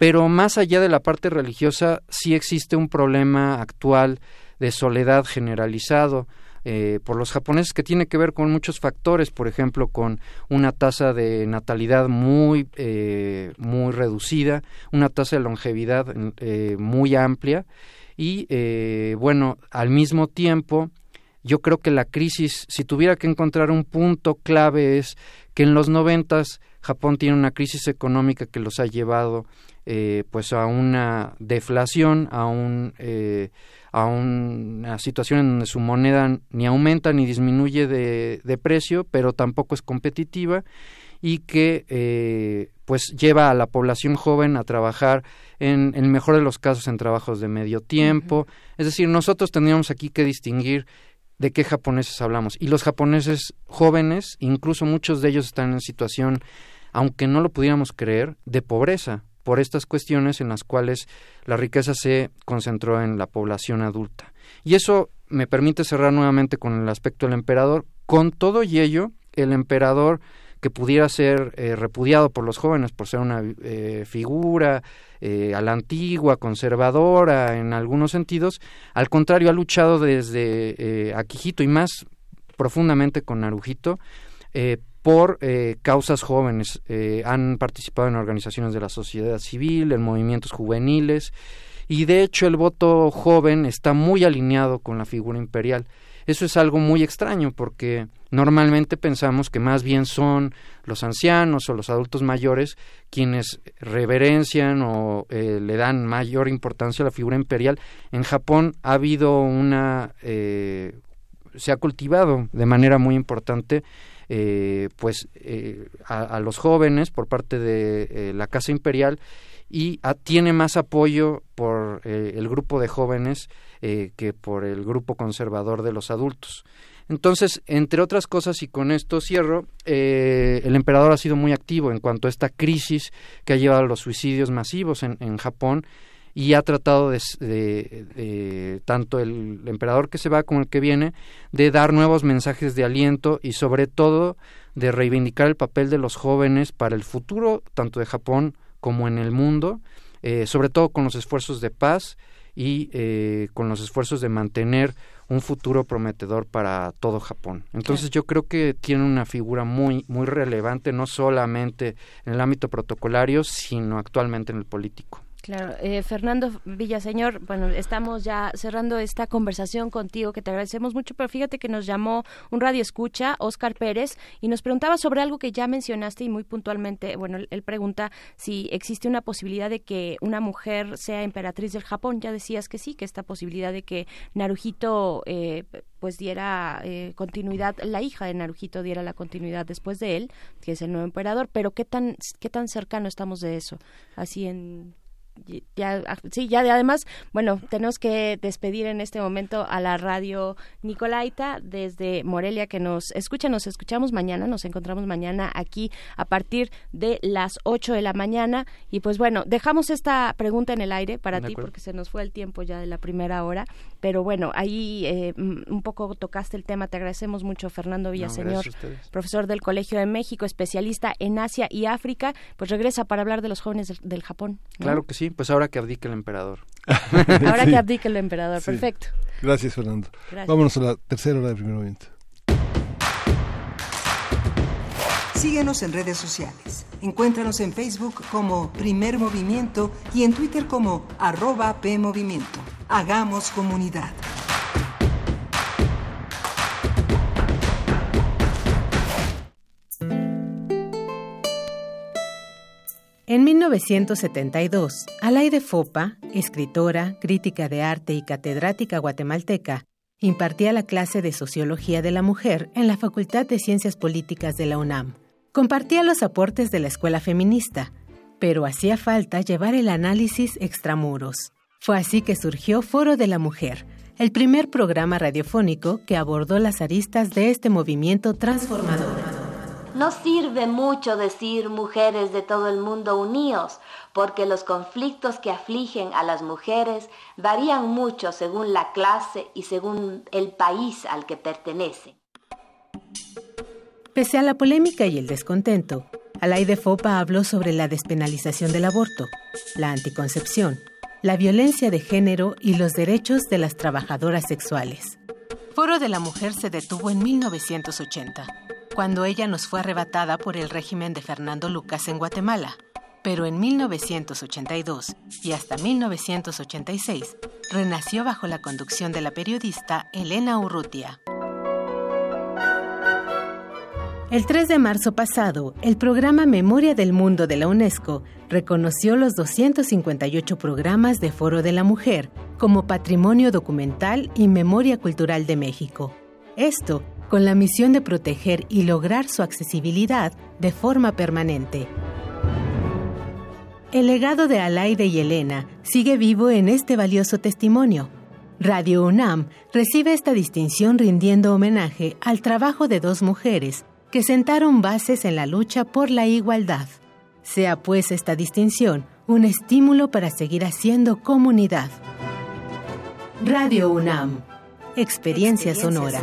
pero más allá de la parte religiosa, sí existe un problema actual de soledad generalizado eh, por los japoneses que tiene que ver con muchos factores, por ejemplo, con una tasa de natalidad muy, eh, muy reducida, una tasa de longevidad eh, muy amplia. Y, bueno, al mismo tiempo, yo creo que la crisis, si tuviera que encontrar un punto clave, es que en los noventas Japón tiene una crisis económica que los ha llevado eh, pues a una deflación, a un, eh, a una situación en donde su moneda ni aumenta ni disminuye de, de precio, pero tampoco es competitiva y que eh, pues lleva a la población joven a trabajar en, el mejor de los casos en trabajos de medio tiempo. Es decir, nosotros tendríamos aquí que distinguir de qué japoneses hablamos. Y los japoneses jóvenes, incluso muchos de ellos están en situación, aunque no lo pudiéramos creer, de pobreza por estas cuestiones en las cuales la riqueza se concentró en la población adulta. Y eso me permite cerrar nuevamente con el aspecto del emperador. Con todo y ello, el emperador que pudiera ser eh, repudiado por los jóvenes por ser una eh, figura eh, a la antigua, conservadora en algunos sentidos, al contrario ha luchado desde Akihito y más profundamente con Narujito por causas jóvenes. han participado en organizaciones de la sociedad civil, en movimientos juveniles y de hecho el voto joven está muy alineado con la figura imperial. Eso es algo muy extraño porque normalmente pensamos que más bien son los ancianos o los adultos mayores quienes reverencian o eh, le dan mayor importancia a la figura imperial. En Japón ha habido una... Eh, se ha cultivado de manera muy importante eh, pues a, los jóvenes por parte de la casa imperial y tiene más apoyo por el grupo de jóvenes eh, que por el grupo conservador de los adultos. Entonces, entre otras cosas, y con esto cierro, eh, el emperador ha sido muy activo en cuanto a esta crisis que ha llevado a los suicidios masivos en, en Japón y ha tratado de, de, tanto el emperador que se va como el que viene de dar nuevos mensajes de aliento y sobre todo de reivindicar el papel de los jóvenes para el futuro tanto de Japón como en el mundo, eh, sobre todo con los esfuerzos de paz y eh, con los esfuerzos de mantener un futuro prometedor para todo Japón. Entonces yo creo que tiene una figura muy muy relevante no solamente en el ámbito protocolario, sino actualmente en el político. Claro, eh, Fernando Villaseñor, bueno, estamos ya cerrando esta conversación contigo, que te agradecemos mucho, pero fíjate que nos llamó un radio escucha, Oscar Pérez, y nos preguntaba sobre algo que ya mencionaste y muy puntualmente, bueno, él, pregunta si existe una posibilidad de que una mujer sea emperatriz del Japón. Ya decías que sí, que esta posibilidad de que Narujito eh, pues diera eh, continuidad, la hija de Narujito diera la continuidad después de él, que es el nuevo emperador, pero qué tan, qué tan cercano estamos de eso, así en ya, ah, sí, ya además, bueno, tenemos que despedir en este momento a la radio Nicolaita desde Morelia que nos escucha, nos escuchamos mañana, nos encontramos mañana aquí a partir de las 8 de la mañana. Y pues bueno, dejamos esta pregunta en el aire para ti porque se nos fue el tiempo ya de la primera hora, pero bueno, ahí eh, un poco tocaste el tema, te agradecemos mucho Fernando Villaseñor, profesor del Colegio de México, especialista en Asia y África, pues regresa para hablar de los jóvenes del, Japón. Claro que sí pues ahora que abdique el emperador. ahora que abdique el emperador, perfecto. Gracias, Fernando. Vámonos a la tercera hora del primer momento. Síguenos en redes sociales. Encuéntranos en Facebook como Primer Movimiento y en Twitter como arroba PMovimiento. Hagamos comunidad. En 1972, Alaide Fopa, escritora, crítica de arte y catedrática guatemalteca, impartía la clase de Sociología de la Mujer en la Facultad de Ciencias Políticas de la UNAM. Compartía los aportes de la escuela feminista, pero hacía falta llevar el análisis extramuros. Fue así que surgió Foro de la Mujer, el primer programa radiofónico que abordó las aristas de este movimiento transformador. No sirve mucho decir mujeres de todo el mundo unidos, porque los conflictos que afligen a las mujeres varían mucho según la clase y según el país al que pertenecen. Pese a la polémica y el descontento, Alaide Fopa habló sobre la despenalización del aborto, la anticoncepción, la violencia de género y los derechos de las trabajadoras sexuales. Foro de la Mujer se detuvo en 1980 cuando ella nos fue arrebatada por el régimen de Fernando Lucas en Guatemala. Pero en 1982 y hasta 1986 renació bajo la conducción de la periodista Elena Urrutia. El 3 de marzo pasado, el programa Memoria del Mundo de la UNESCO reconoció los 258 programas de Foro de la Mujer como Patrimonio Documental y Memoria Cultural de México. Esto con la misión de proteger y lograr su accesibilidad de forma permanente. El legado de Alaide y Elena sigue vivo en este valioso testimonio. Radio UNAM recibe esta distinción rindiendo homenaje al trabajo de dos mujeres que sentaron bases en la lucha por la igualdad. Sea pues esta distinción un estímulo para seguir haciendo comunidad. Radio UNAM, experiencia, sonora.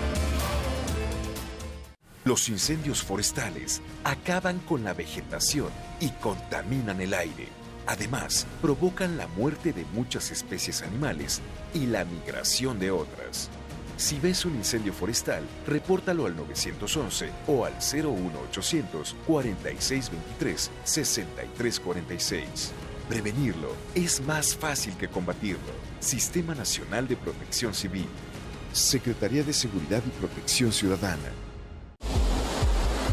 Los incendios forestales acaban con la vegetación y contaminan el aire. Además, provocan la muerte de muchas especies animales y la migración de otras. Si ves un incendio forestal, repórtalo al 911 o al 01800 4623 6346. Prevenirlo es más fácil que combatirlo. Sistema Nacional de Protección Civil. Secretaría de Seguridad y Protección Ciudadana.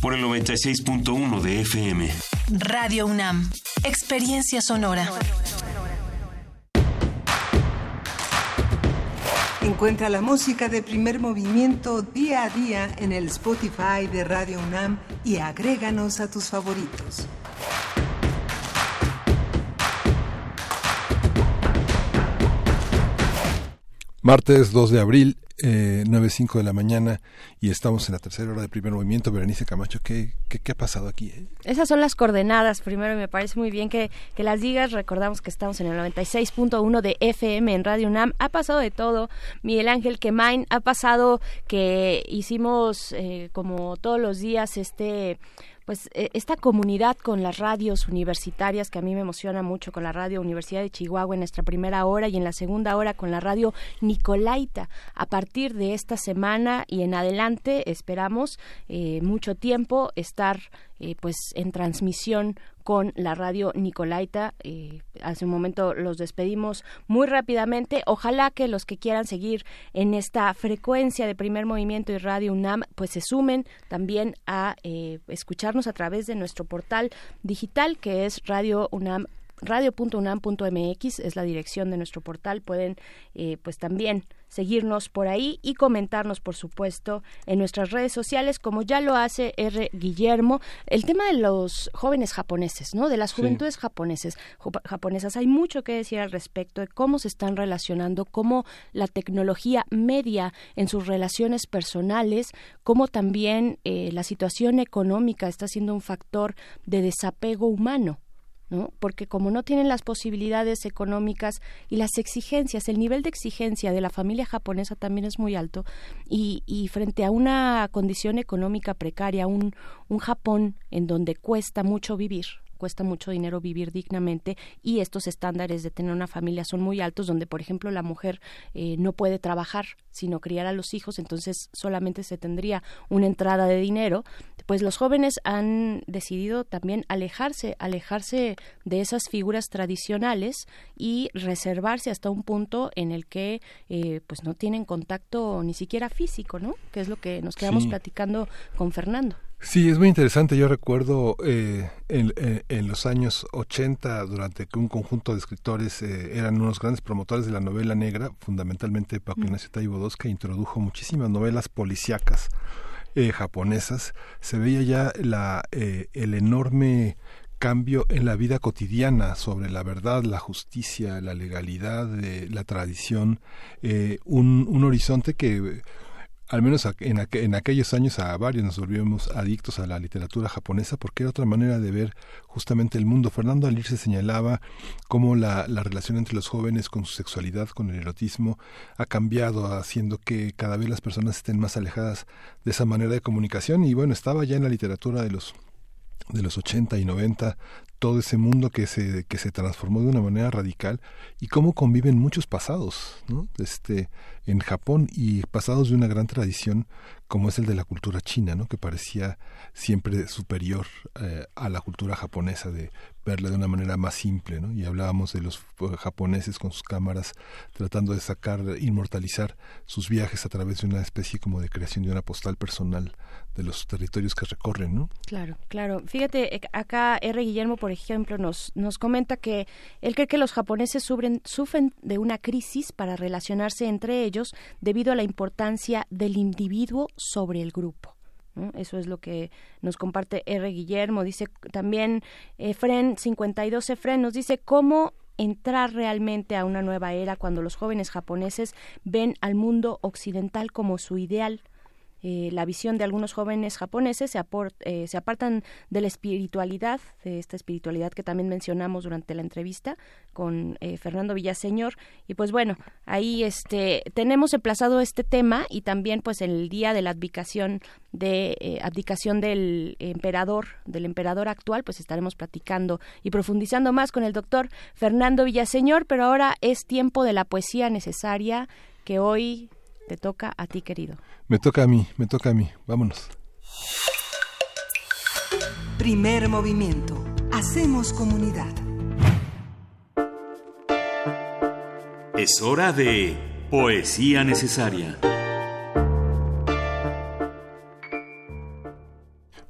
por el 96.1 de FM. Radio UNAM. Experiencia sonora. Encuentra la música de primer movimiento día a día en el Spotify de Radio UNAM y agréganos a tus favoritos. Martes 2 de abril, eh, 9.05 de la mañana y estamos en la tercera hora de primer movimiento. Berenice Camacho, ¿qué, qué, qué ha pasado aquí? eh? Esas son las coordenadas. Primero, me parece muy bien que, que las digas. Recordamos que estamos en el 96.1 de FM en Radio UNAM. Ha pasado de todo. Miguel Ángel Quemain, ha pasado que hicimos eh, como todos los días este pues eh, esta comunidad con las radios universitarias que a mí me emociona mucho con la radio Universidad de Chihuahua en nuestra primera hora y en la segunda hora con la radio Nicolaita. A partir de esta semana y en adelante esperamos eh, mucho tiempo estar eh, pues en transmisión con la radio Nicolaita. Eh, hace un momento los despedimos muy rápidamente. Ojalá que los que quieran seguir en esta frecuencia de primer movimiento y radio UNAM, pues se sumen también a eh, escucharnos a través de nuestro portal digital que es radio UNAM radio.unam.mx es la dirección de nuestro portal. Pueden eh, pues también seguirnos por ahí y comentarnos, por supuesto, en nuestras redes sociales, como ya lo hace R. Guillermo. El tema de los jóvenes japoneses, ¿no? De las juventudes japoneses, japonesas. Hay mucho que decir al respecto de cómo se están relacionando, cómo la tecnología media en sus relaciones personales, cómo también eh, la situación económica está siendo un factor de desapego humano. ¿No? Porque como no tienen las posibilidades económicas y las exigencias, el nivel de exigencia de la familia japonesa también es muy alto y, y frente a una condición económica precaria, un, un Japón en donde cuesta mucho vivir, cuesta mucho dinero vivir dignamente y estos estándares de tener una familia son muy altos donde por ejemplo la mujer eh, no puede trabajar sino criar a los hijos entonces solamente se tendría una entrada de dinero. Pues los jóvenes han decidido también alejarse alejarse de esas figuras tradicionales y reservarse hasta un punto en el que eh, pues no tienen contacto ni siquiera físico no que es lo que nos quedamos Sí. platicando con Fernando Sí, es muy interesante. Yo recuerdo eh, en, en- en los años 80, durante que un conjunto de escritores eh, eran unos grandes promotores de la novela negra, fundamentalmente Paco Mm. Ignacio Taibo que introdujo muchísimas novelas policíacas eh, japonesas, se veía ya la, eh, el enorme cambio en la vida cotidiana sobre la verdad, la justicia, la legalidad, la tradición, eh, un, un horizonte que al menos en, en, aquellos años a varios nos volvimos adictos a la literatura japonesa porque era otra manera de ver justamente el mundo. Fernando Alir se señalaba cómo la, la relación entre los jóvenes con su sexualidad, con el erotismo, ha cambiado, haciendo que cada vez las personas estén más alejadas de esa manera de comunicación. Y bueno, estaba ya en la literatura de los de los 80 y 90 todo ese mundo que se, que se transformó de una manera radical y cómo conviven muchos pasados ¿no? este, en Japón y pasados de una gran tradición como es el de la cultura china, ¿no? que parecía siempre superior eh, a la cultura japonesa, de verla de una manera más simple. ¿no? Y hablábamos de los eh, japoneses con sus cámaras tratando de sacar, inmortalizar sus viajes a través de una especie como de creación de una postal personal de los territorios que recorren. ¿no? Claro, claro. Fíjate, eh, acá R. Guillermo, por ejemplo, nos, nos comenta que él cree que los japoneses sufren, sufren de una crisis para relacionarse entre ellos debido a la importancia del individuo sobre el grupo. Eso es lo que nos comparte R. Guillermo. Dice también Efren 52 Efren nos dice cómo entrar realmente a una nueva era cuando los jóvenes japoneses ven al mundo occidental como su ideal eh, la visión de algunos jóvenes japoneses se, eh, se apartan de la espiritualidad, de esta espiritualidad que también mencionamos durante la entrevista con eh, Fernando Villaseñor. Y pues bueno, ahí este, tenemos emplazado este tema y también pues el día de la abdicación de abdicación del emperador, del emperador actual, pues estaremos platicando y profundizando más con el doctor Fernando Villaseñor, pero ahora es tiempo de la poesía necesaria que hoy te toca a ti, querido. Me toca a mí, me toca a mí. Vámonos. Primer movimiento. Hacemos comunidad. Es hora de poesía necesaria.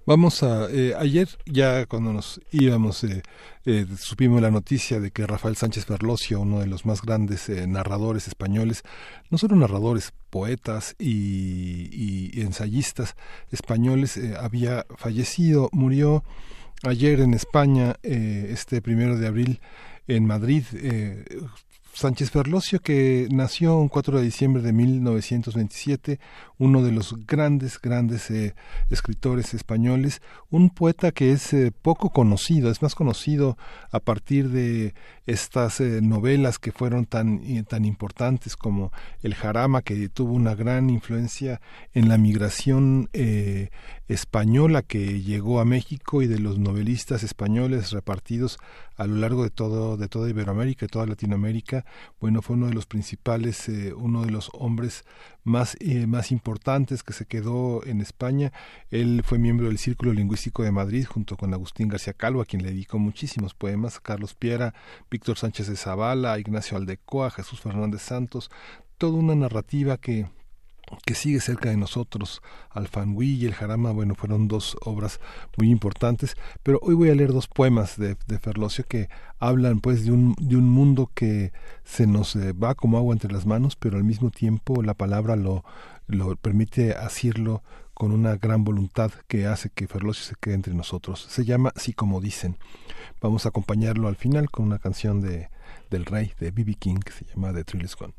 Vamos a... Eh, ayer ya cuando nos íbamos eh, eh, supimos la noticia de que Rafael Sánchez Ferlosio, uno de los más grandes narradores españoles, no solo narradores, poetas y, y ensayistas españoles, había fallecido, murió ayer en España, este primero de abril, en Madrid, Sánchez Ferlosio, que nació un 4 de diciembre de 1927, uno de los grandes, grandes eh, escritores españoles, un poeta que es eh, poco conocido, es más conocido a partir de estas eh, novelas que fueron tan, tan importantes como El Jarama, que tuvo una gran influencia en la migración española que llegó a México y de los novelistas españoles repartidos a lo largo de todo de toda Iberoamérica y toda Latinoamérica bueno fue uno de los principales eh, uno de los hombres más eh, más importantes que se quedó en España. Él fue miembro del Círculo Lingüístico de Madrid junto con Agustín García Calvo a quien le dedicó muchísimos poemas Carlos Piera Víctor Sánchez de Zavala Ignacio Aldecoa Jesús Fernández Santos toda una narrativa que que sigue cerca de nosotros. Alfanwi y el Jarama, bueno, fueron dos obras muy importantes, pero hoy voy a leer dos poemas de, de Ferlosio que hablan pues de un, de un mundo que se nos eh, va como agua entre las manos, pero al mismo tiempo la palabra lo, lo permite asirlo con una gran voluntad que hace que Ferlosio se quede entre nosotros. Se llama Así como dicen. Vamos a acompañarlo al final con una canción de, del rey de B.B. King que se llama The Thrill Gone.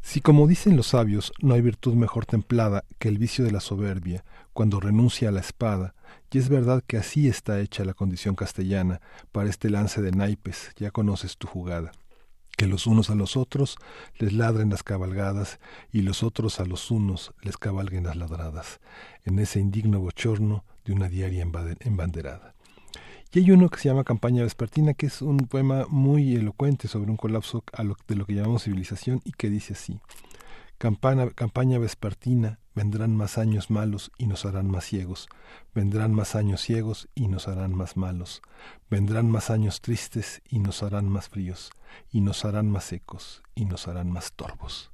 Si como dicen los sabios, no hay virtud mejor templada que el vicio de la soberbia, cuando renuncia a la espada, y es verdad que así está hecha la condición castellana para este lance de naipes, ya conoces tu jugada. Que los unos a los otros les ladren las cabalgadas y los otros a los unos les cabalguen las ladradas, en ese indigno bochorno de una diaria embanderada. Y hay uno que se llama Campaña Vespertina, que es un poema muy elocuente sobre un colapso de lo que llamamos civilización y que dice así. Campana, campaña vespertina, vendrán más años malos y nos harán más ciegos, vendrán más años ciegos y nos harán más malos, vendrán más años tristes y nos harán más fríos, y nos harán más secos y nos harán más torvos.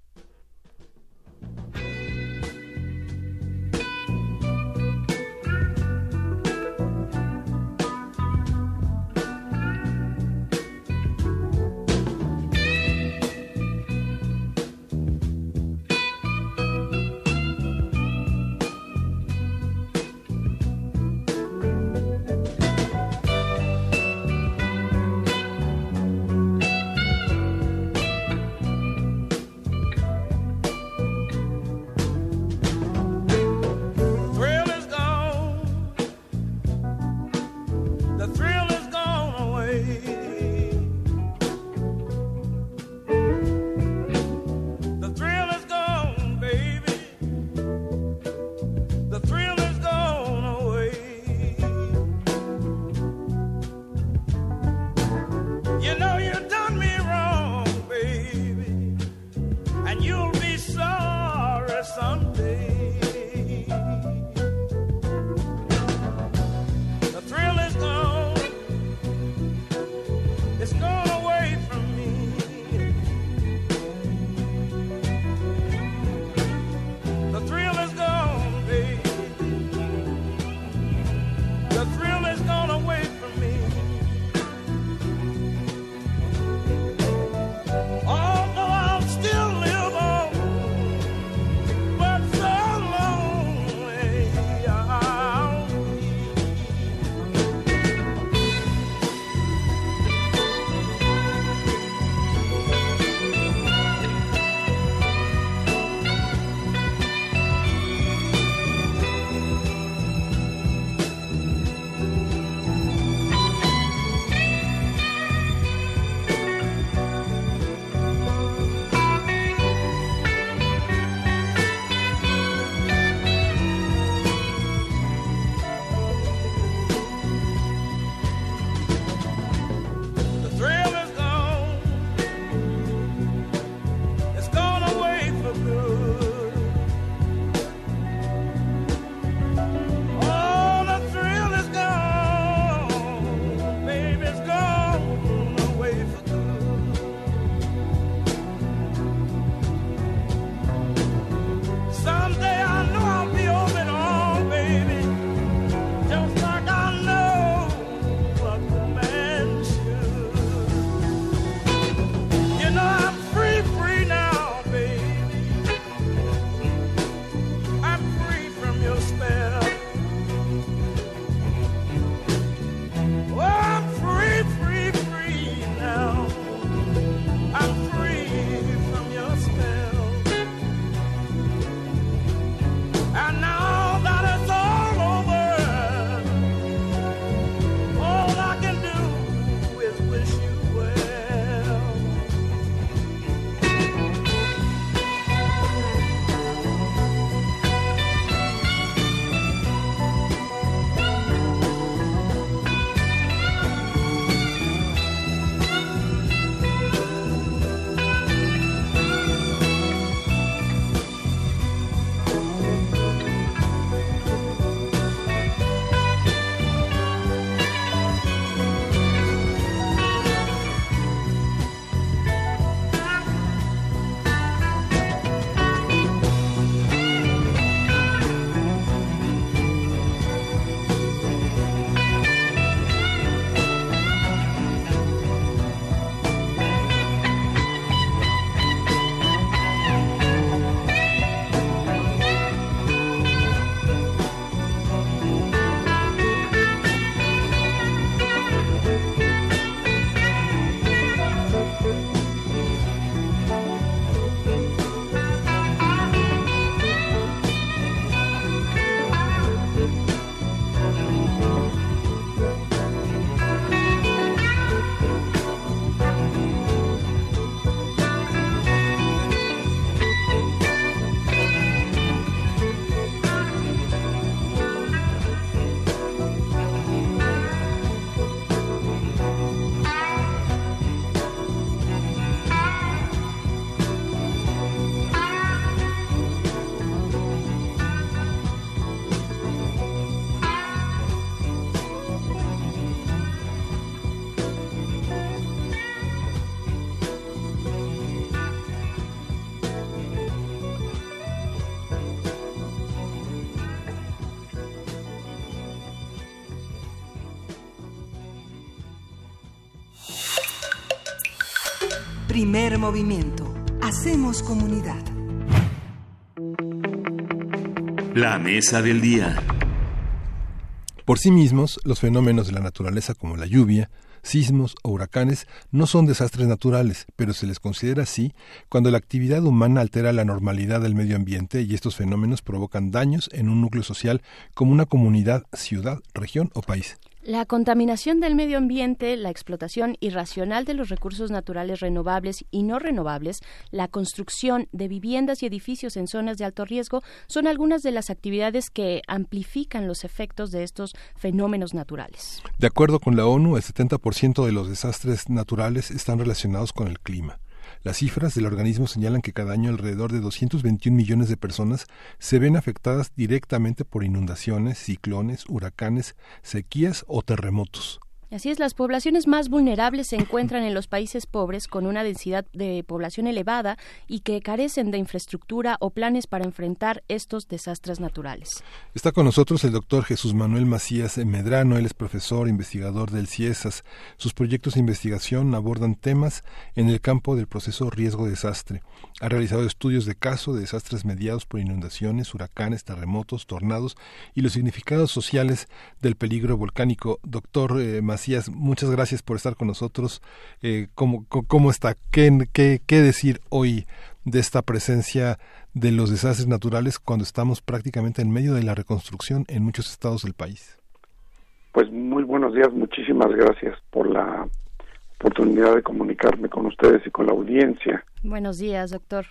Primer movimiento. Hacemos comunidad. La mesa del día. Por sí mismos, los fenómenos de la naturaleza como la lluvia, sismos o huracanes no son desastres naturales, pero se les considera así cuando la actividad humana altera la normalidad del medio ambiente y estos fenómenos provocan daños en un núcleo social como una comunidad, ciudad, región o país. La contaminación del medio ambiente, la explotación irracional de los recursos naturales renovables y no renovables, la construcción de viviendas y edificios en zonas de alto riesgo son algunas de las actividades que amplifican los efectos de estos fenómenos naturales. De acuerdo con la ONU, el 70% de los desastres naturales están relacionados con el clima. Las cifras del organismo señalan que cada año alrededor de 221 millones de personas se ven afectadas directamente por inundaciones, ciclones, huracanes, sequías o terremotos. Así es, las poblaciones más vulnerables se encuentran en los países pobres con una densidad de población elevada y que carecen de infraestructura o planes para enfrentar estos desastres naturales. Está con nosotros el doctor Jesús Manuel Macías Medrano, él es profesor, investigador del CIESAS. Sus proyectos de investigación abordan temas en el campo del proceso riesgo-desastre. Ha realizado estudios de caso de desastres mediados por inundaciones, huracanes, terremotos, tornados y los significados sociales del peligro volcánico. Doctor eh, Macías, muchas gracias por estar con nosotros. Eh, ¿cómo, ¿Cómo está? ¿Qué, qué, qué decir hoy de esta presencia de los desastres naturales cuando estamos prácticamente en medio de la reconstrucción en muchos estados del país? Pues muy buenos días, muchísimas gracias por la oportunidad de comunicarme con ustedes y con la audiencia. Buenos días, doctor.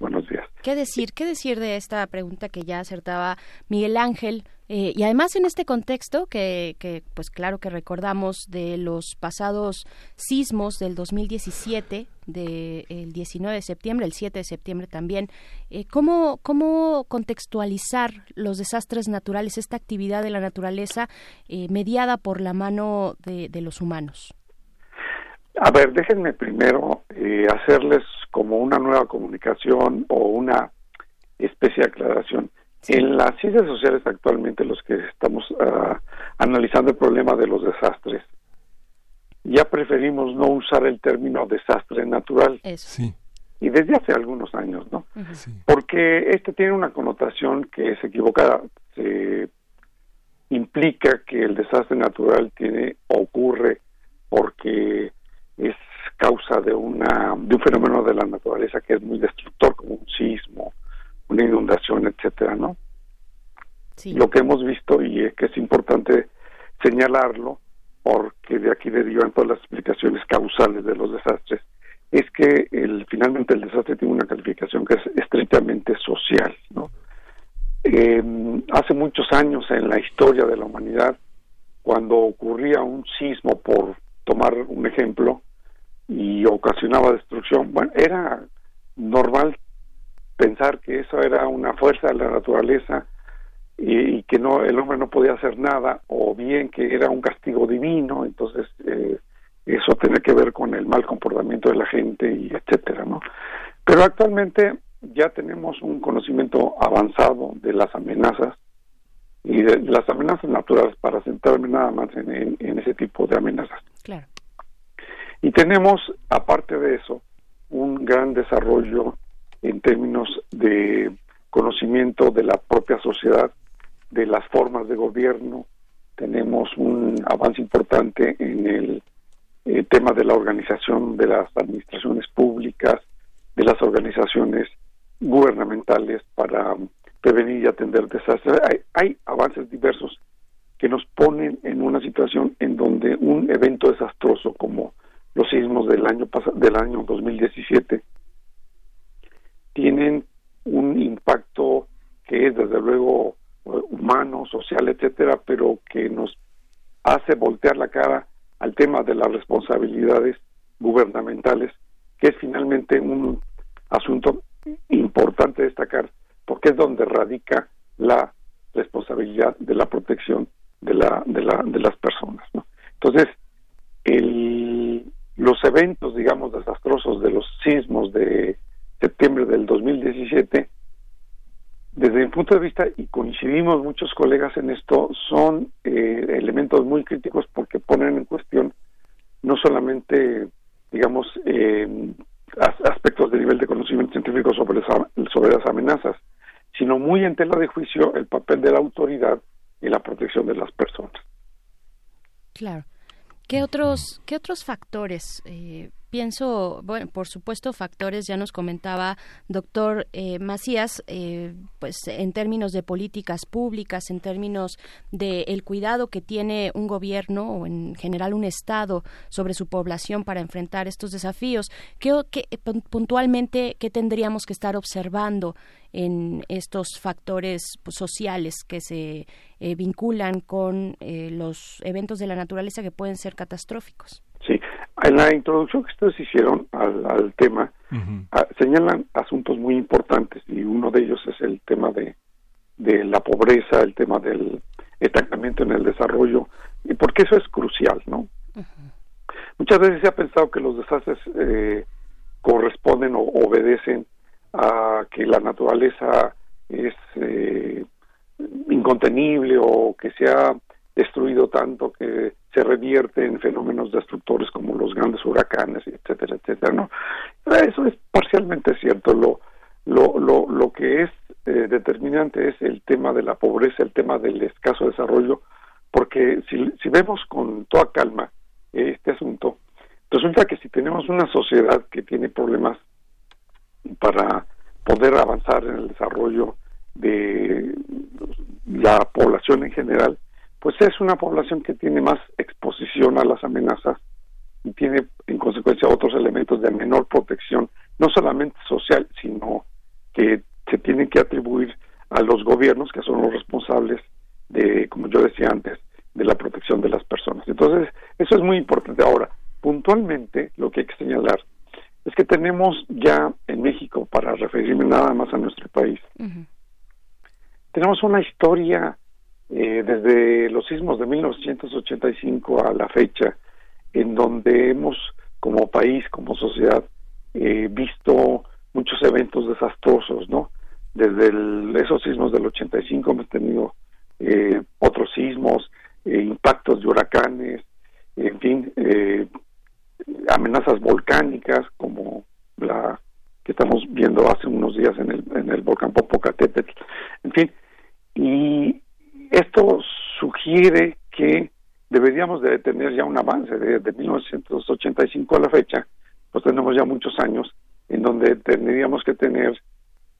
Buenos días. ¿Qué decir? ¿Qué decir de esta pregunta que ya acertaba Miguel Ángel? Eh, y además en este contexto que, que, pues claro que recordamos de los pasados sismos del 2017, del 19 de septiembre, el 7 de septiembre también, eh, ¿cómo, ¿cómo contextualizar los desastres naturales, esta actividad de la naturaleza eh, mediada por la mano de, de los humanos? A ver, déjenme primero eh, hacerles como una nueva comunicación o una especie de aclaración. En las ciencias sociales actualmente los que estamos uh, analizando el problema de los desastres, ya preferimos no usar el término desastre natural. Sí. Y desde hace algunos años, ¿no? Sí. Porque este tiene una connotación que es equivocada. Se implica que el desastre natural tiene ocurre porque es causa de una de un fenómeno de la naturaleza que es muy destructor como un sismo una inundación etcétera no sí. lo que hemos visto y es que es importante señalarlo porque de aquí derivan todas las explicaciones causales de los desastres es que el finalmente el desastre tiene una calificación que es estrictamente social no eh, hace muchos años en la historia de la humanidad cuando ocurría un sismo por tomar un ejemplo y ocasionaba destrucción. Bueno, era normal pensar que eso era una fuerza de la naturaleza y, y, que no el hombre no podía hacer nada o bien que era un castigo divino entonces eh, eso tiene que ver con el mal comportamiento de la gente y etcétera no pero actualmente ya tenemos un conocimiento avanzado de las amenazas y de las amenazas naturales para centrarme nada más en, en, en ese tipo de amenazas. Claro. Y tenemos, aparte de eso, un gran desarrollo en términos de conocimiento de la propia sociedad, de las formas de gobierno. Tenemos un avance importante en el, el tema de la organización de las administraciones públicas, de las organizaciones gubernamentales para prevenir y atender desastres. Hay, hay avances diversos que nos ponen en una situación en donde un evento desastroso como los sismos del año del año 2017 tienen un impacto que es desde luego humano, social, etcétera, pero que nos hace voltear la cara al tema de las responsabilidades gubernamentales, que es finalmente un asunto importante destacar, porque es donde radica la responsabilidad de la protección de la de, la, de las personas, ¿no? Entonces, el los eventos, digamos, desastrosos de los sismos de septiembre del 2017, desde mi punto de vista, y muchos colegas en esto, son eh, elementos muy críticos porque ponen en cuestión no solamente digamos, eh, aspectos de nivel de conocimiento científico sobre, sobre las amenazas, sino muy en tela de juicio el papel de la autoridad y la protección de las personas. Claro. ¿Qué otros, qué otros factores eh, pienso, bueno, por supuesto, factores, ya nos comentaba doctor eh, Macías, eh, pues en términos de políticas públicas, en términos del el cuidado que tiene un gobierno o en general un Estado sobre su población para enfrentar estos desafíos. ¿Qué, qué puntualmente, qué tendríamos que estar observando en estos factores pues, sociales que se eh, vinculan con los eventos de la naturaleza que pueden ser catastróficos? En la introducción que ustedes hicieron al, tema, ah, señalan asuntos muy importantes y uno de ellos es el tema de, de la pobreza, el tema del estancamiento en el desarrollo, y porque eso es crucial, ¿no? Muchas veces se ha pensado que los desastres eh, corresponden o obedecen a que la naturaleza es eh, incontenible o que se ha destruido tanto que se revierte en fenómenos destructores como los grandes huracanes, etcétera, etcétera, ¿no? Eso es parcialmente cierto. Lo, lo, lo, lo que es eh, determinante es el tema de la pobreza, el tema del escaso desarrollo, porque si, si vemos con toda calma este asunto, resulta que si tenemos una sociedad que tiene problemas para poder avanzar en el desarrollo de la población en general, pues es una población que tiene más exposición a las amenazas y tiene en consecuencia otros elementos de menor protección, no solamente social, sino que se tienen que atribuir a los gobiernos que son los responsables de, como yo decía antes, de la protección de las personas. Entonces, eso es muy importante. Ahora, puntualmente, lo que hay que señalar es que tenemos ya en México, para referirme nada más a nuestro país, tenemos una historia eh, desde los sismos de 1985 a la fecha, en donde hemos, como país, como sociedad, eh, visto muchos eventos desastrosos, ¿no? Desde esos sismos del 85 hemos tenido eh, otros sismos, impactos de huracanes, en fin, amenazas volcánicas como la que estamos viendo hace unos días en el, en el volcán Popocatépetl, en fin, y esto sugiere que deberíamos de tener ya un avance de, 1985 a la fecha, pues tenemos ya muchos años en donde tendríamos que tener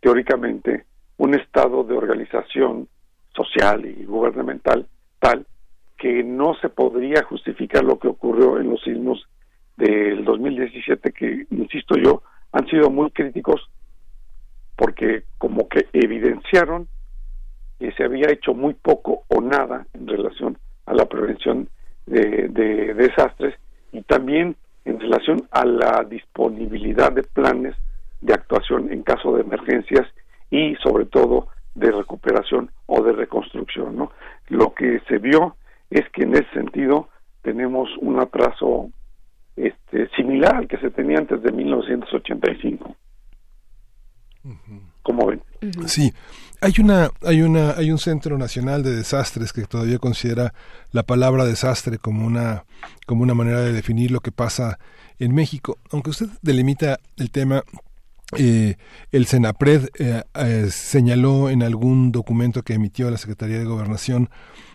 teóricamente un estado de organización social y gubernamental tal que no se podría justificar lo que ocurrió en los sismos del 2017 que, insisto yo, han sido muy críticos porque como que evidenciaron que se había hecho muy poco o nada en relación a la prevención de, desastres y también en relación a la disponibilidad de planes de actuación en caso de emergencias y sobre todo de recuperación o de reconstrucción. ¿no? Lo que se vio es que en ese sentido tenemos un atraso este, similar al que se tenía antes de 1985. ¿Cómo ven? Sí, hay una, hay una, hay un centro nacional de desastres que todavía considera la palabra desastre como una, como una manera de definir lo que pasa en México. Aunque usted delimita el tema eh, el CENAPRED eh, eh, señaló en algún documento que emitió la Secretaría de Gobernación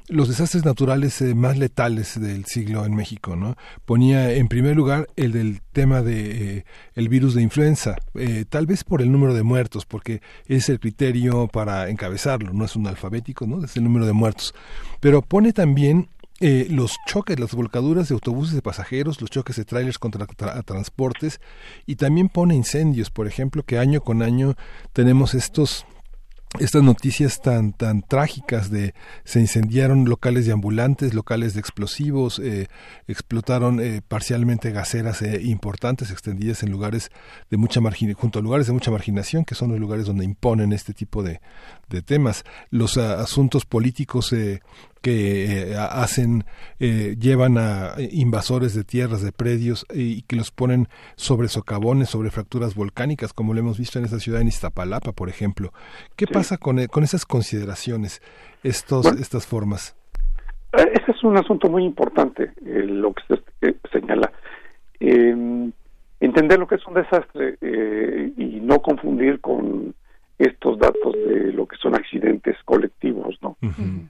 los desastres naturales eh, más letales del siglo en México, ¿no? Ponía en primer lugar el del tema de eh, el virus de influenza, eh, tal vez por el número de muertos, porque es el criterio para encabezarlo, no es un alfabético, ¿no? Es el número de muertos. Pero pone también los choques, las volcaduras de autobuses de pasajeros, los choques de trailers contra transportes y también pone incendios, por ejemplo, que año con año tenemos estos estas noticias tan tan trágicas de se incendiaron locales de ambulantes, locales de explosivos, eh, explotaron eh, parcialmente gaseras eh, importantes extendidas en lugares de mucha margin junto a lugares de mucha marginación que son los lugares donde imponen este tipo de, de temas. Los asuntos políticos que eh, hacen, eh, llevan a invasores de tierras, de predios y que los ponen sobre socavones, sobre fracturas volcánicas, como lo hemos visto en esta ciudad, en Iztapalapa, por ejemplo. ¿Qué pasa con, eh, con esas consideraciones, estos, estas formas? Ese es un asunto muy importante, lo que se señala. entender lo que es un desastre y no confundir con estos datos de lo que son accidentes colectivos, ¿no?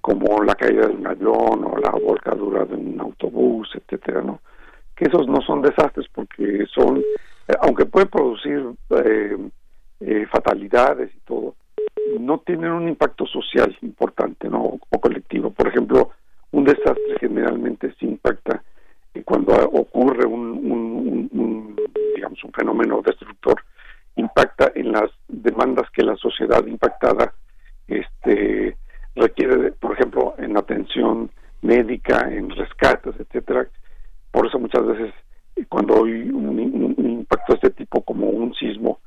Como la caída de un avión o la volcadura de un autobús, etcétera, ¿no? Que esos no son desastres porque son, eh, aunque pueden producir eh, eh, fatalidades y todo, no tienen un impacto social importante, ¿no? O colectivo. Por ejemplo, un desastre generalmente se impacta cuando ocurre un, un, digamos, un fenómeno destructor impacta en las demandas que la sociedad impactada este requiere, por ejemplo, en atención médica, en rescates, etcétera. Por eso muchas veces cuando hay un, impacto de este tipo como un sismo,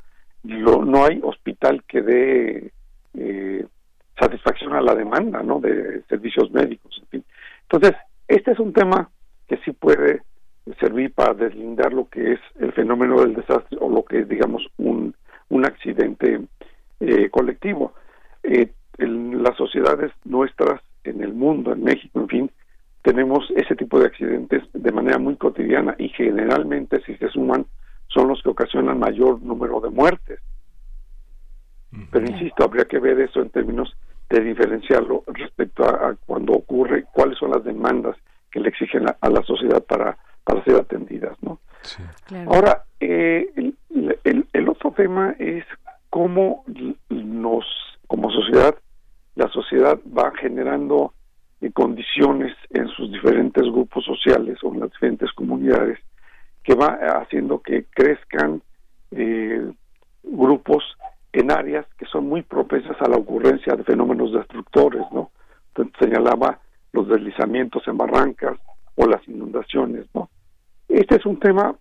no hay hospital que dé eh, satisfacción a la demanda, ¿no? De servicios médicos, en fin. Entonces, este es un tema que sí puede servir para deslindar lo que es el fenómeno del desastre o lo que es, digamos, un, un accidente eh, colectivo. Eh, en las sociedades nuestras, en el mundo, en México, en fin, tenemos ese tipo de accidentes de manera muy cotidiana y generalmente, si se suman, son los que ocasionan mayor número de muertes. Pero insisto, habría que ver eso en términos de diferenciarlo respecto a, cuando ocurre, cuáles son las demandas que le exigen a la sociedad para para ser atendidas, ¿no? Ahora, eh, el, tema es cómo nos, como sociedad, la sociedad va generando eh, condiciones en sus diferentes grupos sociales o en las diferentes comunidades que va haciendo que crezcan eh, grupos en áreas que son muy propensas a la ocurrencia de fenómenos destructores, ¿no? Entonces señalaba los deslizamientos en barrancas o las inundaciones, ¿no? Este es un tema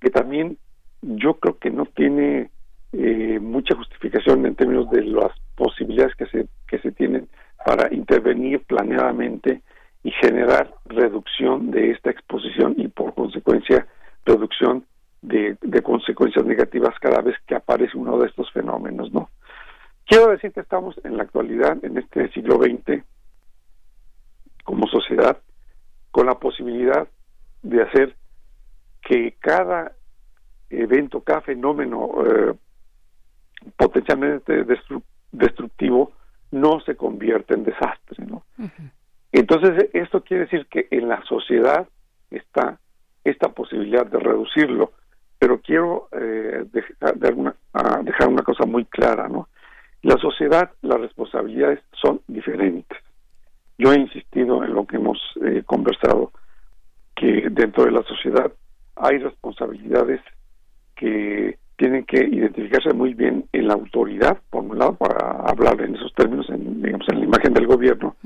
que también yo creo que no tiene eh, mucha justificación en términos de las posibilidades que se, que se tienen para intervenir planeadamente y generar reducción de esta exposición y por consecuencia reducción de, de, consecuencias negativas cada vez que aparece uno de estos fenómenos, ¿no? Quiero decir que estamos en la actualidad, en este siglo XX, como sociedad, con la posibilidad de hacer que cada evento, cada fenómeno eh, potencialmente destructivo no se convierta en desastre, ¿no? Entonces esto quiere decir que en la sociedad está esta posibilidad de reducirlo, pero quiero eh, dejar, de ah, dejar una cosa muy clara, ¿no? La sociedad, las responsabilidades son diferentes. Yo he insistido en lo que hemos eh, conversado que dentro de la sociedad hay responsabilidades que tienen que identificarse muy bien en la autoridad, por un lado, para hablar en esos términos, en, digamos, en la imagen del gobierno,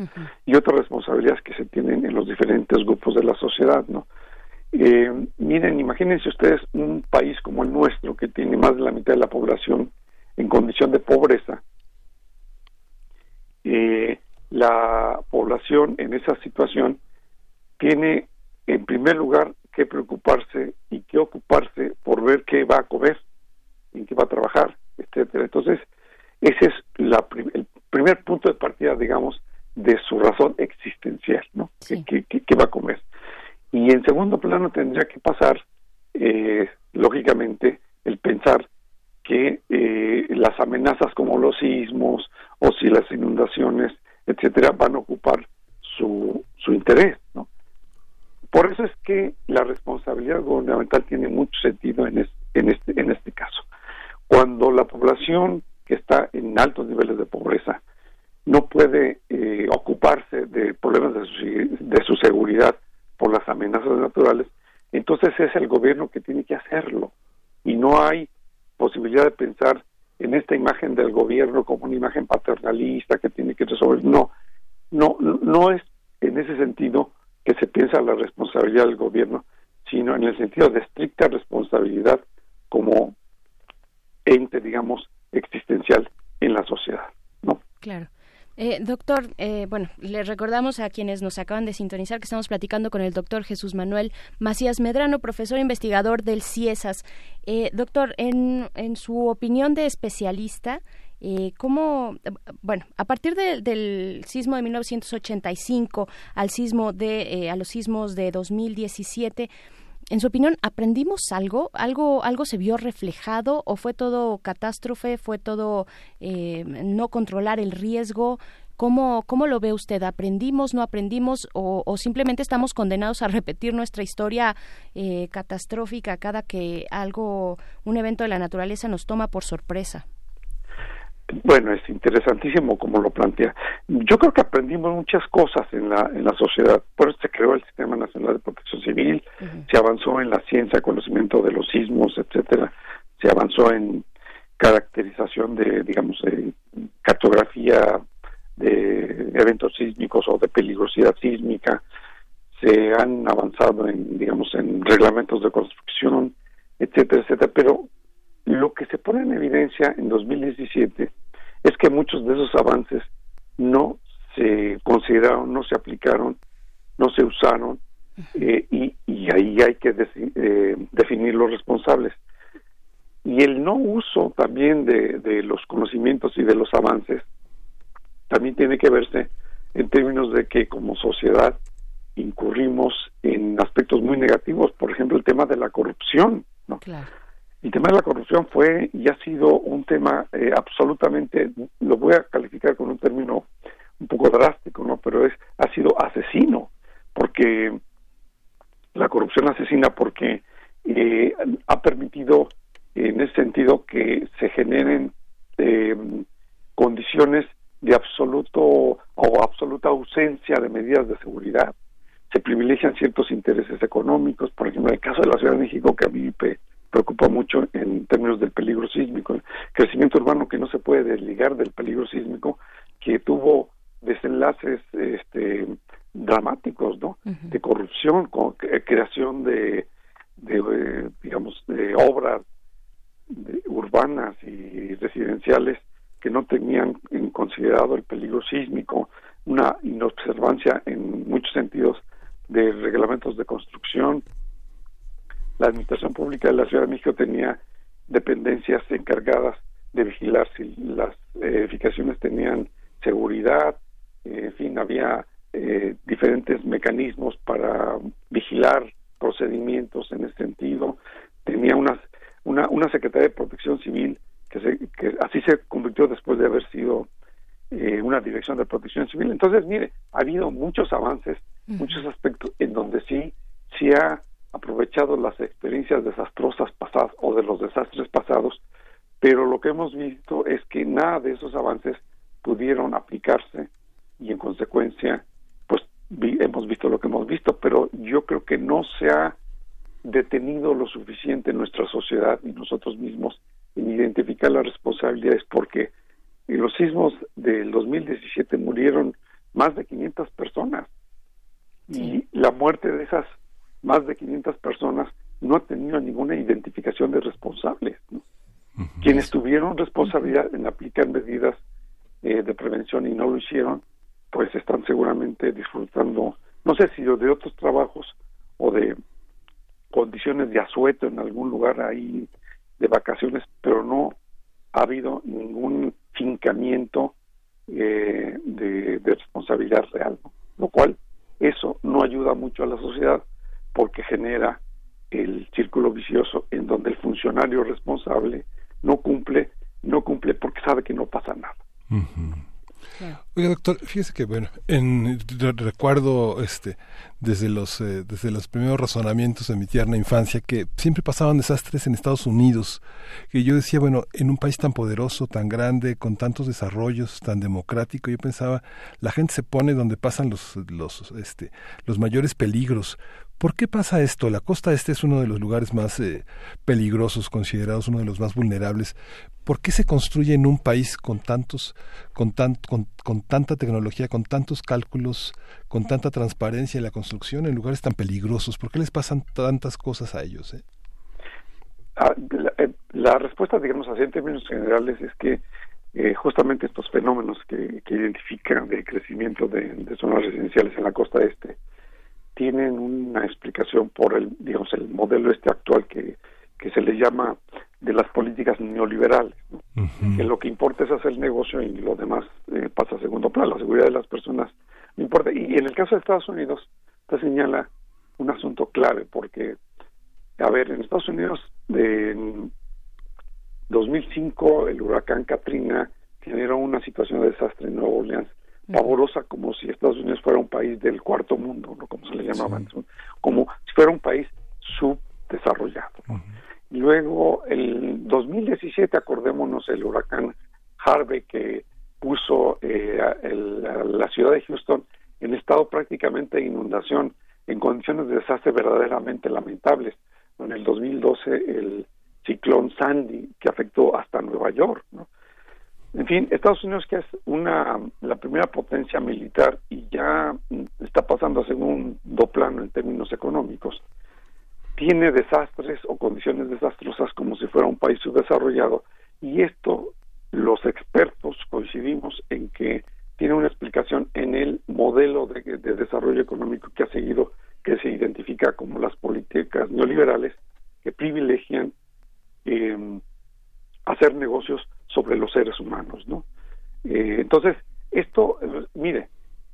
y otras responsabilidades que se tienen en los diferentes grupos de la sociedad, ¿no? Eh, miren, imagínense ustedes un país como el nuestro, que tiene más de la mitad de la población en condición de pobreza. Eh, la población en esa situación tiene en primer lugar, que preocuparse y que ocuparse por ver qué va a comer, en qué va a trabajar, etcétera. Entonces, ese es la el primer punto de partida, digamos, de su razón existencial, ¿no? ¿Qué, va a comer? Y en segundo plano tendría que pasar, eh, lógicamente, el pensar que eh, las amenazas como los sismos o si las inundaciones, etcétera, van a ocupar su, su interés, ¿no? Por eso es que la responsabilidad gubernamental tiene mucho sentido en, en, este, en este caso. Cuando la población que está en altos niveles de pobreza no puede eh, ocuparse de problemas de su, de su seguridad por las amenazas naturales, entonces es el gobierno que tiene que hacerlo. Y no hay posibilidad de pensar en esta imagen del gobierno como una imagen paternalista que tiene que resolver. No, no, no es en ese sentido que se piensa la responsabilidad del gobierno, sino en el sentido de estricta responsabilidad como ente, digamos, existencial en la sociedad, ¿no? Claro. Eh, doctor, eh, bueno, le recordamos a quienes nos acaban de sintonizar que estamos platicando con el doctor Jesús Manuel Macías Medrano, profesor investigador del CIESAS. Eh, doctor, en, en su opinión de especialista, eh, ¿Cómo, bueno, a partir del sismo de 1985 al sismo de, eh, a los sismos de 2017, en su opinión, ¿aprendimos algo? ¿Algo, algo se vio reflejado o fue todo catástrofe? ¿Fue todo eh, no controlar el riesgo? ¿Cómo, ¿Cómo lo ve usted? ¿Aprendimos, no aprendimos o, simplemente estamos condenados a repetir nuestra historia eh, catastrófica cada que algo, un evento de la naturaleza nos toma por sorpresa? Bueno, es interesantísimo como lo plantea. Yo creo que aprendimos muchas cosas en la, en la sociedad. Por eso se creó el Sistema Nacional de Protección Civil, se avanzó en la ciencia, conocimiento de los sismos, etcétera. Se avanzó en caracterización de, digamos, de cartografía de eventos sísmicos o de peligrosidad sísmica. Se han avanzado en, digamos, en reglamentos de construcción, etcétera, etcétera. Pero lo que se pone en evidencia en 2017 es que muchos de esos avances no se consideraron, no se aplicaron, no se usaron eh, y, ahí hay que eh, definir los responsables. Y el no uso también de, de los conocimientos y de los avances también tiene que verse en términos de que como sociedad incurrimos en aspectos muy negativos, por ejemplo el tema de la corrupción, ¿no? Claro. El tema de la corrupción fue y ha sido un tema eh, absolutamente, lo voy a calificar con un término un poco drástico, ¿no? Pero es ha sido asesino, porque la corrupción asesina porque eh, ha permitido en ese sentido que se generen eh, condiciones de absoluto o absoluta ausencia de medidas de seguridad. Se privilegian ciertos intereses económicos, por ejemplo, en el caso de la Ciudad de México, que a mí preocupa mucho en términos del peligro sísmico, el crecimiento urbano que no se puede desligar del peligro sísmico, que tuvo desenlaces este, dramáticos, ¿no? De corrupción, con creación de, de eh, digamos, de obras urbanas y residenciales que no tenían en considerado el peligro sísmico, una inobservancia en muchos sentidos de reglamentos de construcción, la Administración Pública de la Ciudad de México tenía dependencias encargadas de vigilar si las edificaciones tenían seguridad, en fin, había eh, diferentes mecanismos para vigilar procedimientos en ese sentido, tenía una, una Secretaría de Protección Civil que, se, que así se convirtió después de haber sido eh, una dirección de protección civil. Entonces, mire, ha habido muchos avances, muchos aspectos en donde sí, sí ha aprovechado las experiencias desastrosas pasadas o de los desastres pasados, pero lo que hemos visto es que nada de esos avances pudieron aplicarse y en consecuencia pues hemos visto lo que hemos visto, pero yo creo que no se ha detenido lo suficiente en nuestra sociedad y nosotros mismos en identificar las responsabilidades porque en los sismos del 2017 murieron más de 500 personas. Y la muerte de esas más de 500 personas no han tenido ninguna identificación de responsables. Quienes tuvieron responsabilidad en aplicar medidas eh, de prevención y no lo hicieron, pues están seguramente disfrutando, no sé si de otros trabajos o de condiciones de asueto en algún lugar ahí de vacaciones, pero no ha habido ningún fincamiento eh, de, responsabilidad real, lo cual eso no ayuda mucho a la sociedad porque genera el círculo vicioso en donde el funcionario responsable no cumple, no cumple porque sabe que no pasa nada. Oiga, doctor, fíjese que, bueno, en, recuerdo este, desde, los, eh, desde los primeros razonamientos de mi tierna infancia que siempre pasaban desastres en Estados Unidos, que yo decía, bueno, en un país tan poderoso, tan grande, con tantos desarrollos, tan democrático, yo pensaba, la gente se pone donde pasan los, los, este, los mayores peligros, ¿Por qué pasa esto? La costa este es uno de los lugares más eh, peligrosos, considerados uno de los más vulnerables. ¿Por qué se construye en un país con tantos, con, tan, con, tanta tecnología, con tantos cálculos, con tanta transparencia en la construcción en lugares tan peligrosos? ¿Por qué les pasan tantas cosas a ellos? Eh? Ah, eh, la, respuesta, digamos así en términos generales, es que justamente estos fenómenos que, identifican de crecimiento de, de zonas residenciales en la costa este, tienen una explicación por el, digamos, el modelo este actual que, que se le llama de las políticas neoliberales, que lo que importa es hacer el negocio y lo demás eh, pasa a segundo plano, la seguridad de las personas no importa. Y en el caso de Estados Unidos, te señala un asunto clave, porque A ver, en Estados Unidos, en 2005, el huracán Katrina generó una situación de desastre en Nueva Orleans pavorosa como si Estados Unidos fuera un país del cuarto mundo, ¿no? como se le llamaba como si fuera un país subdesarrollado. Luego, el 2017, acordémonos el huracán Harvey que puso eh, la ciudad de Houston en estado prácticamente de inundación, en condiciones de desastre verdaderamente lamentables. En el 2012, el ciclón Sandy, que afectó hasta Nueva York. ¿no? En fin, Estados Unidos que es una la primera potencia militar y ya está pasando a segundo plano en términos económicos, tiene desastres o condiciones desastrosas como si fuera un país subdesarrollado. Y esto los expertos coincidimos en que tiene una explicación en el modelo de, desarrollo económico que ha seguido, que se identifica como las políticas neoliberales que privilegian eh, hacer negocios sobre los seres humanos, ¿no? Eh, entonces, esto, mire,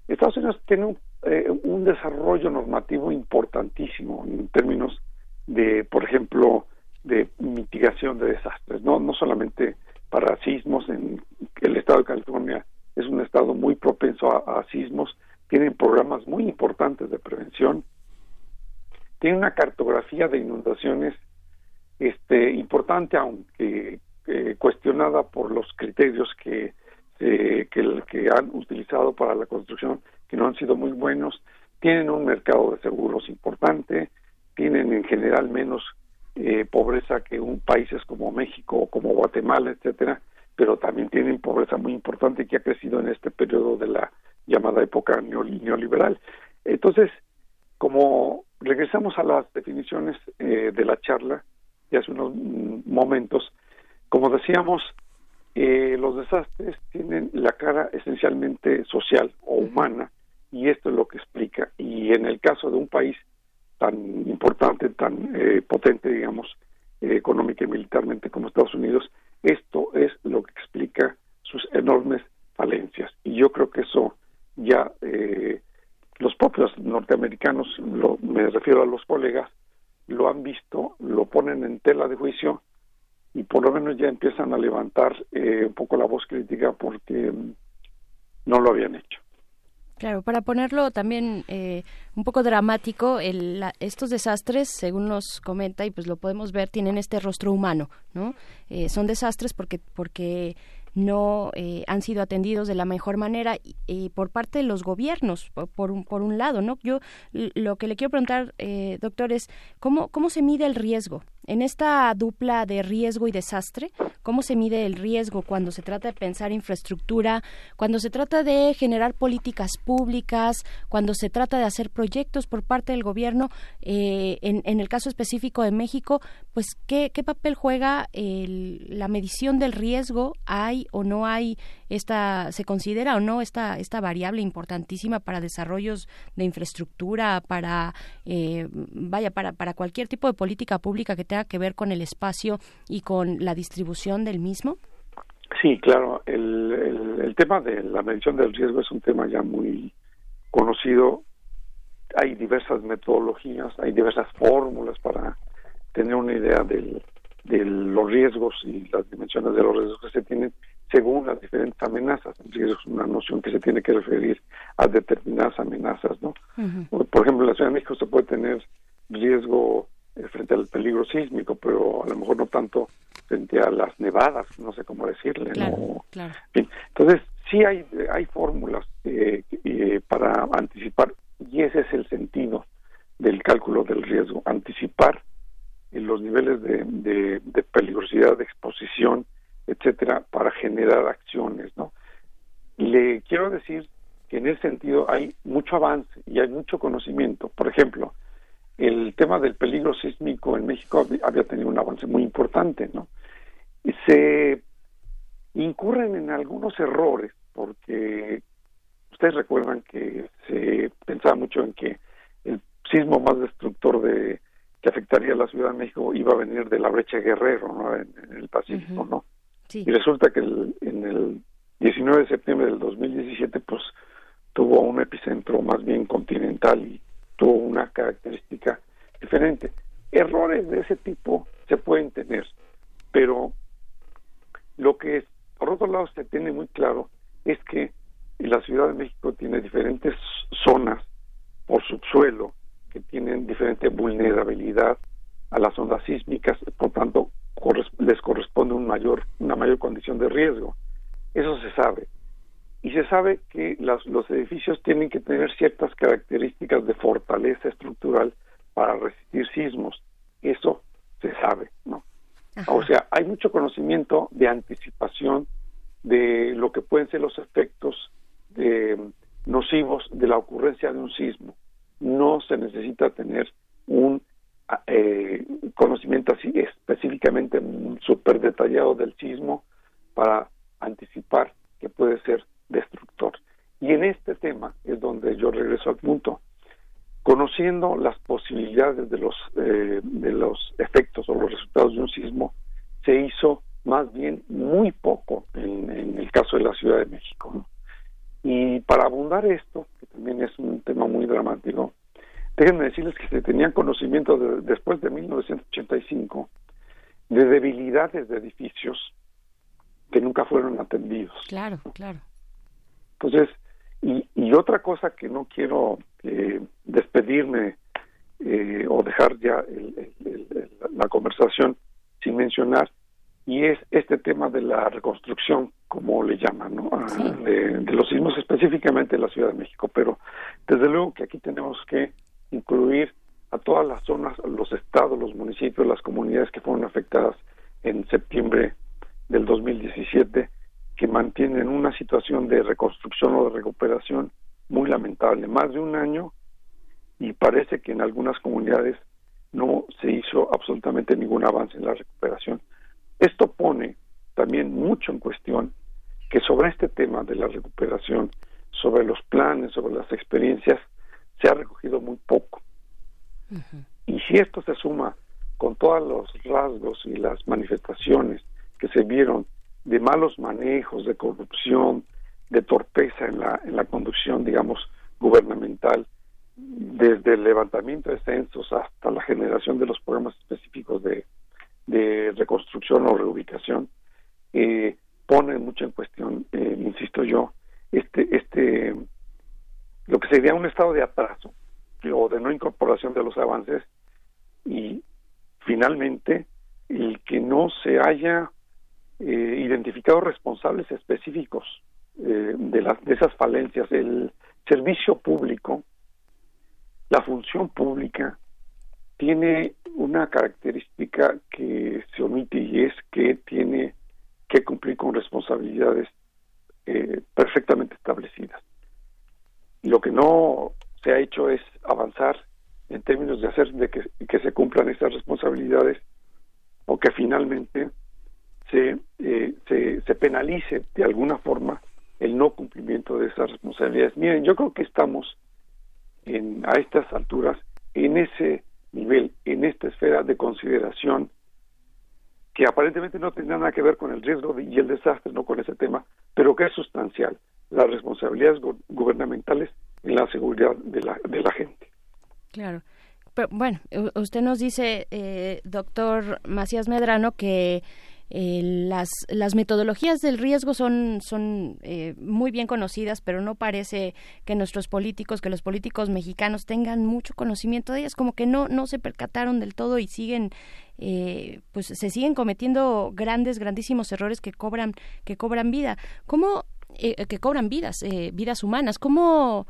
Estados Unidos tiene un, eh, un, desarrollo normativo importantísimo en términos de, por ejemplo, de mitigación de desastres, no, no solamente para sismos, en el estado de California es un estado muy propenso a, a sismos, tienen programas muy importantes de prevención, tiene una cartografía de inundaciones este importante aunque eh, cuestionada por los criterios que, eh, que, que han utilizado para la construcción, que no han sido muy buenos, tienen un mercado de seguros importante, tienen en general menos eh, pobreza que un países como México o como Guatemala, etcétera, pero también tienen pobreza muy importante que ha crecido en este periodo de la llamada época neoliberal. Entonces, como regresamos a las definiciones de la charla de hace unos momentos, como decíamos, eh, los desastres tienen la cara esencialmente social o humana y esto es lo que explica. Y en el caso de un país tan importante, tan eh, potente, digamos, eh, económica y militarmente como Estados Unidos, esto es lo que explica sus enormes falencias. Y yo creo que eso ya los propios norteamericanos, lo, me refiero a los colegas, lo han visto, lo ponen en tela de juicio y por lo menos ya empiezan a levantar eh, un poco la voz crítica porque mm, no lo habían hecho. Claro, para ponerlo también eh, un poco dramático, el, estos desastres, según nos comenta y pues lo podemos ver, tienen este rostro humano, ¿no? Eh, son desastres porque porque no eh, han sido atendidos de la mejor manera y, por parte de los gobiernos, por, un, por un lado, ¿no? Yo lo que le quiero preguntar, eh, doctor, es ¿cómo, cómo se mide el riesgo? En esta dupla de riesgo y desastre, ¿cómo se mide el riesgo cuando se trata de pensar infraestructura, cuando se trata de generar políticas públicas, cuando se trata de hacer proyectos por parte del gobierno? Eh, en, en, el caso específico de México, pues, ¿qué, qué papel juega el, la medición del riesgo? ¿Hay o no hay esta, se considera o no esta, esta variable importantísima para desarrollos de infraestructura, para, eh, vaya, para, para cualquier tipo de política pública que tenga que ver con el espacio y con la distribución del mismo? Sí, claro. El, el, tema de la medición del riesgo es un tema ya muy conocido. Hay diversas metodologías, hay diversas fórmulas para tener una idea del, de los riesgos y las dimensiones de los riesgos que se tienen según las diferentes amenazas. Es una noción que se tiene que referir a determinadas amenazas, ¿no? Por ejemplo, en la Ciudad de México se puede tener riesgo eh, frente al peligro sísmico, pero a lo mejor no tanto frente a las nevadas, no sé cómo decirle, ¿no? Entonces, sí hay, hay fórmulas eh, eh, para anticipar, y ese es el sentido del cálculo del riesgo, anticipar los niveles de, de, de peligrosidad, de exposición, etcétera, para generar acciones, ¿no? Le quiero decir que en ese sentido hay mucho avance y hay mucho conocimiento. Por ejemplo, el tema del peligro sísmico en México había tenido un avance muy importante, ¿no? Y se incurren en algunos errores porque ustedes recuerdan que se pensaba mucho en que el sismo más destructor de que afectaría a la Ciudad de México iba a venir de la brecha Guerrero, ¿no? En, el Pacífico, ¿no? Y resulta que en el 19 de septiembre del 2017, pues tuvo un epicentro más bien continental y tuvo una característica diferente. errores de ese tipo se pueden tener, pero lo que por otro lado se tiene muy claro es que la Ciudad de México tiene diferentes zonas por subsuelo que tienen diferente vulnerabilidad a las ondas sísmicas, por tanto les corresponde un mayor, una mayor condición de riesgo. Eso se sabe. Y se sabe que los edificios tienen que tener ciertas características de fortaleza estructural para resistir sismos. Eso se sabe, ¿no? O sea, hay mucho conocimiento de anticipación de lo que pueden ser los efectos de, nocivos de la ocurrencia de un sismo. No se necesita tener un eh, conocimiento así específicamente súper detallado del sismo para anticipar que puede ser destructor. Y en este tema es donde yo regreso al punto. Conociendo las posibilidades de los, eh, de los efectos o los resultados de un sismo, se hizo más bien muy poco en, el caso de la Ciudad de México. Y para abundar esto, que también es un tema muy dramático, déjenme decirles que se tenían conocimiento después de 1985 de debilidades de edificios que nunca fueron atendidos. Claro, claro. Entonces, y, y otra cosa que no quiero eh, despedirme eh, o dejar ya la conversación sin mencionar, y es este tema de la reconstrucción, como le llaman, ¿no? Ah, de, los sismos específicamente en la Ciudad de México, pero desde luego que aquí tenemos que incluir a todas las zonas, los estados, los municipios, las comunidades que fueron afectadas en septiembre del 2017, que mantienen una situación de reconstrucción o de recuperación muy lamentable, más de un año, y parece que en algunas comunidades no se hizo absolutamente ningún avance en la recuperación. Esto pone también mucho en cuestión que sobre este tema de la recuperación, sobre los planes, sobre las experiencias, se ha recogido muy poco. Y si esto se suma con todos los rasgos y las manifestaciones que se vieron de malos manejos, de corrupción, de torpeza en la, en la conducción, digamos, gubernamental, desde el levantamiento de censos hasta la generación de los programas específicos de, de reconstrucción o reubicación eh, pone mucho en cuestión, eh, insisto yo, este, este, lo que sería un estado de atraso o de no incorporación de los avances y finalmente el que no se haya eh, identificado responsables específicos eh, de, las, de esas falencias, el servicio público, la función pública, tiene una característica que se omite y es que tiene que cumplir con responsabilidades eh, perfectamente establecidas. Lo que no se ha hecho es avanzar en términos de hacer de que, se cumplan esas responsabilidades o que finalmente se, eh, se, se penalice de alguna forma el no cumplimiento de esas responsabilidades. Miren, yo creo que estamos en, a estas alturas en ese nivel, en esta esfera de consideración que aparentemente no tiene nada que ver con el riesgo y el desastre, no con ese tema, pero que es sustancial, las responsabilidades gubernamentales en la seguridad de la, de la gente. Claro. Pero, bueno, usted nos dice, eh, doctor Macías Medrano, que eh, las, las metodologías del riesgo son, son eh, muy bien conocidas, pero no parece que nuestros políticos, que los políticos mexicanos tengan mucho conocimiento de ellas, como que no, no se percataron del todo y siguen, eh, pues se siguen cometiendo grandes, grandísimos errores que cobran, que cobran vida. ¿Cómo, que cobran vidas, vidas humanas? ¿Cómo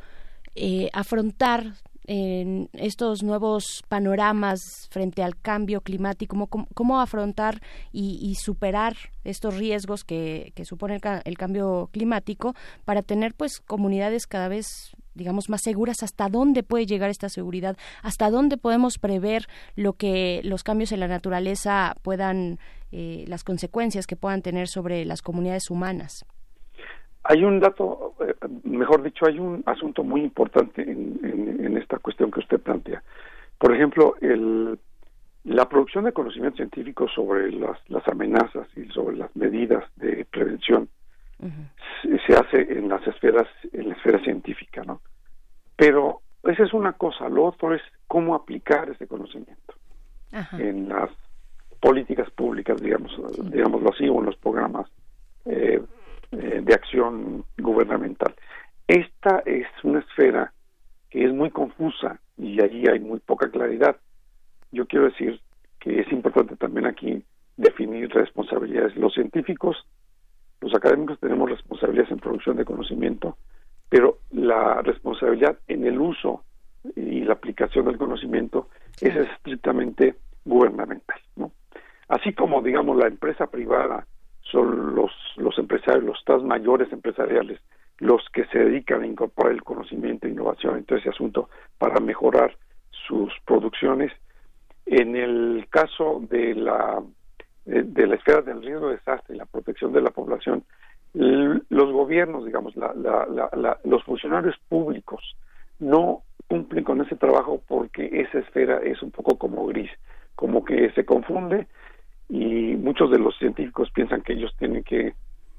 afrontar en estos nuevos panoramas frente al cambio climático, cómo, afrontar y, superar estos riesgos que, supone el, cambio climático para tener pues comunidades cada vez digamos más seguras hasta dónde puede llegar esta seguridad hasta dónde podemos prever lo que los cambios en la naturaleza puedan eh, las consecuencias que puedan tener sobre las comunidades humanas hay un dato, eh, mejor dicho, hay un asunto muy importante en, esta cuestión que usted plantea. Por ejemplo, el, la producción de conocimiento científico sobre las, las amenazas y sobre las medidas de prevención se, hace en las esferas, en la esfera científica, ¿no? Pero esa es una cosa, lo otro es cómo aplicar ese conocimiento. en las políticas públicas, digamos, digámoslo así, o en los programas eh, eh, de acción gubernamental. Esta es una esfera que es muy confusa y allí hay muy poca claridad. Yo quiero decir que es importante también aquí definir responsabilidades. Los científicos, los académicos tenemos responsabilidades en producción de conocimiento, pero la responsabilidad en el uso y la aplicación del conocimiento es estrictamente gubernamental, ¿no? Así como, digamos, la empresa privada son los, los empresarios, los estados mayores empresariales, los que se dedican a incorporar el conocimiento e innovación en todo ese asunto para mejorar sus producciones. En el caso de la, de, la esfera del riesgo de desastre y la protección de la población, los gobiernos, digamos, los funcionarios públicos no cumplen con ese trabajo porque esa esfera es un poco como gris, como que se confunde y muchos de los científicos piensan que ellos tienen que eh,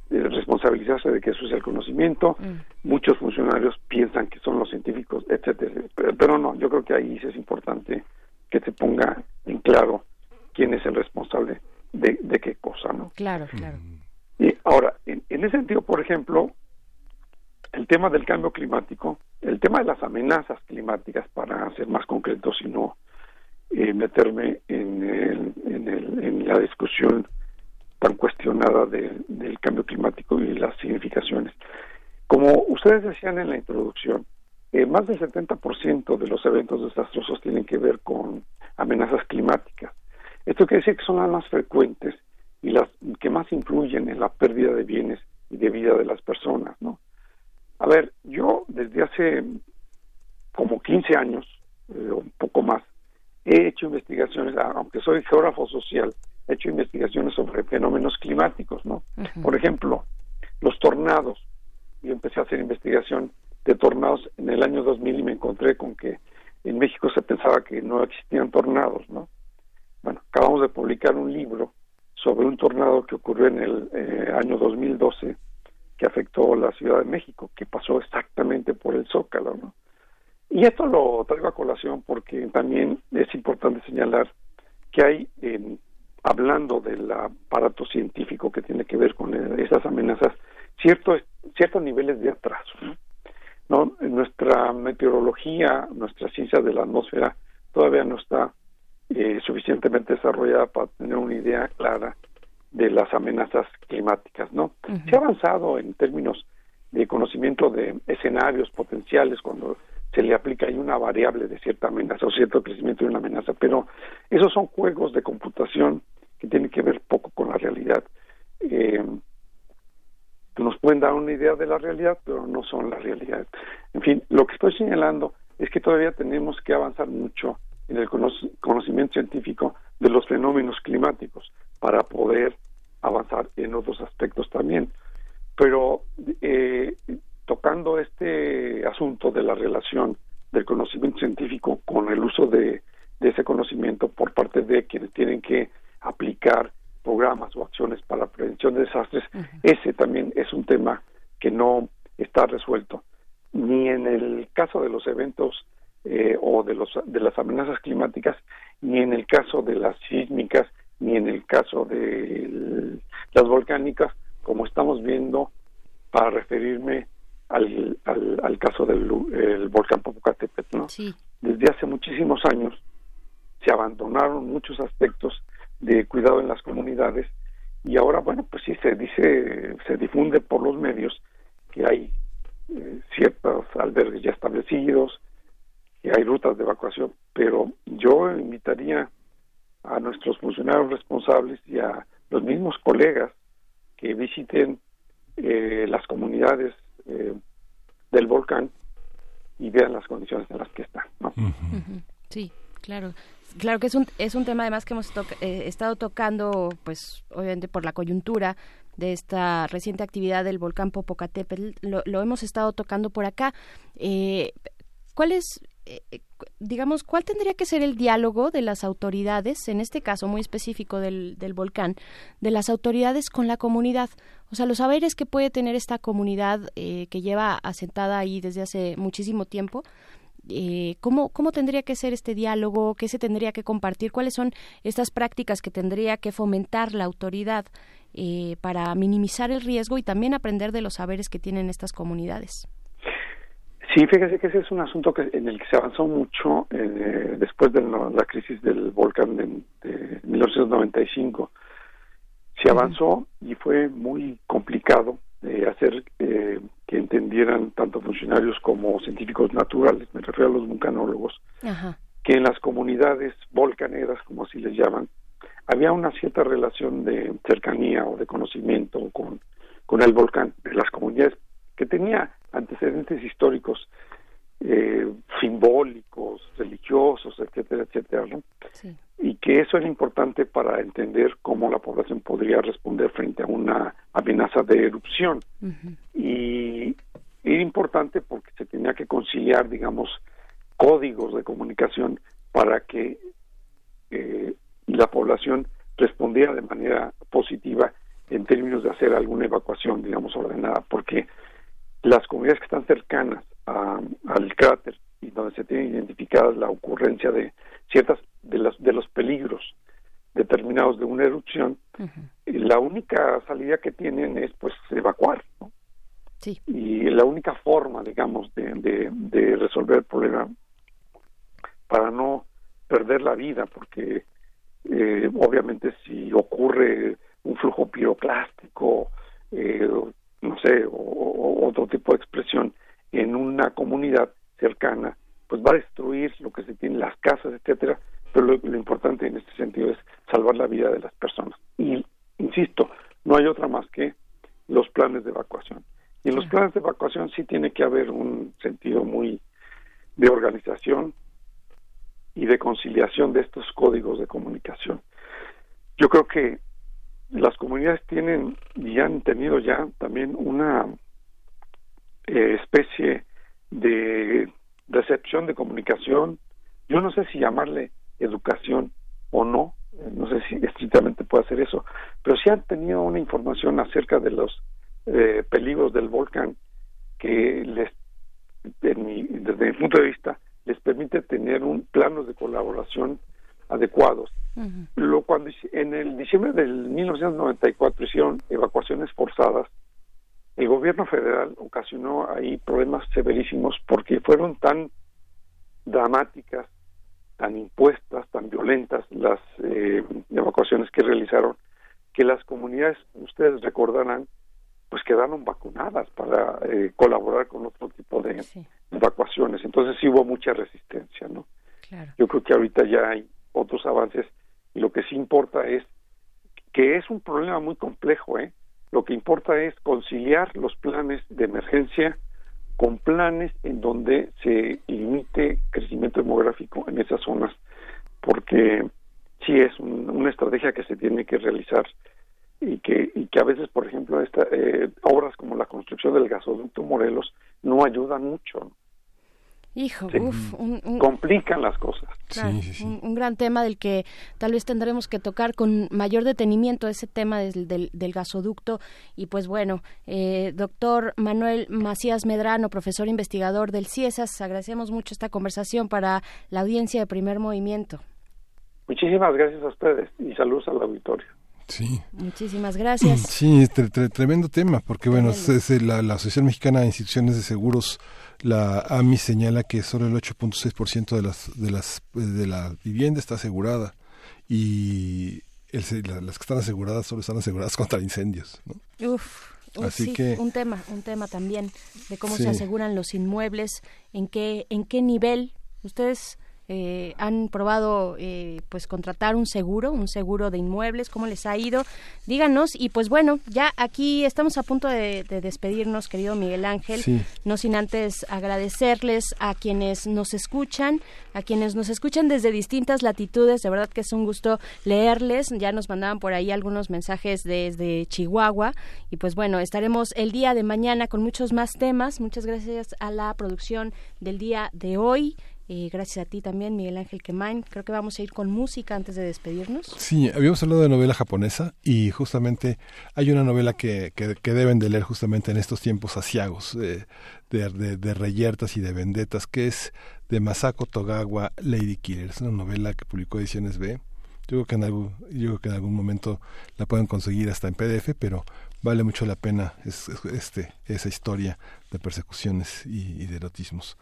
responsabilizarse de que eso es el conocimiento, mm. muchos funcionarios piensan que son los científicos, etcétera, pero no, yo creo que ahí es importante que se ponga en claro quién es el responsable de, de qué cosa, ¿no? Claro, claro. Y ahora, en, en ese sentido, por ejemplo, el tema del cambio climático, el tema de las amenazas climáticas, para ser más concretos y no eh, meterme en, en, la discusión tan cuestionada del cambio climático y las significaciones. Como ustedes decían en la introducción, eh, más del 70% de los eventos desastrosos tienen que ver con amenazas climáticas. Esto quiere decir que son las más frecuentes y las que más influyen en la pérdida de bienes y de vida de las personas, ¿no? A ver, yo desde hace como 15 años, eh, un poco más, he hecho investigaciones, aunque soy geógrafo social, he hecho investigaciones sobre fenómenos climáticos, ¿no? Por ejemplo, los tornados. Yo empecé a hacer investigación de tornados en el año 2000 y me encontré con que en México se pensaba que no existían tornados, ¿no? Bueno, acabamos de publicar un libro sobre un tornado que ocurrió en el eh, año 2012 que afectó la Ciudad de México, que pasó exactamente por el Zócalo, ¿no? Y esto lo traigo a colación porque también es importante señalar que hay, hablando del aparato científico que tiene que ver con esas amenazas, ciertos ciertos niveles de atraso. ¿no? Nuestra meteorología, nuestra ciencia de la atmósfera todavía no está eh, suficientemente desarrollada para tener una idea clara de las amenazas climáticas. ¿no? Se ha avanzado en términos de conocimiento de escenarios potenciales cuando se le aplica ahí una variable de cierta amenaza o cierto crecimiento de una amenaza, pero esos son juegos de computación que tienen que ver poco con la realidad. Eh, nos pueden dar una idea de la realidad, pero no son la realidad. En fin, lo que estoy señalando es que todavía tenemos que avanzar mucho en el conocimiento científico de los fenómenos climáticos para poder avanzar en otros aspectos también. Pero eh, tocando este asunto de la relación del conocimiento científico con el uso de, ese conocimiento por parte de quienes tienen que aplicar programas o acciones para la prevención de desastres, ese también es un tema que no está resuelto. Ni en el caso de los eventos eh, o de los de las amenazas climáticas ni en el caso de las sísmicas ni en el caso de las volcánicas como estamos viendo para referirme al, al, caso del volcán Popocatépetl, ¿no? Desde hace muchísimos años se abandonaron muchos aspectos de cuidado en las comunidades y ahora, bueno, pues sí se dice, se difunde por los medios que hay eh, ciertos albergues ya establecidos, que hay rutas de evacuación, pero yo invitaría a nuestros funcionarios responsables y a los mismos colegas que visiten eh, las comunidades eh, del volcán y vean las condiciones en las que está. Sí, claro. Claro que es un, es un tema además que hemos eh, estado tocando, pues obviamente por la coyuntura de esta reciente actividad del volcán Popocatépetl, lo, lo hemos estado tocando por acá. Eh, ¿Cuál es eh, eh, digamos, ¿cuál tendría que ser el diálogo de las autoridades, en este caso muy específico del, del volcán, de las autoridades con la comunidad? O sea, los saberes que puede tener esta comunidad eh, que lleva asentada ahí desde hace muchísimo tiempo, ¿cómo, ¿cómo tendría que ser este diálogo? ¿Qué se tendría que compartir? ¿Cuáles son estas prácticas que tendría que fomentar la autoridad para minimizar el riesgo y también aprender de los saberes que tienen estas comunidades? Sí, fíjese que ese es un asunto que, en el que se avanzó mucho eh, después de la, crisis del volcán de, de 1995. Se avanzó y fue muy complicado eh, hacer eh, que entendieran tanto funcionarios como científicos naturales, me refiero a los vulcanólogos, que en las comunidades volcaneras, como así les llaman, había una cierta relación de cercanía o de conocimiento con, con el volcán de las comunidades que tenía antecedentes históricos eh, simbólicos, religiosos, etcétera, etcétera, ¿no? Y que eso era importante para entender cómo la población podría responder frente a una amenaza de erupción. Y era importante porque se tenía que conciliar, digamos, códigos de comunicación para que eh, la población respondiera de manera positiva en términos de hacer alguna evacuación, digamos, ordenada, porque las comunidades que están cercanas al cráter y donde se tiene identificada la ocurrencia de ciertas de los de los peligros determinados de una erupción la única salida que tienen es pues evacuar ¿no? sí. y la única forma digamos de, de, resolver el problema para no perder la vida porque eh, obviamente si ocurre un flujo piroclástico eh, no sé, o, otro tipo de expresión en una comunidad cercana, pues va a destruir lo que se tiene, las casas, etcétera, pero lo, importante en este sentido es salvar la vida de las personas. Y, insisto, no hay otra más que los planes de evacuación. Y en los planes de evacuación sí tiene que haber un sentido muy de organización y de conciliación de estos códigos de comunicación. Yo creo que las comunidades tienen y han tenido ya también una eh, especie de recepción de comunicación, yo no sé si llamarle educación o no, eh, no sé si estrictamente puede hacer eso, pero sí han tenido una información acerca de los eh, peligros del volcán que les, desde mi punto de vista, les permite tener un plano de colaboración adecuados. Lo cuando en el diciembre del 1994 hicieron evacuaciones forzadas, el gobierno federal ocasionó ahí problemas severísimos porque fueron tan dramáticas, tan impuestas, tan violentas las eh, evacuaciones que realizaron, que las comunidades, ustedes recordarán, pues quedaron vacunadas para eh, colaborar con otro tipo de evacuaciones. Entonces sí hubo mucha resistencia, ¿no? Yo creo que ahorita ya hay otros avances y lo que sí importa es que es un problema muy complejo, ¿eh? Lo que importa es conciliar los planes de emergencia con planes en donde se limite crecimiento demográfico en esas zonas, porque sí es una estrategia que se tiene que realizar y que y que a veces, por ejemplo, esta, eh, obras como la construcción del gasoducto Morelos no ayudan mucho. Hijo, un, complican las cosas. Un, gran tema del que tal vez tendremos que tocar con mayor detenimiento ese tema del, del, gasoducto. Y pues bueno, eh, doctor Manuel Macías Medrano, profesor investigador del CIESAS, agradecemos mucho esta conversación para la audiencia de primer movimiento. Muchísimas gracias a ustedes y saludos al auditorio. Sí. Muchísimas gracias. Sí, tremendo tema, porque bueno, es, la, la Asociación Mexicana de Instituciones de Seguros la AMI señala que solo el 8.6% de las de las de la vivienda está asegurada y las que están aseguradas solo están aseguradas contra incendios. Uf, Así que un tema, un tema también de cómo se aseguran los inmuebles, en qué en qué nivel ustedes eh, han probado eh, pues contratar un seguro, un seguro de inmuebles, cómo les ha ido, díganos y pues bueno, ya aquí estamos a punto de, despedirnos, querido Miguel Ángel, no sin antes agradecerles a quienes nos escuchan, a quienes nos escuchan desde distintas latitudes, de verdad que es un gusto leerles, ya nos mandaban por ahí algunos mensajes desde Chihuahua. Y pues bueno, estaremos el día de mañana con muchos más temas, muchas gracias a la producción del día de hoy gracias a ti también, Miguel Ángel Quemain. Creo que vamos a ir con música antes de despedirnos. Sí, habíamos hablado de novela japonesa y justamente hay una novela que, que, deben de leer justamente en estos tiempos asiagos de, de, reyertas y de vendetas, que es de Masako Togawa, Lady Killer. Es una novela que publicó Ediciones B. Yo creo que en algún, yo creo que en algún momento la pueden conseguir hasta en PDF, pero vale mucho la pena este, esa historia de persecuciones y, de erotismos.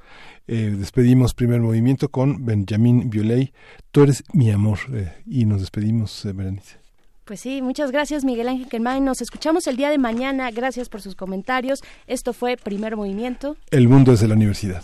Eh, despedimos primer movimiento con Benjamin Biolay, Tú eres mi amor, eh, y nos despedimos, eh, Berenice. Pues sí, muchas gracias Miguel Ángel Quermán. Nos escuchamos el día de mañana. Gracias por sus comentarios. Esto fue Primer Movimiento. El mundo desde la universidad.